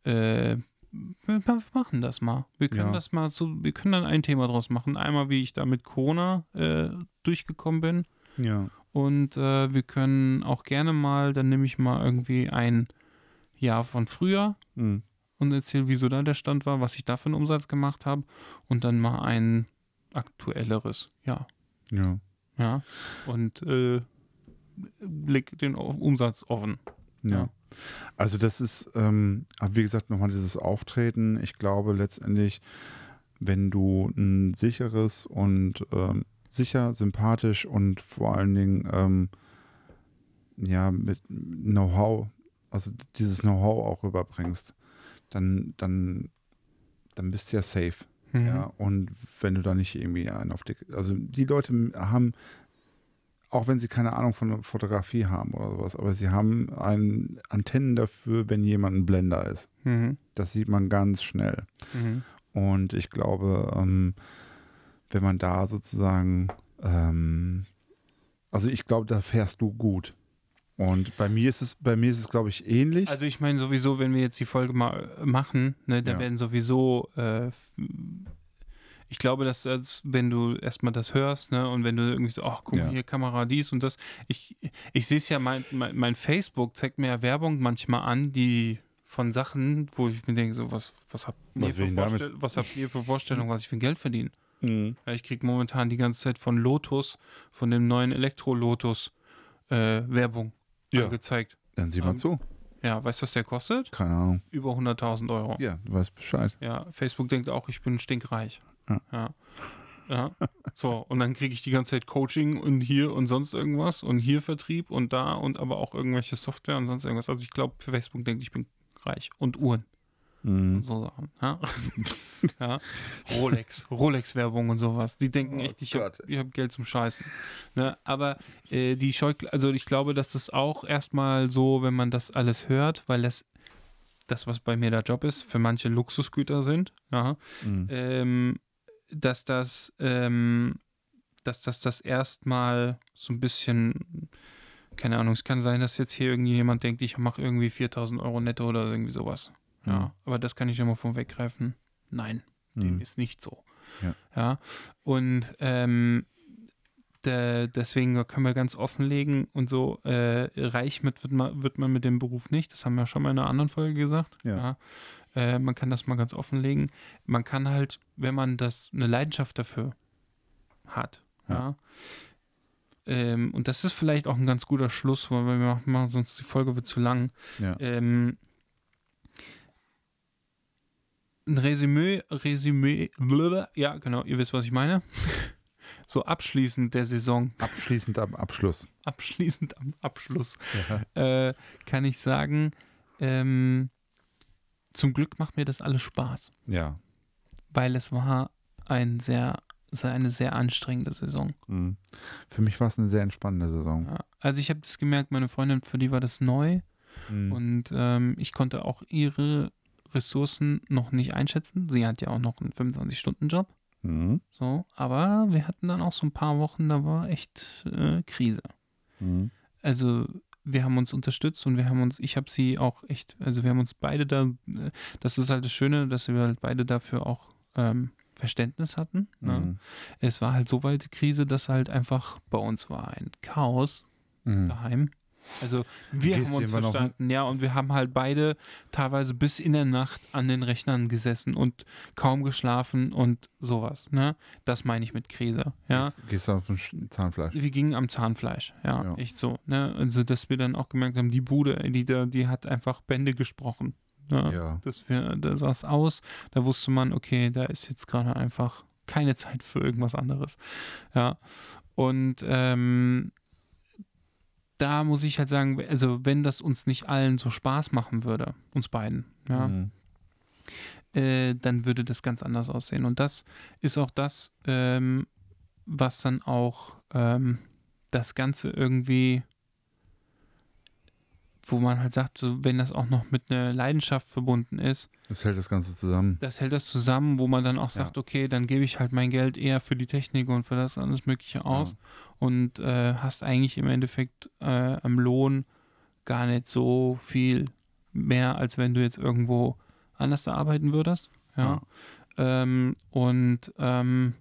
Äh, wir machen das mal. Wir können Ja. das mal so, wir können dann ein Thema draus machen. Einmal, wie ich da mit Corona äh, durchgekommen bin. ja, Und äh, wir können auch gerne mal, dann nehme ich mal irgendwie ein Jahr von früher mh, und erzähle, wieso da der Stand war, was ich da für einen Umsatz gemacht habe und dann mal ein aktuelleres, ja, ja, ja und äh, leg den Umsatz offen. ja. Ja. Also das ist, ähm, wie gesagt, nochmal dieses Auftreten. Ich glaube letztendlich, wenn du ein sicheres und ähm, sicher, sympathisch und vor allen Dingen ähm, ja mit Know-how, also dieses Know-how auch rüberbringst, dann, dann, dann bist du ja safe. Mhm. Ja, und wenn du da nicht irgendwie einen auf die, also die Leute haben, auch wenn sie keine Ahnung von Fotografie haben oder sowas, aber sie haben einen Antennen dafür, wenn jemand ein Blender ist. Mhm. Das sieht man ganz schnell. Mhm. Und ich glaube, ähm, wenn man da sozusagen, ähm, also ich glaube, da fährst du gut. Und bei mir ist es, bei mir ist es, glaube ich, ähnlich. Also ich meine sowieso, wenn wir jetzt die Folge mal machen, ne, dann Ja. werden sowieso, äh, ich glaube, dass als, wenn du erstmal das hörst, ne, und wenn du irgendwie so, ach, guck mal Ja. hier, Kamera dies und das, ich, ich sehe es ja, mein, mein, mein Facebook zeigt mir ja Werbung manchmal an, die von Sachen, wo ich mir denke, so, was, was habt ihr, für? Vorstell was habt ihr für Vorstellungen, was ich für Geld verdiene? Mhm. Ich kriege momentan die ganze Zeit von Lotus, von dem neuen Elektro-Lotus, äh, Werbung Ja. angezeigt. Dann sieh mal Ähm, zu. Ja, weißt du, was der kostet? Keine Ahnung. Über 100.000 Euro. Ja, du weißt Bescheid. Ja, Facebook denkt auch, ich bin stinkreich. Ja. Ja. ja. So, und dann kriege ich die ganze Zeit Coaching und hier und sonst irgendwas und hier Vertrieb und da und aber auch irgendwelche Software und sonst irgendwas. Also ich glaube, Facebook denkt, ich bin reich. Und Uhren Mhm. und so Sachen. Ja. ja. Rolex, Rolex-Werbung und sowas. Die denken Oh echt, ich habe hab Geld zum Scheißen. Ne? Aber äh, die Scheu, also ich glaube, dass das auch erstmal so, wenn man das alles hört, weil das, das, was bei mir der Job ist, für manche Luxusgüter sind, ja, Mhm. ähm, dass das, ähm, dass das das erstmal so ein bisschen, keine Ahnung, es kann sein, dass jetzt hier irgendjemand denkt, ich mache irgendwie 4000 Euro netto oder irgendwie sowas. Ja, Mhm. aber das kann ich schon mal vorweggreifen. Nein, dem Mhm. ist nicht so. Ja. ja? Und ähm, der, deswegen können wir ganz offenlegen und so, äh, reich mit wird man, wird man mit dem Beruf nicht. Das haben wir schon mal in einer anderen Folge gesagt. Ja. Äh, man kann das mal ganz offenlegen. Man kann halt, wenn man das eine Leidenschaft dafür hat, ja. Ja. Ähm, und das ist vielleicht auch ein ganz guter Schluss, weil wir machen, machen sonst die Folge wird zu lang. Ja. Ähm, ein Resümee, Resümee, ja, genau, ihr wisst, was ich meine. So abschließend der Saison, Abschließend am Abschluss. abschließend am Abschluss, Ja. äh, kann ich sagen, ähm, zum Glück macht mir das alles Spaß, ja. weil es war ein sehr, eine sehr anstrengende Saison. Mhm. Für mich war es eine sehr entspannende Saison. Ja. Also ich habe das gemerkt, meine Freundin, für die war das neu Mhm. und ähm, ich konnte auch ihre Ressourcen noch nicht einschätzen. Sie hat ja auch noch einen 25-Stunden-Job. Mhm. So, aber wir hatten dann auch so ein paar Wochen, da war echt äh, Krise. Mhm. Also wir haben uns unterstützt und wir haben uns, ich habe sie auch echt, also wir haben uns beide da, äh, das ist halt das Schöne, dass wir halt beide dafür auch ähm, Verständnis hatten. Ne? Mhm. Es war halt so weit die Krise, dass halt einfach bei uns war ein Chaos Mhm. daheim. Also wir Gehst haben uns noch- verstanden, ja, und wir haben halt beide teilweise bis in der Nacht an den Rechnern gesessen und kaum geschlafen und sowas, ne? Das meine ich mit Krise, ja. Gehst- Gehst du auf ein Sch- Zahnfleisch? Wir gingen am Zahnfleisch, ja, Ja. echt so, ne? Also, dass wir dann auch gemerkt haben, die Bude, die da, die hat einfach Bände gesprochen. Ne? Ja. Dass wir, da sah es aus, da wusste man, okay, da ist jetzt gerade einfach keine Zeit für irgendwas anderes. Ja. Und ähm, da muss ich halt sagen, also wenn das uns nicht allen so Spaß machen würde, uns beiden, ja, Mhm. äh, dann würde das ganz anders aussehen. Und das ist auch das, ähm, was dann auch ähm, das Ganze irgendwie, wo man halt sagt, so, wenn das auch noch mit einer Leidenschaft verbunden ist, Das hält das Ganze zusammen. das hält das zusammen, wo man dann auch Ja. sagt, okay, dann gebe ich halt mein Geld eher für die Technik und für das alles Mögliche aus und äh, hast eigentlich im Endeffekt äh, am Lohn gar nicht so viel mehr, als wenn du jetzt irgendwo anders da arbeiten würdest. Ja. Ähm, und ähm,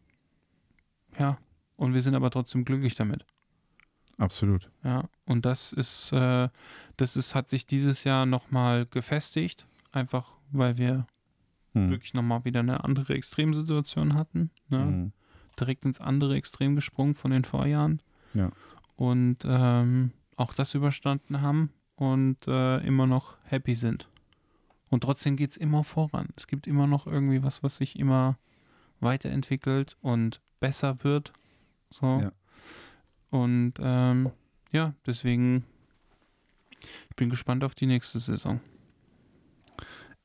ja, und wir sind aber trotzdem glücklich damit. Absolut. Ja, und das ist, äh, das ist, hat sich dieses Jahr nochmal gefestigt, einfach weil wir Mhm. wirklich nochmal wieder eine andere Extremsituation hatten. Ne? Mhm. Direkt ins andere Extrem gesprungen von den Vorjahren. Ja. Und ähm, auch das überstanden haben und äh, immer noch happy sind. Und trotzdem geht es immer voran. Es gibt immer noch irgendwie was, was sich immer weiterentwickelt und besser wird. So. Ja. Und ähm, ja, deswegen ich bin gespannt auf die nächste Saison.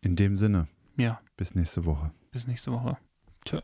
In dem Sinne, Ja, bis nächste Woche. bis nächste Woche. Tschö.